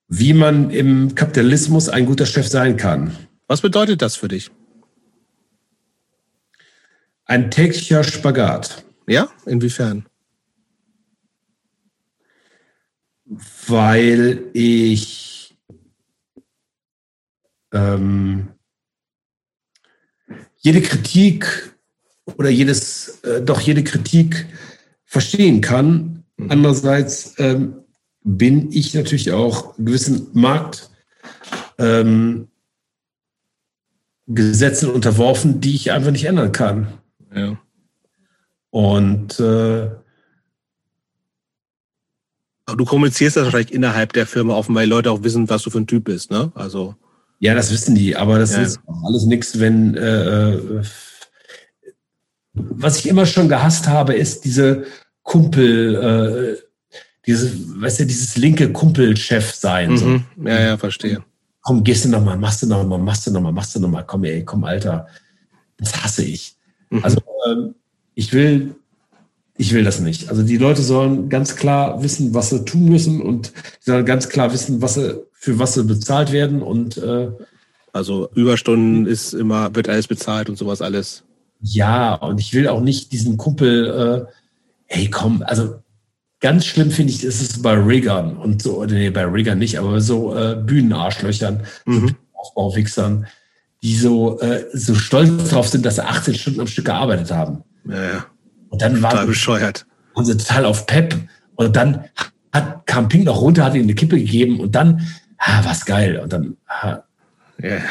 Wie man im Kapitalismus ein guter Chef sein kann. Was bedeutet das für dich? Ein täglicher Spagat. Ja? Inwiefern? weil ich ähm, jede Kritik oder jedes, äh, doch jede Kritik verstehen kann. Mhm. Andererseits ähm, bin ich natürlich auch gewissen Markt ähm, unterworfen, die ich einfach nicht ändern kann. Ja. Und äh, du kommunizierst das wahrscheinlich innerhalb der Firma offen, weil Leute auch wissen, was du für ein Typ bist, ne? Also. Ja, das wissen die, aber das Ja. ist alles nichts, wenn äh, äh, was ich immer schon gehasst habe, ist diese Kumpel, äh, diese, weißt du, dieses linke Kumpelchef sein. So, Mhm. Ja, ja, verstehe. komm, gehst du noch mal, machst du noch mal, machst du noch mal, machst du noch mal, komm, ey, komm, Alter. Das hasse ich. Mhm. Also ähm, ich will, ich will das nicht. Also die Leute sollen ganz klar wissen, was sie tun müssen und die sollen ganz klar wissen, was sie, für was sie bezahlt werden und äh, Also Überstunden ist immer, wird alles bezahlt und sowas alles. Ja, und ich will auch nicht diesen Kumpel, äh, hey komm, also ganz schlimm finde ich, ist es bei Riggern und so, oder nee, bei Riggern nicht, aber so äh, Bühnenarschlöchern, Mhm. so Aufbauwichsern, die so, äh, so stolz drauf sind, dass sie 18 Stunden am Stück gearbeitet haben. Ja, ja. Und dann Total waren, bescheuert. waren sie total auf Pep und dann hat, kam Pink noch runter, hat ihnen eine Kippe gegeben und dann, ah, was geil. Und dann, ah, Ja, ja.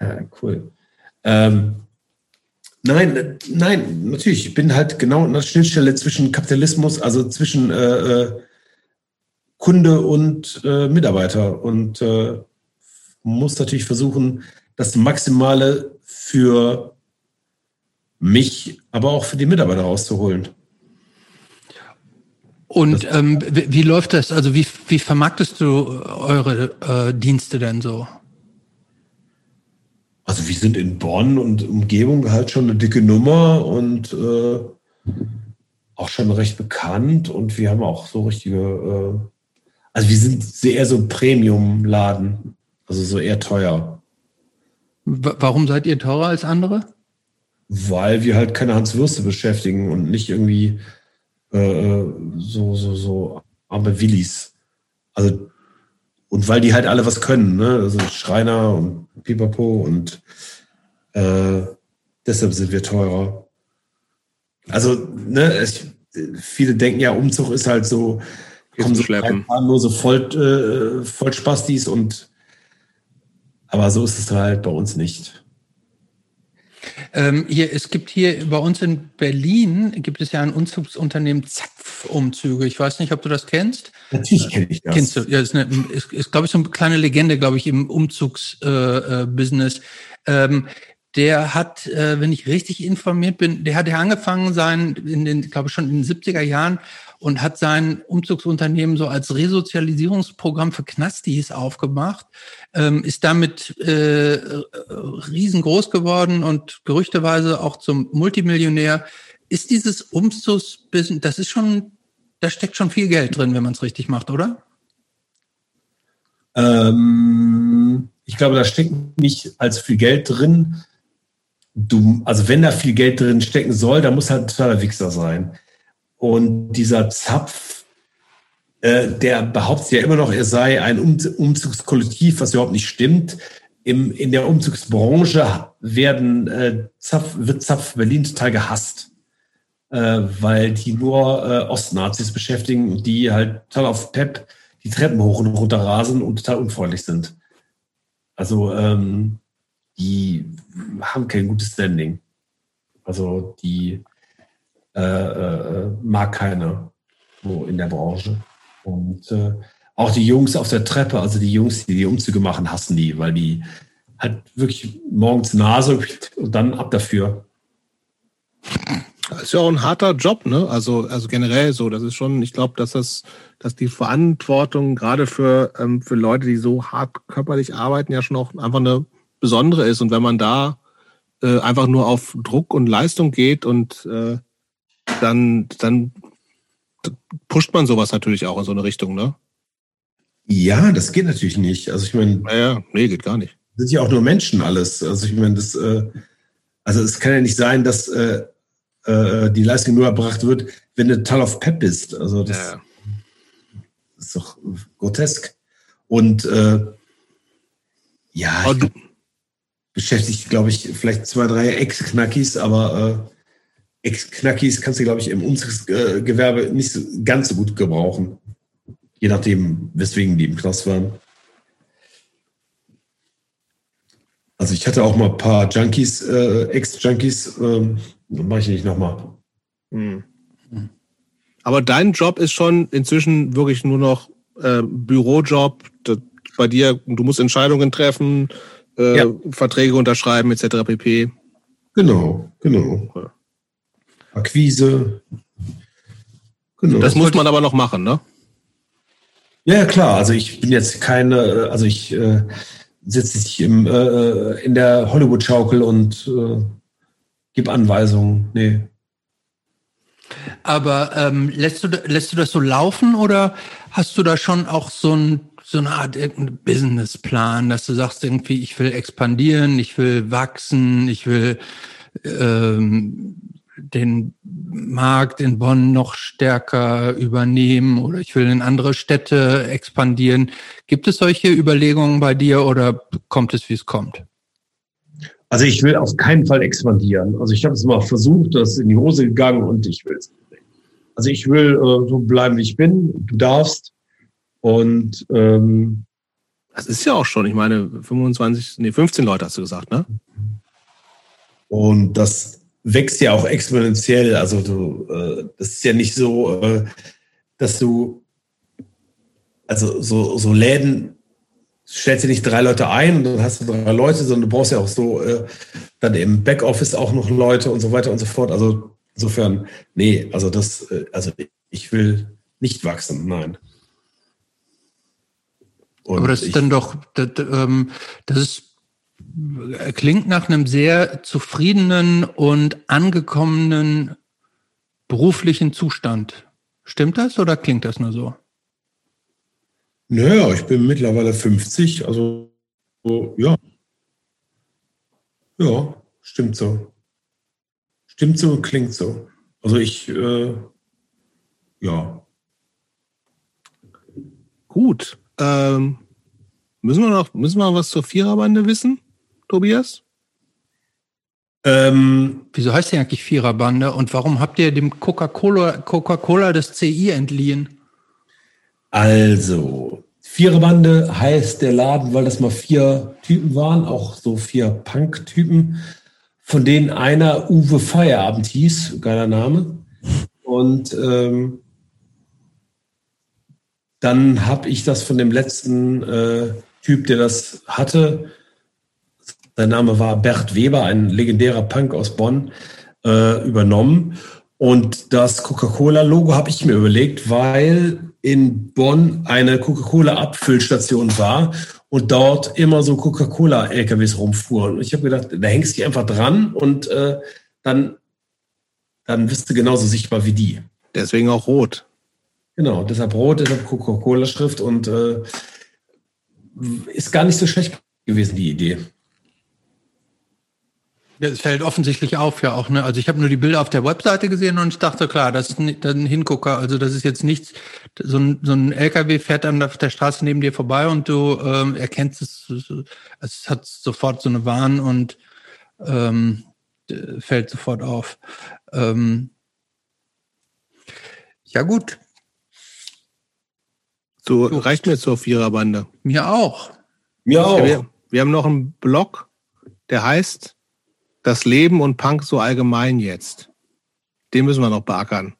Ja, cool. Ähm, nein, äh, nein, natürlich. Ich bin halt genau an der Schnittstelle zwischen Kapitalismus, also zwischen äh, äh, Kunde und äh, Mitarbeiter und äh, muss natürlich versuchen, das Maximale für mich, aber auch für die Mitarbeiter rauszuholen. Und ähm, wie, wie läuft das? Also wie, wie vermarktest du eure äh, Dienste denn so? Also wir sind in Bonn und Umgebung halt schon eine dicke Nummer und äh, auch schon recht bekannt und wir haben auch so richtige, äh, also wir sind sehr so Premium-Laden, also so eher teuer, W warum seid ihr teurer als andere? weil wir halt keine Hans Würste beschäftigen und nicht irgendwie äh, so, so, so arme Willis. Also und weil die halt alle was können, ne? Also Schreiner und Pipapo und äh, deshalb sind wir teurer. Also, ne, es, viele denken ja, Umzug ist halt so, kommen so nur so voll, äh, Vollspastis und aber so ist es halt bei uns nicht. Ähm, hier, es gibt hier bei uns in Berlin gibt es ja ein Umzugsunternehmen Zapf-Umzüge. Ich weiß nicht, ob du das kennst. Natürlich kenne ich das. Kennst du? Ja, ist, eine, ist, ist glaube ich, so eine kleine Legende, glaube ich, im Umzugsbusiness. Äh, äh, ähm, der hat, äh, wenn ich richtig informiert bin, der hat ja angefangen sein, in den, glaube ich schon in den 70er Jahren und hat sein Umzugsunternehmen so als Resozialisierungsprogramm für Knastis aufgemacht, ähm, ist damit äh, riesengroß geworden und gerüchteweise auch zum Multimillionär. Ist dieses Umzugsbusiness, das ist schon, da steckt schon viel Geld drin, wenn man es richtig macht, oder? Ähm, ich glaube, da steckt nicht als viel Geld drin. Du, also wenn da viel Geld drin stecken soll, dann muss halt ein totaler Wichser sein. Und dieser Zapf, äh, der behauptet ja immer noch, er sei ein um Umzugskollektiv, was überhaupt nicht stimmt. Im, in der Umzugsbranche werden, äh, Zapf, wird Zapf Berlin total gehasst, äh, weil die nur äh, Ostnazis beschäftigen, die halt total auf Pep die Treppen hoch und runter rasen und total unfreundlich sind. Also ähm, die haben kein gutes Standing. Also die äh, äh, mag keiner so in der Branche. Und äh, auch die Jungs auf der Treppe, also die Jungs, die die Umzüge machen, hassen die, weil die halt wirklich morgens Nase und dann ab dafür. Das ist ja auch ein harter Job, ne? Also, also generell so. Das ist schon, ich glaube, dass das, dass die Verantwortung gerade für, ähm, für Leute, die so hart körperlich arbeiten, ja schon auch einfach eine besondere ist. Und wenn man da äh, einfach nur auf Druck und Leistung geht und äh, dann, dann pusht man sowas natürlich auch in so eine Richtung, ne? Ja, das geht natürlich nicht. Also ich meine. Naja, nee, geht gar nicht. Sind ja auch nur Menschen alles. Also ich meine, das, äh, also es kann ja nicht sein, dass äh, äh, die Leistung nur erbracht wird, wenn du total auf Pep bist. Also das, ja. ist doch grotesk. Und äh, ja, ich beschäftigt, glaube ich, vielleicht zwei, drei Ex-Knackis, aber Ex-Knackis kannst du, glaube ich, im Umzugsgewerbe nicht so, ganz so gut gebrauchen. Je nachdem, weswegen die im Knast waren. Also ich hatte auch mal ein paar Junkies, äh, Ex-Junkies, ähm, mache ich nicht nochmal. Hm. Aber dein Job ist schon inzwischen wirklich nur noch äh, Bürojob. bei dir, du musst Entscheidungen treffen, äh, ja. Verträge unterschreiben etc. pp. Genau, genau. Ja. Akquise. Genau. Das muss man aber noch machen, ne? Ja, klar. Also ich bin jetzt keine, also ich äh, sitze nicht im, äh, in der Hollywood-Schaukel und äh, gib Anweisungen. Nee. Aber ähm, lässt, du, lässt du das so laufen oder hast du da schon auch so, ein, so eine Art Businessplan, dass du sagst irgendwie, ich will expandieren, ich will wachsen, ich will ähm, den Markt in Bonn noch stärker übernehmen oder ich will in andere Städte expandieren. Gibt es solche Überlegungen bei dir oder kommt es, wie es kommt? Also ich will auf keinen Fall expandieren. Also ich habe es mal versucht, das ist in die Hose gegangen und ich will es nicht. Also ich will äh, so bleiben, wie ich bin. Du darfst. Und ähm, das ist ja auch schon, ich meine, 25, nee, 15 Leute hast du gesagt, ne? Und das wächst ja auch exponentiell. Also du, äh, das ist ja nicht so, äh, dass du, also so, so Läden stellst du nicht drei Leute ein und dann hast du drei Leute, sondern du brauchst ja auch so äh, dann im Backoffice auch noch Leute und so weiter und so fort. Also insofern, nee, also das, äh, also ich will nicht wachsen, nein. Und Aber das ist dann doch, das, ähm, das ist, klingt nach einem sehr zufriedenen und angekommenen beruflichen Zustand. Stimmt das oder klingt das nur so? Naja, ich bin mittlerweile 50, also ja. Ja, stimmt so. Stimmt so und klingt so. Also ich, äh, ja. Gut. Ähm, müssen wir noch, müssen wir noch was zur Viererbande wissen, Tobias? Ähm, Wieso heißt die eigentlich Viererbande und warum habt ihr dem Coca-Cola Coca-Cola das CI entliehen? Also, Viererbande heißt der Laden, weil das mal vier Typen waren, auch so vier Punk-Typen, von denen einer Uwe Feierabend hieß, geiler Name. Und ähm, dann habe ich das von dem letzten äh, Typ, der das hatte, sein Name war Bert Weber, ein legendärer Punk aus Bonn, äh, übernommen. Und das Coca-Cola-Logo habe ich mir überlegt, weil in Bonn eine Coca-Cola-Abfüllstation war und dort immer so Coca-Cola-LKWs rumfuhren. Und ich habe gedacht, da hängst du einfach dran und äh, dann, dann bist du genauso sichtbar wie die. Deswegen auch rot. Genau, deshalb rot, deshalb Coca-Cola-Schrift und äh, ist gar nicht so schlecht gewesen, die Idee. Es fällt offensichtlich auf, ja auch. Ne? Also ich habe nur die Bilder auf der Webseite gesehen und ich dachte, klar, das ist ein Hingucker. Also das ist jetzt nichts, so ein, so ein LKW fährt dann auf der Straße neben dir vorbei und du ähm, erkennst es, es hat sofort so eine Warn und ähm, fällt sofort auf. Ähm, ja gut. So gut. reicht mir zur Viererbande. Mir auch. Mir auch. Wir, wir haben noch einen Blog, der heißt das Leben und Punk so allgemein jetzt. Den müssen wir noch beackern.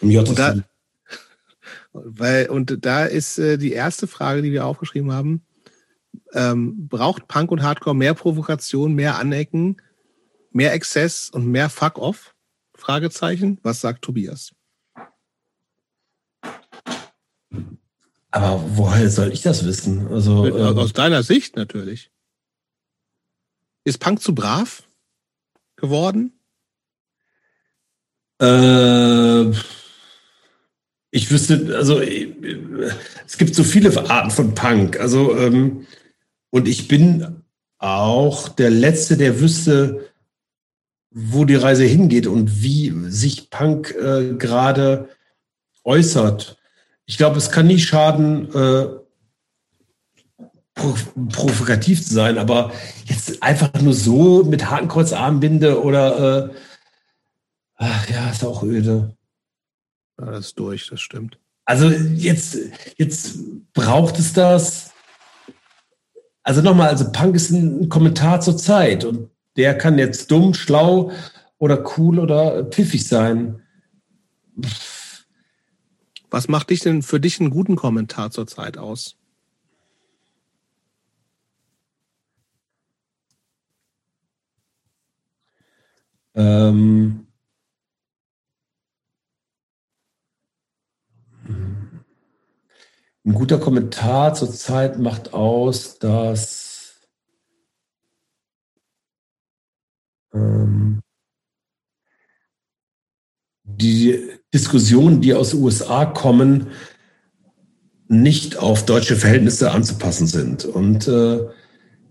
Und da, weil, und da ist äh, die erste Frage, die wir aufgeschrieben haben. Ähm, braucht Punk und Hardcore mehr Provokation, mehr Anecken, mehr Exzess und mehr Fuck-off? Fragezeichen. Was sagt Tobias? Aber woher soll ich das wissen? Also, ähm, aus deiner Sicht natürlich. Ist Punk zu brav geworden? Äh, ich wüsste, also es gibt so viele Arten von Punk. Also ähm, und ich bin auch der Letzte, der wüsste, wo die Reise hingeht und wie sich Punk äh, gerade äußert. Ich glaube, es kann nie schaden, äh, provokativ zu sein, aber jetzt einfach nur so mit Hakenkreuzarmbinde oder äh, ach ja, ist auch öde. Ja, das ist durch, das stimmt. Also jetzt, jetzt braucht es das. Also nochmal, also Punk ist ein Kommentar zur Zeit und der kann jetzt dumm, schlau oder cool oder pfiffig sein. Was macht dich denn für dich einen guten Kommentar zur Zeit aus? Ähm, ein guter Kommentar zurzeit macht aus, dass ähm, die Diskussionen, die aus den USA kommen, nicht auf deutsche Verhältnisse anzupassen sind. Und äh,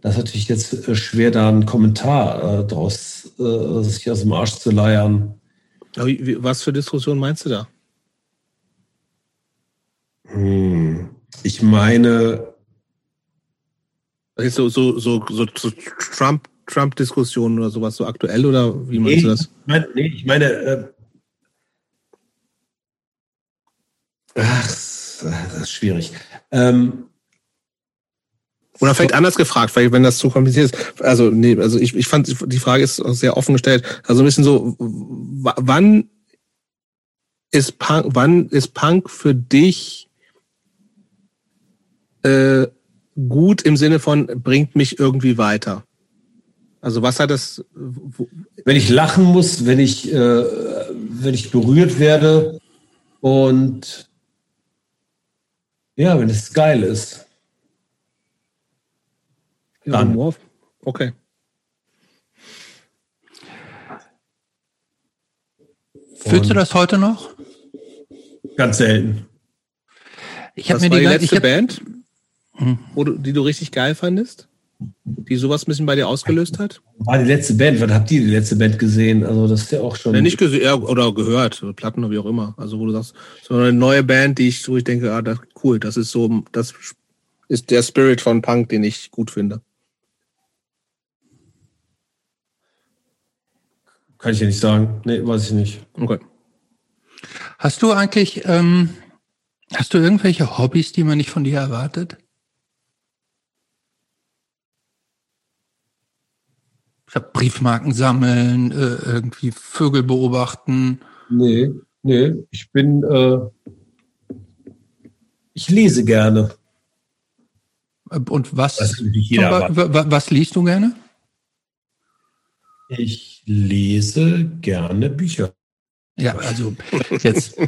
das ist natürlich jetzt äh, schwer, da einen Kommentar äh, draus äh, sich aus dem Arsch zu leiern. Was für Diskussion meinst du da? Hm. Ich meine. So, so, so, so, so Trump, Trump-Diskussionen oder sowas, so aktuell oder wie meinst nee, du das? Ich meine, nee, ich meine äh, ach, das ist schwierig. Ähm, oder vielleicht anders gefragt, weil wenn das zu kompliziert ist. Also, nee, also ich, ich fand, die Frage ist sehr offen gestellt. Also ein bisschen so, wann ist Punk, wann ist Punk für dich äh, gut im Sinne von bringt mich irgendwie weiter? Also was hat das? Wenn ich lachen muss, wenn ich, äh, wenn ich berührt werde und ja, wenn es geil ist. Dann. Humor. Okay. Fühlst du das heute noch? Ganz selten. Ich habe mir die, die letzte hab, Band, hm. wo du, die du richtig geil fandest, die sowas ein bisschen bei dir ausgelöst hat? War die letzte Band? Wann habt ihr die letzte Band gesehen? Also das ist ja auch schon. Ja, nicht gesehen oder gehört, Platten oder wie auch immer. Also wo du sagst, so eine neue Band, die ich, wo ich denke, ah, das cool, das ist so, das ist der Spirit von Punk, den ich gut finde. Kann ich ja nicht sagen. Nee, weiß ich nicht. Okay. Hast du eigentlich, ähm, hast du irgendwelche Hobbys, die man nicht von dir erwartet? Ich habe Briefmarken sammeln, äh, irgendwie Vögel beobachten. Nee, nee. Ich bin, äh, ich lese gerne. Und was, Das ist natürlich jeder zum Be- wa- was liest du gerne? Ich lese gerne Bücher. Ja, also jetzt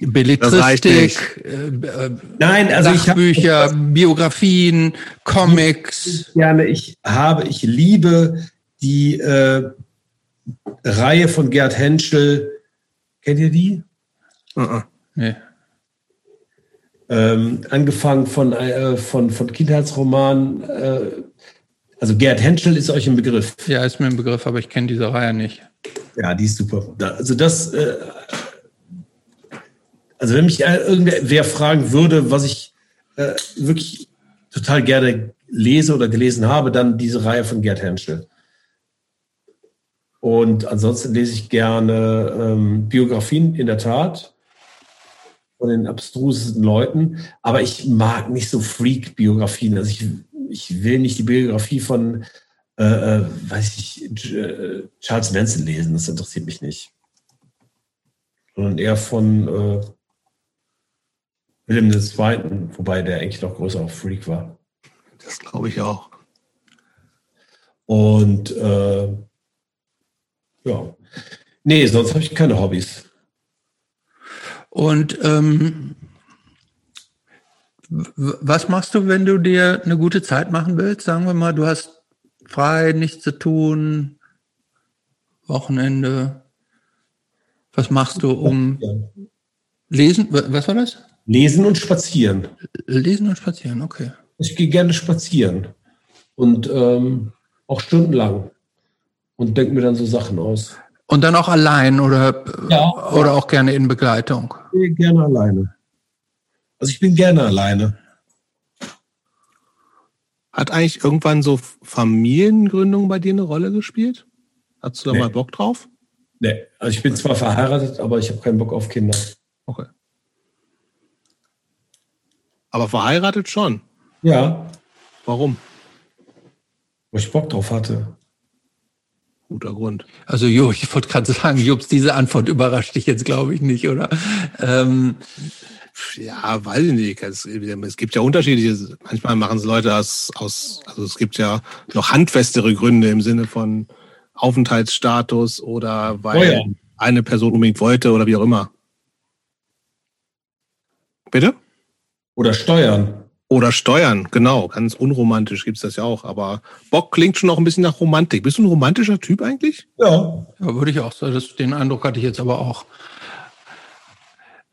Belletristik, äh, äh, Nein, also Sachbücher, Biografien, Comics. gerne, ich habe, ich liebe die äh, Reihe von Gerd Henschel. Kennt ihr die? Uh-uh. Nee. Ähm, angefangen von, äh, von, von Kindheitsromanen. Äh, also Gerd Henschel ist euch ein Begriff. Ja, ist mir ein Begriff, aber ich kenne diese Reihe nicht. Ja, die ist super. Also das, äh, also wenn mich irgendwer fragen würde, was ich äh, wirklich total gerne lese oder gelesen habe, dann diese Reihe von Gerd Henschel. Und ansonsten lese ich gerne ähm, Biografien, in der Tat, von den abstrusesten Leuten. Aber ich mag nicht so Freak-Biografien. Also ich, ich will nicht die Biografie von äh, äh, weiß ich, äh, Charles Manson lesen, das interessiert mich nicht. Sondern eher von äh, Wilhelm II., wobei der eigentlich noch größerer Freak war. Das glaube ich auch. Und äh, ja. Nee, sonst habe ich keine Hobbys. Und ähm, was machst du, wenn du dir eine gute Zeit machen willst? Sagen wir mal, du hast frei, nichts zu tun, Wochenende. Was machst du um lesen? wa- Was war das? Lesen und spazieren. Lesen und spazieren, okay. Ich gehe gerne spazieren. Und ähm, auch stundenlang. Und denke mir dann so Sachen aus. Und dann auch allein oder, Ja. oder auch gerne in Begleitung. Ich bin gerne alleine. Also ich bin gerne alleine. Hat eigentlich irgendwann so Familiengründung bei dir eine Rolle gespielt? Hast du da Nee. mal Bock drauf? Nee, also ich bin zwar verheiratet, aber ich habe keinen Bock auf Kinder. Okay. Aber verheiratet schon. Ja, Warum? weil ich Bock drauf hatte. Guter Grund. Also Jo, ich wollte gerade sagen, Jobs, diese Antwort überrascht dich jetzt, glaube ich, nicht, oder? Ähm, Ja, weiß ich nicht. Es, es gibt ja unterschiedliche. Manchmal machen es Leute aus, aus, also es gibt ja noch handfestere Gründe im Sinne von Aufenthaltsstatus oder weil Oh ja. eine Person unbedingt wollte oder wie auch immer. Bitte? Oder Steuern. Oder Steuern, genau. Ganz unromantisch gibt's das ja auch. Aber Bock klingt schon noch ein bisschen nach Romantik. Bist du ein romantischer Typ eigentlich? Ja. Ja, würde ich auch sagen. Das, den Eindruck hatte ich jetzt aber auch.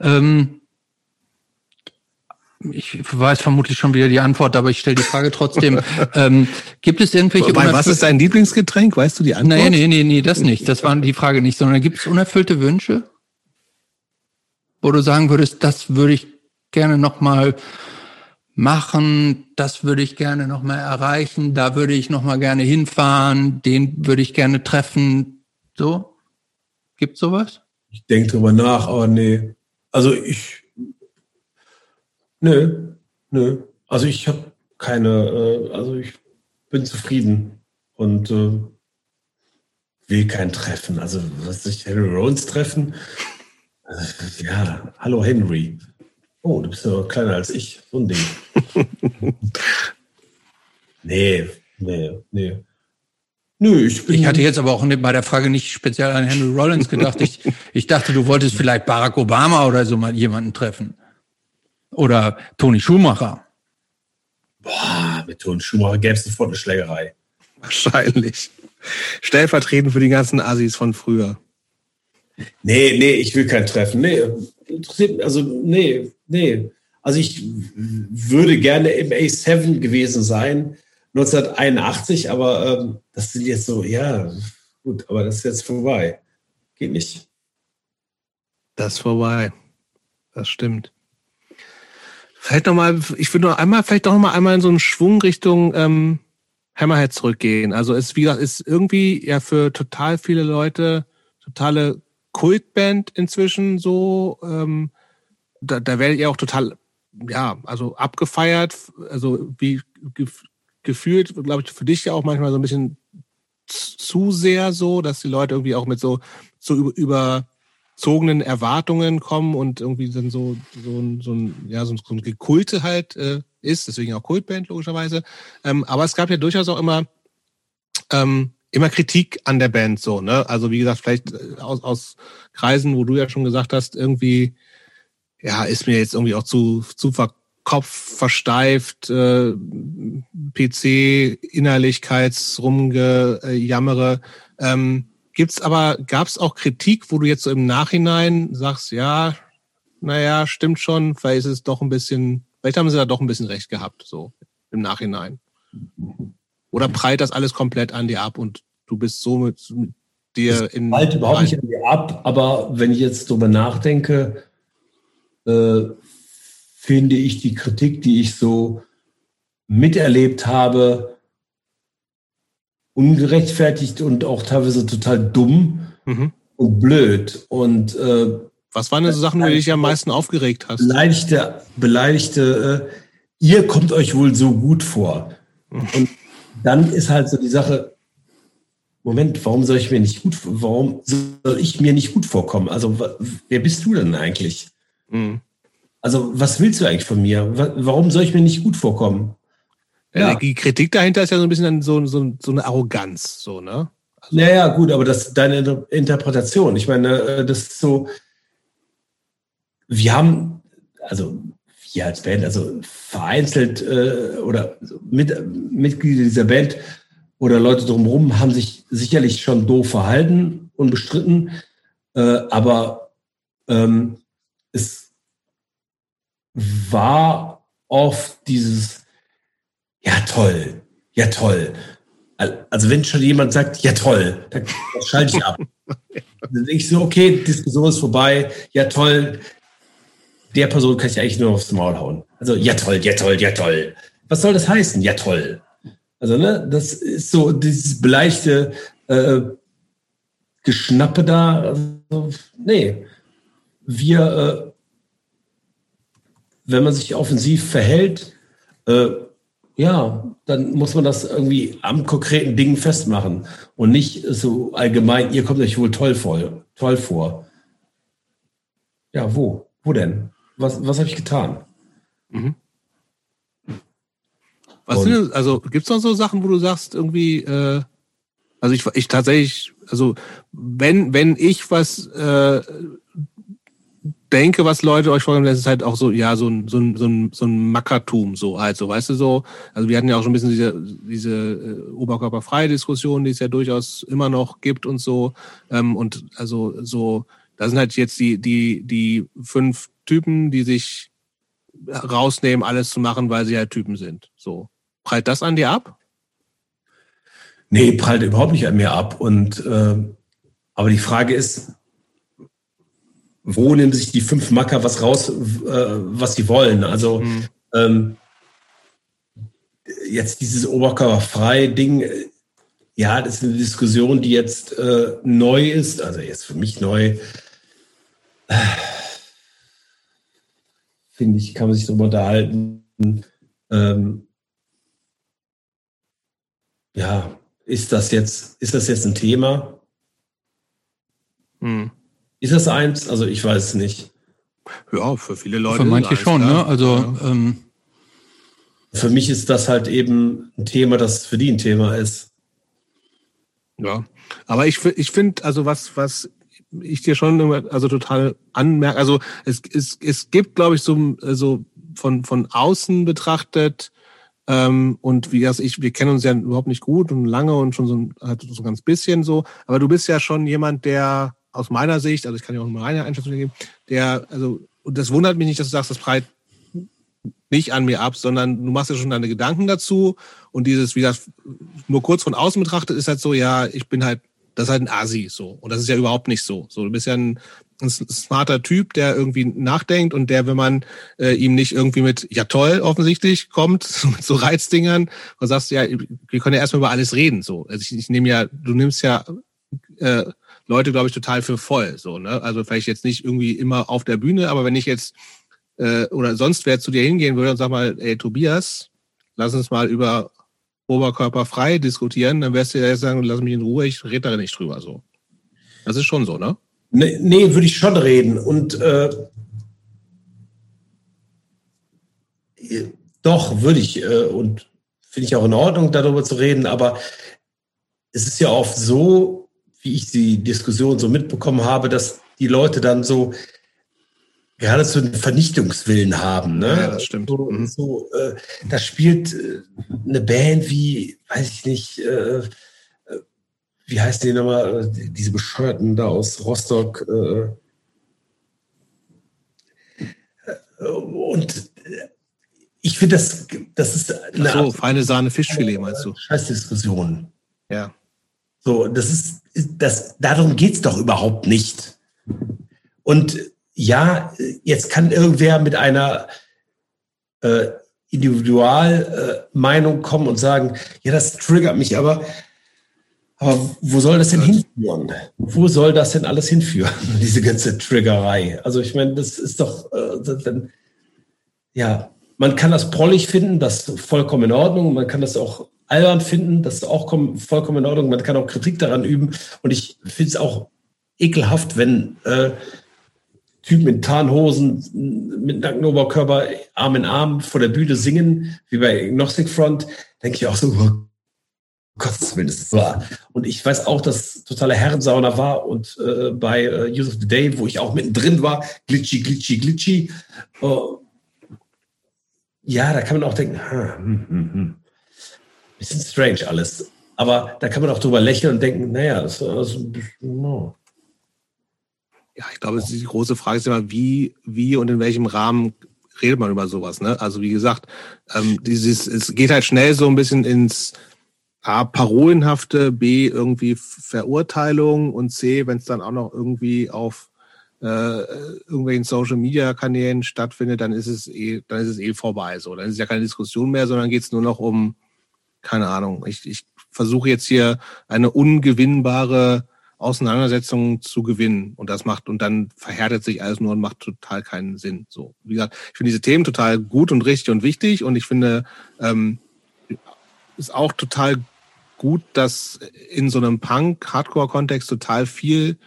Ähm, ich weiß vermutlich schon wieder die Antwort, aber ich stelle die Frage trotzdem. ähm, gibt es irgendwelche Wobei, was ist dein Lieblingsgetränk? Weißt du die Antwort? Nee, nee, nee, nee, das nicht. Das war die Frage nicht, sondern gibt es unerfüllte Wünsche? Wo du sagen würdest, das würde ich gerne nochmal machen, das würde ich gerne nochmal erreichen, da würde ich nochmal gerne hinfahren, den würde ich gerne treffen. So? Gibt sowas? Ich denke drüber nach, aber nee. Also ich. Nö, nö. Also ich habe keine, äh, also ich bin zufrieden und äh, will kein Treffen. Also was ich Henry Rollins treffen? Äh, ja, hallo Henry. Oh, du bist ja kleiner als ich. So ein Ding. nee, nee, nee. Nö, ich bin. Ich hatte jetzt aber auch bei der Frage nicht speziell an Henry Rollins gedacht. Ich, ich dachte, du wolltest vielleicht Barack Obama oder so mal jemanden treffen. Oder Toni Schumacher. Boah, mit Ton Schumacher gäbe es sofort eine Schlägerei. Wahrscheinlich. Stellvertretend für die ganzen Assis von früher. Nee, nee, ich will kein Treffen. Nee, interessiert mich, also nee, nee. Also ich würde gerne im A7 gewesen sein, 1981, aber ähm, das sind jetzt so, ja, gut, aber das ist jetzt vorbei. Geht nicht. Das ist vorbei. Das stimmt. Vielleicht noch mal, ich würde noch einmal, vielleicht doch mal einmal in so einen Schwung Richtung ähm, Hammerhead zurückgehen. Also es, wie gesagt, ist irgendwie ja für total viele Leute totale Kultband inzwischen so. Ähm, da, da werdet ihr auch total, ja, also abgefeiert. Also wie gef gefühlt, glaube ich, für dich ja auch manchmal so ein bisschen zu sehr so, dass die Leute irgendwie auch mit so, so über, überzogenen Erwartungen kommen und irgendwie dann so, so ein, so ein, ja, so ein, so ein Gekulte halt äh, ist, deswegen auch Kultband logischerweise. Ähm, aber es gab ja durchaus auch immer ähm, immer Kritik an der Band so, ne? Also wie gesagt, vielleicht äh, aus, aus Kreisen, wo du ja schon gesagt hast, irgendwie, ja, ist mir jetzt irgendwie auch zu, zu Kopf versteift, äh, PC, Innerlichkeitsrumgejammere. Ähm, gibt's aber, gab's auch Kritik, wo du jetzt so im Nachhinein sagst, ja, naja, stimmt schon, vielleicht ist es doch ein bisschen, vielleicht haben sie da doch ein bisschen recht gehabt, so im Nachhinein. Oder prallt das alles komplett an dir ab und du bist so mit, mit dir in. Prallt überhaupt nicht an dir ab, aber wenn ich jetzt drüber nachdenke, äh, finde ich die Kritik, die ich so miterlebt habe, ungerechtfertigt und auch teilweise total dumm mhm. und blöd. Und äh, was waren denn so Sachen, wo du dich am meisten aufgeregt hast? Beleidigte, beleidigte, äh, ihr kommt euch wohl so gut vor. Mhm. Und dann ist halt so die Sache, Moment, warum soll ich mir nicht gut, warum soll ich mir nicht gut vorkommen? Also, wer bist du denn eigentlich? Mhm. Also, was willst du eigentlich von mir? Warum soll ich mir nicht gut vorkommen? Ja. Die Kritik dahinter ist ja so ein bisschen so, so, so eine Arroganz, so, ne? Also, naja, gut, aber das ist deine Interpretation. Ich meine, äh, das ist so, wir haben, also wir als Band, also vereinzelt äh, oder mit, Mitglieder dieser Band oder Leute drumherum haben sich sicherlich schon doof verhalten und bestritten, äh, aber ähm, es war oft dieses, ja toll, ja toll. Also wenn schon jemand sagt, ja toll, dann schalte ich ab. dann denke ich so, okay, Diskussion ist vorbei, ja toll, der Person kann ich eigentlich nur aufs Maul hauen. Also, ja toll, ja toll, ja toll. Was soll das heißen? Ja toll. Also, ne, das ist so dieses beleidigte äh, Geschnappe da. Also, nee. Wir, äh, wenn man sich offensiv verhält, äh, ja, dann muss man das irgendwie am konkreten Ding festmachen und nicht so allgemein, ihr kommt euch wohl toll vor. Toll vor. Ja, wo? Wo denn? was, was habe ich getan? Mhm. Was sind, also gibt es noch so Sachen, wo du sagst, irgendwie, äh, also ich, ich tatsächlich, also wenn, wenn ich was äh, denke, was Leute euch vorgeben, das ist halt auch so, ja, so ein, so ein, so ein, so ein Mackertum, so halt, so, weißt du, so. Also wir hatten ja auch schon ein bisschen diese, diese äh, oberkörperfreie Diskussion, die es ja durchaus immer noch gibt und so. Ähm, und also so, da sind halt jetzt die, die, die fünf Typen, die sich rausnehmen, alles zu machen, weil sie halt Typen sind. So. Prallt das an dir ab? Nee, prallt überhaupt nicht an mir ab. Und äh, aber die Frage ist, wo nehmen sich die fünf Macker was raus, äh, was sie wollen? Also mhm. ähm, jetzt dieses oberkörperfrei Ding, ja, das ist eine Diskussion, die jetzt äh, neu ist, also jetzt für mich neu finde ich, kann man sich darüber unterhalten. Ähm, ja, ist das jetzt, ist das jetzt ein Thema? Hm. Ist das eins? Also ich weiß es nicht. Ja, für viele Leute. Für manche schon, ne? Also ja. ähm, für mich ist das halt eben ein Thema, das für die ein Thema ist. Ja, aber ich, ich finde, also was, was ich dir schon also total anmerke. Also es, es, es gibt, glaube ich, so also von, von außen betrachtet, ähm, und wie das ich, wir kennen uns ja überhaupt nicht gut und lange und schon so, halt so ein ganz bisschen so, aber du bist ja schon jemand, der aus meiner Sicht, also ich kann ja auch mal eine Einschätzung geben, der, also, und das wundert mich nicht, dass du sagst, das breit nicht an mir ab, sondern du machst ja schon deine Gedanken dazu und dieses, wie das nur kurz von außen betrachtet, ist halt so, ja, ich bin halt das ist halt ein Asi so. Und das ist ja überhaupt nicht so. So, du bist ja ein, ein smarter Typ, der irgendwie nachdenkt und der, wenn man äh, ihm nicht irgendwie mit, ja toll, offensichtlich kommt, mit so Reizdingern, und sagst, ja, wir können ja erstmal über alles reden. So. Also ich, ich nehme ja, du nimmst ja äh, Leute, glaube ich, total für voll. So, ne? Also vielleicht jetzt nicht irgendwie immer auf der Bühne, aber wenn ich jetzt äh, oder sonst wer zu dir hingehen würde und sag mal, ey Tobias, lass uns mal über oberkörperfrei diskutieren, dann wärst du ja sagen, lass mich in Ruhe, ich rede da nicht drüber. So. Das ist schon so, ne? Nee, nee würde ich schon reden. Und äh, doch, würde ich. Äh, und finde ich auch in Ordnung, darüber zu reden. Aber es ist ja oft so, wie ich die Diskussion so mitbekommen habe, dass die Leute dann so gerade so einen Vernichtungswillen haben. Ne? Ja, das stimmt. So, mhm. so äh, da spielt äh, eine Band wie, weiß ich nicht, äh, äh wie heißt die nochmal, äh, diese Bescheuerten da aus Rostock. Äh, und ich finde, das, das ist eine Ach so, feine Sahne Fischfilet, meinst du? Scheißdiskussion. Ja. So, das ist, das, darum geht's doch überhaupt nicht. Und ja, jetzt kann irgendwer mit einer äh, Individualmeinung äh, kommen und sagen, ja, das triggert mich, aber, aber wo soll das denn hinführen? Wo soll das denn alles hinführen, diese ganze Triggerei? Also ich meine, das ist doch, äh, dann, ja, man kann das prollig finden, das ist vollkommen in Ordnung. Man kann das auch albern finden, das ist auch vollkommen in Ordnung. Man kann auch Kritik daran üben. Und ich finde es auch ekelhaft, wenn äh, Typen in Tarnhosen mit nacktem Oberkörper Arm in Arm vor der Bühne singen, wie bei Agnostic Front, denke ich auch so, oh Gottes Willen, wahr. Und ich weiß auch, dass totaler Herrensauna war und äh, bei äh, Use of the Day, wo ich auch mittendrin war, glitchy, glitchy, glitchy. Uh, ja, da kann man auch denken, hm, hm, hm. Bisschen strange alles. Aber da kann man auch drüber lächeln und denken, naja, das bisschen, no. Ja, ich glaube, die große Frage ist immer, wie, wie und in welchem Rahmen redet man über sowas. Ne? Also wie gesagt, ähm, dieses, es geht halt schnell so ein bisschen ins A, parolenhafte, B, irgendwie Verurteilung und C, wenn es dann auch noch irgendwie auf äh, irgendwelchen Social Media Kanälen stattfindet, dann ist es eh, dann ist es eh vorbei. So, dann ist es ja keine Diskussion mehr, sondern geht es nur noch um, keine Ahnung. Ich, ich versuche jetzt hier eine ungewinnbare Auseinandersetzung zu gewinnen und das macht und dann verhärtet sich alles nur und macht total keinen Sinn. So, wie gesagt, ich finde diese Themen total gut und richtig und wichtig und ich finde ähm, ist auch total gut, dass in so einem Punk-Hardcore-Kontext total viel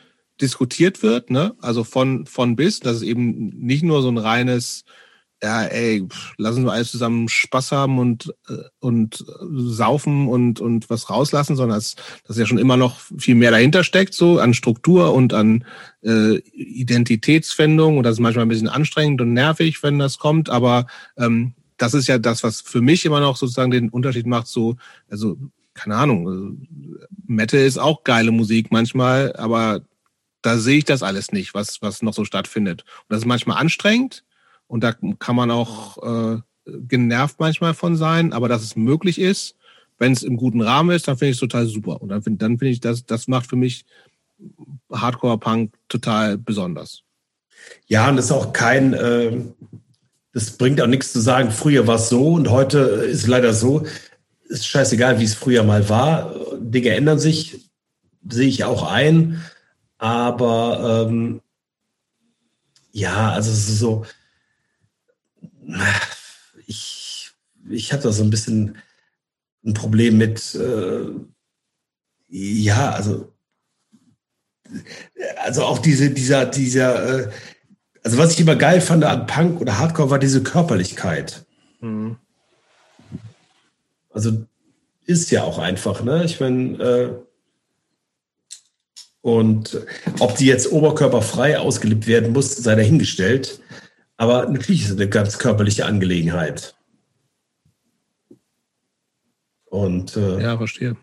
diskutiert wird, ne? Also von, von bis, dass es eben nicht nur so ein reines, ja, ey, lassen wir alles zusammen Spaß haben und, äh, und saufen und, und was rauslassen, sondern dass, dass ja schon immer noch viel mehr dahinter steckt, so an Struktur und an äh, Identitätsfindung. Und das ist manchmal ein bisschen anstrengend und nervig, wenn das kommt, aber ähm, das ist ja das, was für mich immer noch sozusagen den Unterschied macht, so, also, keine Ahnung, Metal ist auch geile Musik manchmal, aber da sehe ich das alles nicht, was, was noch so stattfindet. Und das ist manchmal anstrengend und da kann man auch äh, genervt manchmal von sein, aber dass es möglich ist, wenn es im guten Rahmen ist, dann finde ich es total super. Und dann finde dann finde ich, das, das macht für mich Hardcore-Punk total besonders. Ja, und das ist auch kein, äh, das bringt auch nichts zu sagen, früher war es so und heute ist es leider so. Ist scheißegal, wie es früher mal war. Dinge ändern sich, sehe ich auch ein. Aber ähm, ja, also es ist so, ich, ich habe da so ein bisschen ein Problem mit, äh, ja, also, also auch diese, dieser, dieser, äh, also was ich immer geil fand an Punk oder Hardcore war diese Körperlichkeit. Mhm. Also ist ja auch einfach, ne? Ich meine, äh, und ob die jetzt oberkörperfrei ausgelebt werden muss, sei dahingestellt. Aber natürlich ist es eine ganz körperliche Angelegenheit. Und äh, ja, verstehe.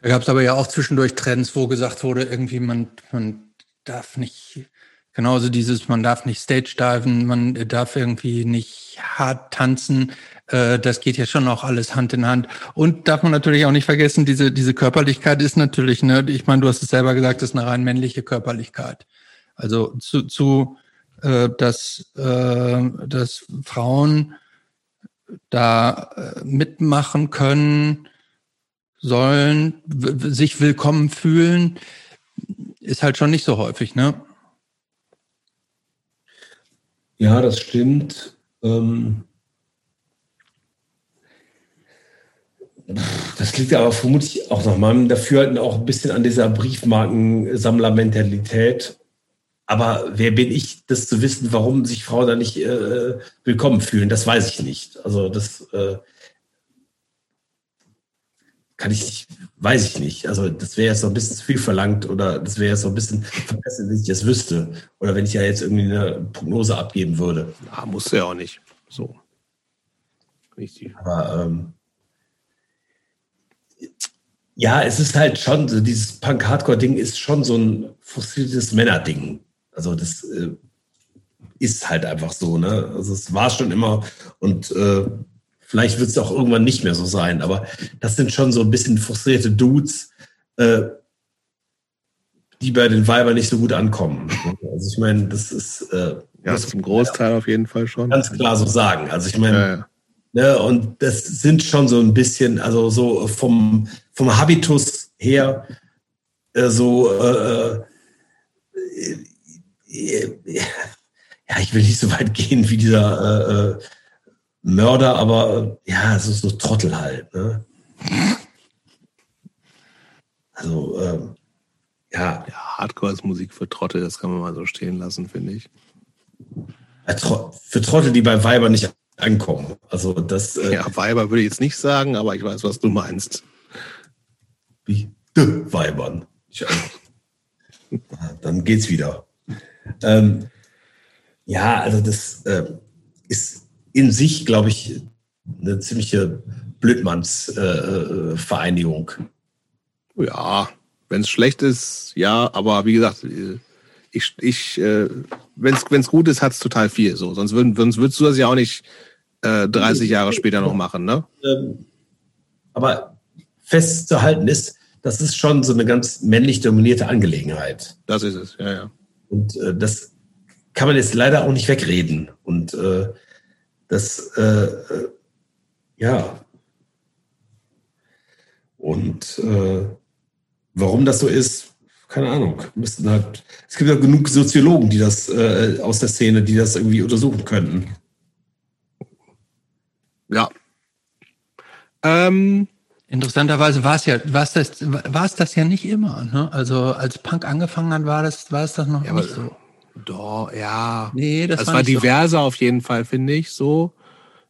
Da gab es aber ja auch zwischendurch Trends, wo gesagt wurde, irgendwie man, man darf nicht, genauso dieses, man darf nicht Stage diven, man darf irgendwie nicht hart tanzen. Äh, das geht ja schon auch alles Hand in Hand. Und darf man natürlich auch nicht vergessen, diese, diese Körperlichkeit ist natürlich, ne, ich meine, du hast es selber gesagt, das ist eine rein männliche Körperlichkeit. Also zu, zu äh, dass, äh, dass Frauen da äh, mitmachen können, sollen, sich willkommen fühlen, ist halt schon nicht so häufig, ne? Ja, das stimmt. Ähm Das liegt aber vermutlich auch nach meinem Dafürhalten auch ein bisschen an dieser Briefmarkensammlermentalität. Aber wer bin ich, das zu wissen, warum sich Frauen da nicht äh, willkommen fühlen? Das weiß ich nicht. Also das äh, kann ich nicht, weiß ich nicht. Also das wäre jetzt so ein bisschen zu viel verlangt oder das wäre jetzt so ein bisschen verbessert, wenn ich das wüsste. Oder wenn ich ja jetzt irgendwie eine Prognose abgeben würde. Ja, musst du ja auch nicht. So. Richtig. Aber ähm, ja, es ist halt schon, so dieses Punk-Hardcore-Ding ist schon so ein frustriertes Männerding. Also das äh, ist halt einfach so, ne? Also es war schon immer und äh, vielleicht wird es auch irgendwann nicht mehr so sein, aber das sind schon so ein bisschen frustrierte Dudes, äh, die bei den Weibern nicht so gut ankommen. Also ich meine, das ist äh, ja, das zum Großteil auf jeden Fall schon. Ganz klar so sagen. Also ich meine, Ja, ja. Ne, und das sind schon so ein bisschen, also so vom, vom Habitus her, äh, so, äh, äh, ja, ich will nicht so weit gehen wie dieser äh, äh, Mörder, aber äh, ja, so, so Trottel halt. Ne? Also, ähm, ja, Ja, Hardcore ist Musik für Trottel, das kann man mal so stehen lassen, finde ich. äh, für Trottel, die bei Weiber nicht ankommen. Also das, äh, Ja, Weiber würde ich jetzt nicht sagen, aber ich weiß, was du meinst. wie de Weibern. Ah, dann geht's wieder. Ähm, ja, also das äh, ist in sich, glaube ich, eine ziemliche Blödmanns-Vereinigung. Äh, Vereinigung. Ja, wenn es schlecht ist, ja, aber wie gesagt, äh, ich, ich äh, wenn es gut ist, hat es total viel. So, sonst, würden, sonst würdest du das ja auch nicht äh, 30 Jahre später noch machen, ne? ähm, aber festzuhalten ist, das ist schon so eine ganz männlich dominierte Angelegenheit. Das ist es, ja, ja. Und äh, das kann man jetzt leider auch nicht wegreden. Und äh, das, äh, äh, ja. Und äh, warum das so ist, keine Ahnung. Halt, es gibt ja genug Soziologen, die das äh, aus der Szene, die das irgendwie untersuchen könnten. Ja. Ähm, Interessanterweise war es ja, war es das, war es das ja nicht immer. Ne? Also als Punk angefangen hat, war das, war es das noch Ja, nicht aber- so. doch, ja. Nee, das Das war war nicht so. diverser auf jeden Fall, finde ich, so.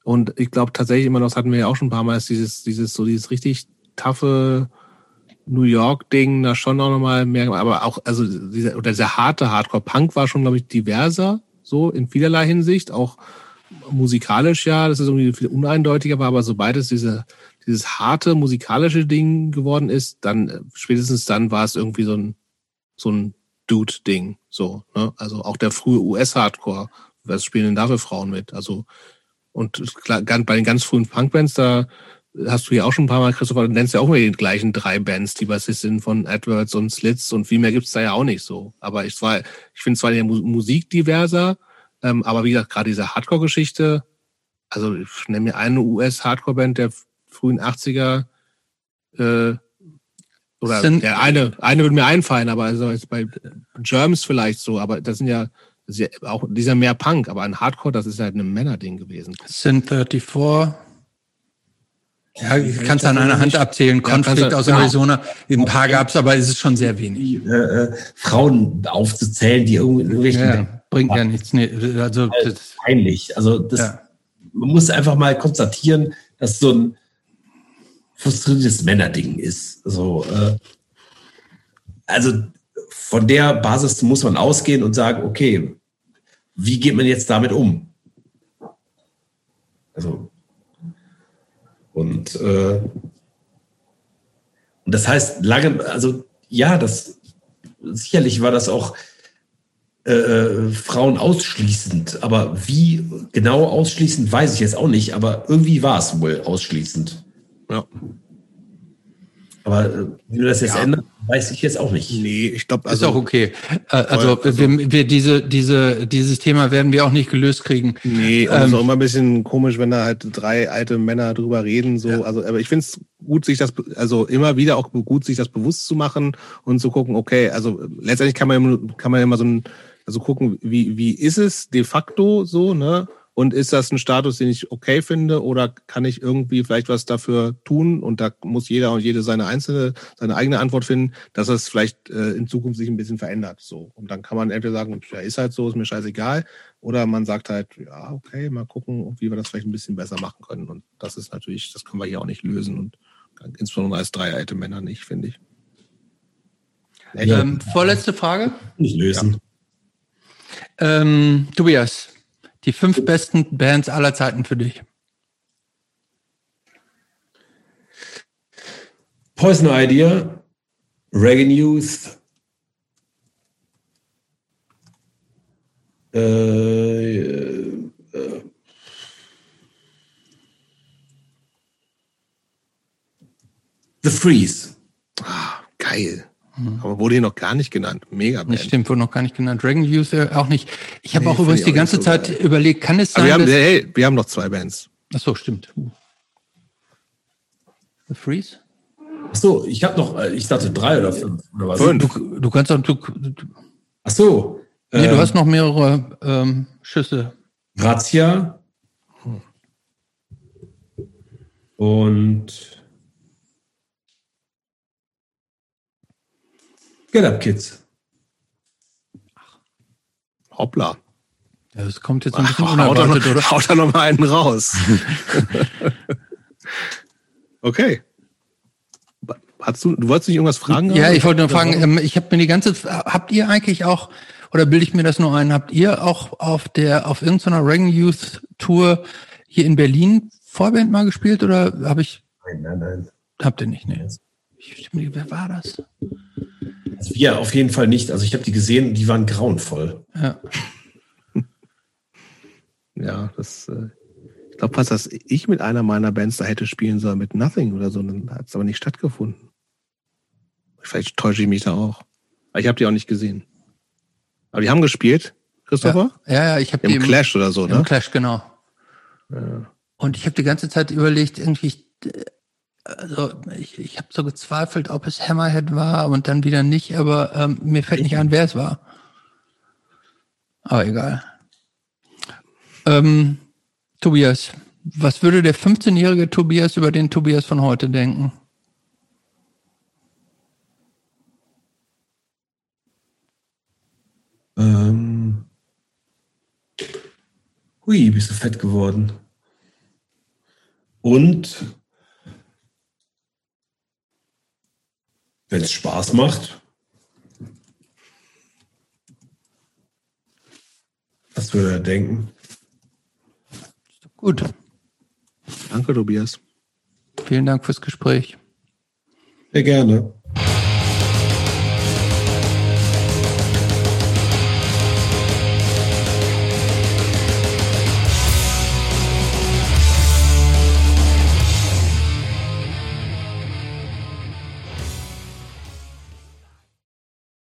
Und ich glaube tatsächlich immer noch, das hatten wir ja auch schon ein paar Mal, ist dieses, dieses, so dieses richtig taffe New York-Ding, da schon auch nochmal mehr, aber auch, also dieser, oder dieser harte Hardcore-Punk war schon, glaube ich, diverser, so in vielerlei Hinsicht, auch musikalisch ja, das ist irgendwie viel uneindeutiger war, aber sobald es diese, dieses harte musikalische Ding geworden ist, dann, äh, spätestens dann war es irgendwie so ein, so ein Dude-Ding, so, ne? Also auch der frühe US-Hardcore, was spielen denn da für Frauen mit? Also, und klar, bei den ganz frühen Punkbands, da hast du ja auch schon ein paar Mal, Christopher, du nennst ja auch immer die gleichen drei Bands, die Bassisten sind von Edwards und Slits und viel mehr gibt's da ja auch nicht so. Aber ich zwar, ich finde zwar die Mu- Musik diverser, ähm, aber wie gesagt, gerade diese Hardcore-Geschichte, also ich nenne mir eine US-Hardcore-Band der frühen 80er, äh, oder Sind- der eine, eine würde mir einfallen, aber also jetzt bei Germs vielleicht so, aber das sind ja, das ist ja auch dieser mehr Punk, aber ein Hardcore, das ist halt ein Männerding gewesen. Sin 34. Ja, ich kann es an einer Hand abzählen. Konflikt aus ja. Arizona. Ein paar gab's, aber es ist schon sehr wenig. Äh, äh, Frauen aufzuzählen, die irgendwie irgendwelchen Ja, bringt ja nichts. Nee, also, das, peinlich. Also das, ja. man muss einfach mal konstatieren, dass so ein frustriertes Männerding ist. So, äh, also von der Basis muss man ausgehen und sagen, okay, wie geht man jetzt damit um? Also und, äh, und das heißt lange, also ja, das sicherlich war das auch äh, Frauen ausschließend. Aber wie genau ausschließend, weiß ich jetzt auch nicht. Aber irgendwie war es wohl ausschließend. Ja. Aber äh, wie du das jetzt Ja. ändert, weiß ich jetzt auch nicht. Nee, ich glaube, ist also. auch okay. Äh, Also, also- wir, wir diese, diese, dieses Thema werden wir auch nicht gelöst kriegen. Nee, und Ähm, es ist auch immer ein bisschen komisch, wenn da halt drei alte Männer drüber reden. So, Ja. also, aber ich finde es gut, sich das, also immer wieder auch gut, sich das bewusst zu machen und zu gucken, okay, also letztendlich kann man immer- kann man immer so ein, also gucken, wie wie ist es de facto so, ne? Und ist das ein Status, den ich okay finde oder kann ich irgendwie vielleicht was dafür tun? Und da muss jeder und jede seine einzelne, seine eigene Antwort finden, dass das vielleicht äh, in Zukunft sich ein bisschen verändert. So. Und dann kann man entweder sagen, ja, ist halt so, ist mir scheißegal. Oder man sagt halt, ja, okay, mal gucken, wie wir das vielleicht ein bisschen besser machen können. Und das ist natürlich, das können wir hier auch nicht lösen und insbesondere als drei alte Männer nicht, finde ich. Ähm, vorletzte Frage. Nicht lösen. Ja. Ähm, Tobias, die fünf besten Bands aller Zeiten für dich. Poison Idea, Reagan Youth, äh, äh, The Freeze. Ah, geil. Mhm. Aber wurde hier noch gar nicht genannt. Mega Band. Das stimmt, wurde noch gar nicht genannt. Dragon User auch nicht. Ich habe nee, auch übrigens die ganze so Zeit geil. überlegt, kann es sein, wir haben, hey, wir haben noch zwei Bands. Ach so, stimmt. The Freeze? Ach so, ich habe noch, äh, ich dachte drei oder fünf. Oder was? Fünf. Du, du kannst auch, du, du, Ach so. Nee, ähm, du hast noch mehrere ähm, Schüsse. Grazia. Und Get up, Kids. Hoppla. Ja, das kommt jetzt ein bisschen unerwartet, haut noch, oder? Haut da noch mal einen raus. okay. Hast du, du wolltest nicht irgendwas fragen? Ja, ich wollte nur fragen, ähm, ich habe mir die ganze, habt ihr eigentlich auch, oder bilde ich mir das nur ein, habt ihr auch auf der, auf irgendeiner Reagan Youth Tour hier in Berlin Vorband mal gespielt oder habe ich? Nein, nein, nein. Habt ihr nicht, ne? Wer war das? Also wir auf jeden Fall nicht. Also ich habe die gesehen, die waren grauenvoll. Ja. ja, das. Äh, ich glaube fast, dass ich mit einer meiner Bands da hätte spielen sollen mit Nothing oder so, dann hat es aber nicht stattgefunden. Vielleicht täusche ich mich da auch. Aber ich habe die auch nicht gesehen. Aber die haben gespielt, Christopher? Ja, ja, ja ich habe die im Clash oder so, ne? Im Clash, genau. Ja. Und ich habe die ganze Zeit überlegt, irgendwie also ich, ich habe so gezweifelt, ob es Hammerhead war und dann wieder nicht, aber ähm, mir fällt nicht an, wer es war. Aber egal. Ähm, Tobias, was würde der 15-jährige Tobias über den Tobias von heute denken? Ähm. Hui, bist du fett geworden. Und wenn es Spaß macht. Was würde er denken? Gut. Danke, Tobias. Vielen Dank fürs Gespräch. Sehr gerne.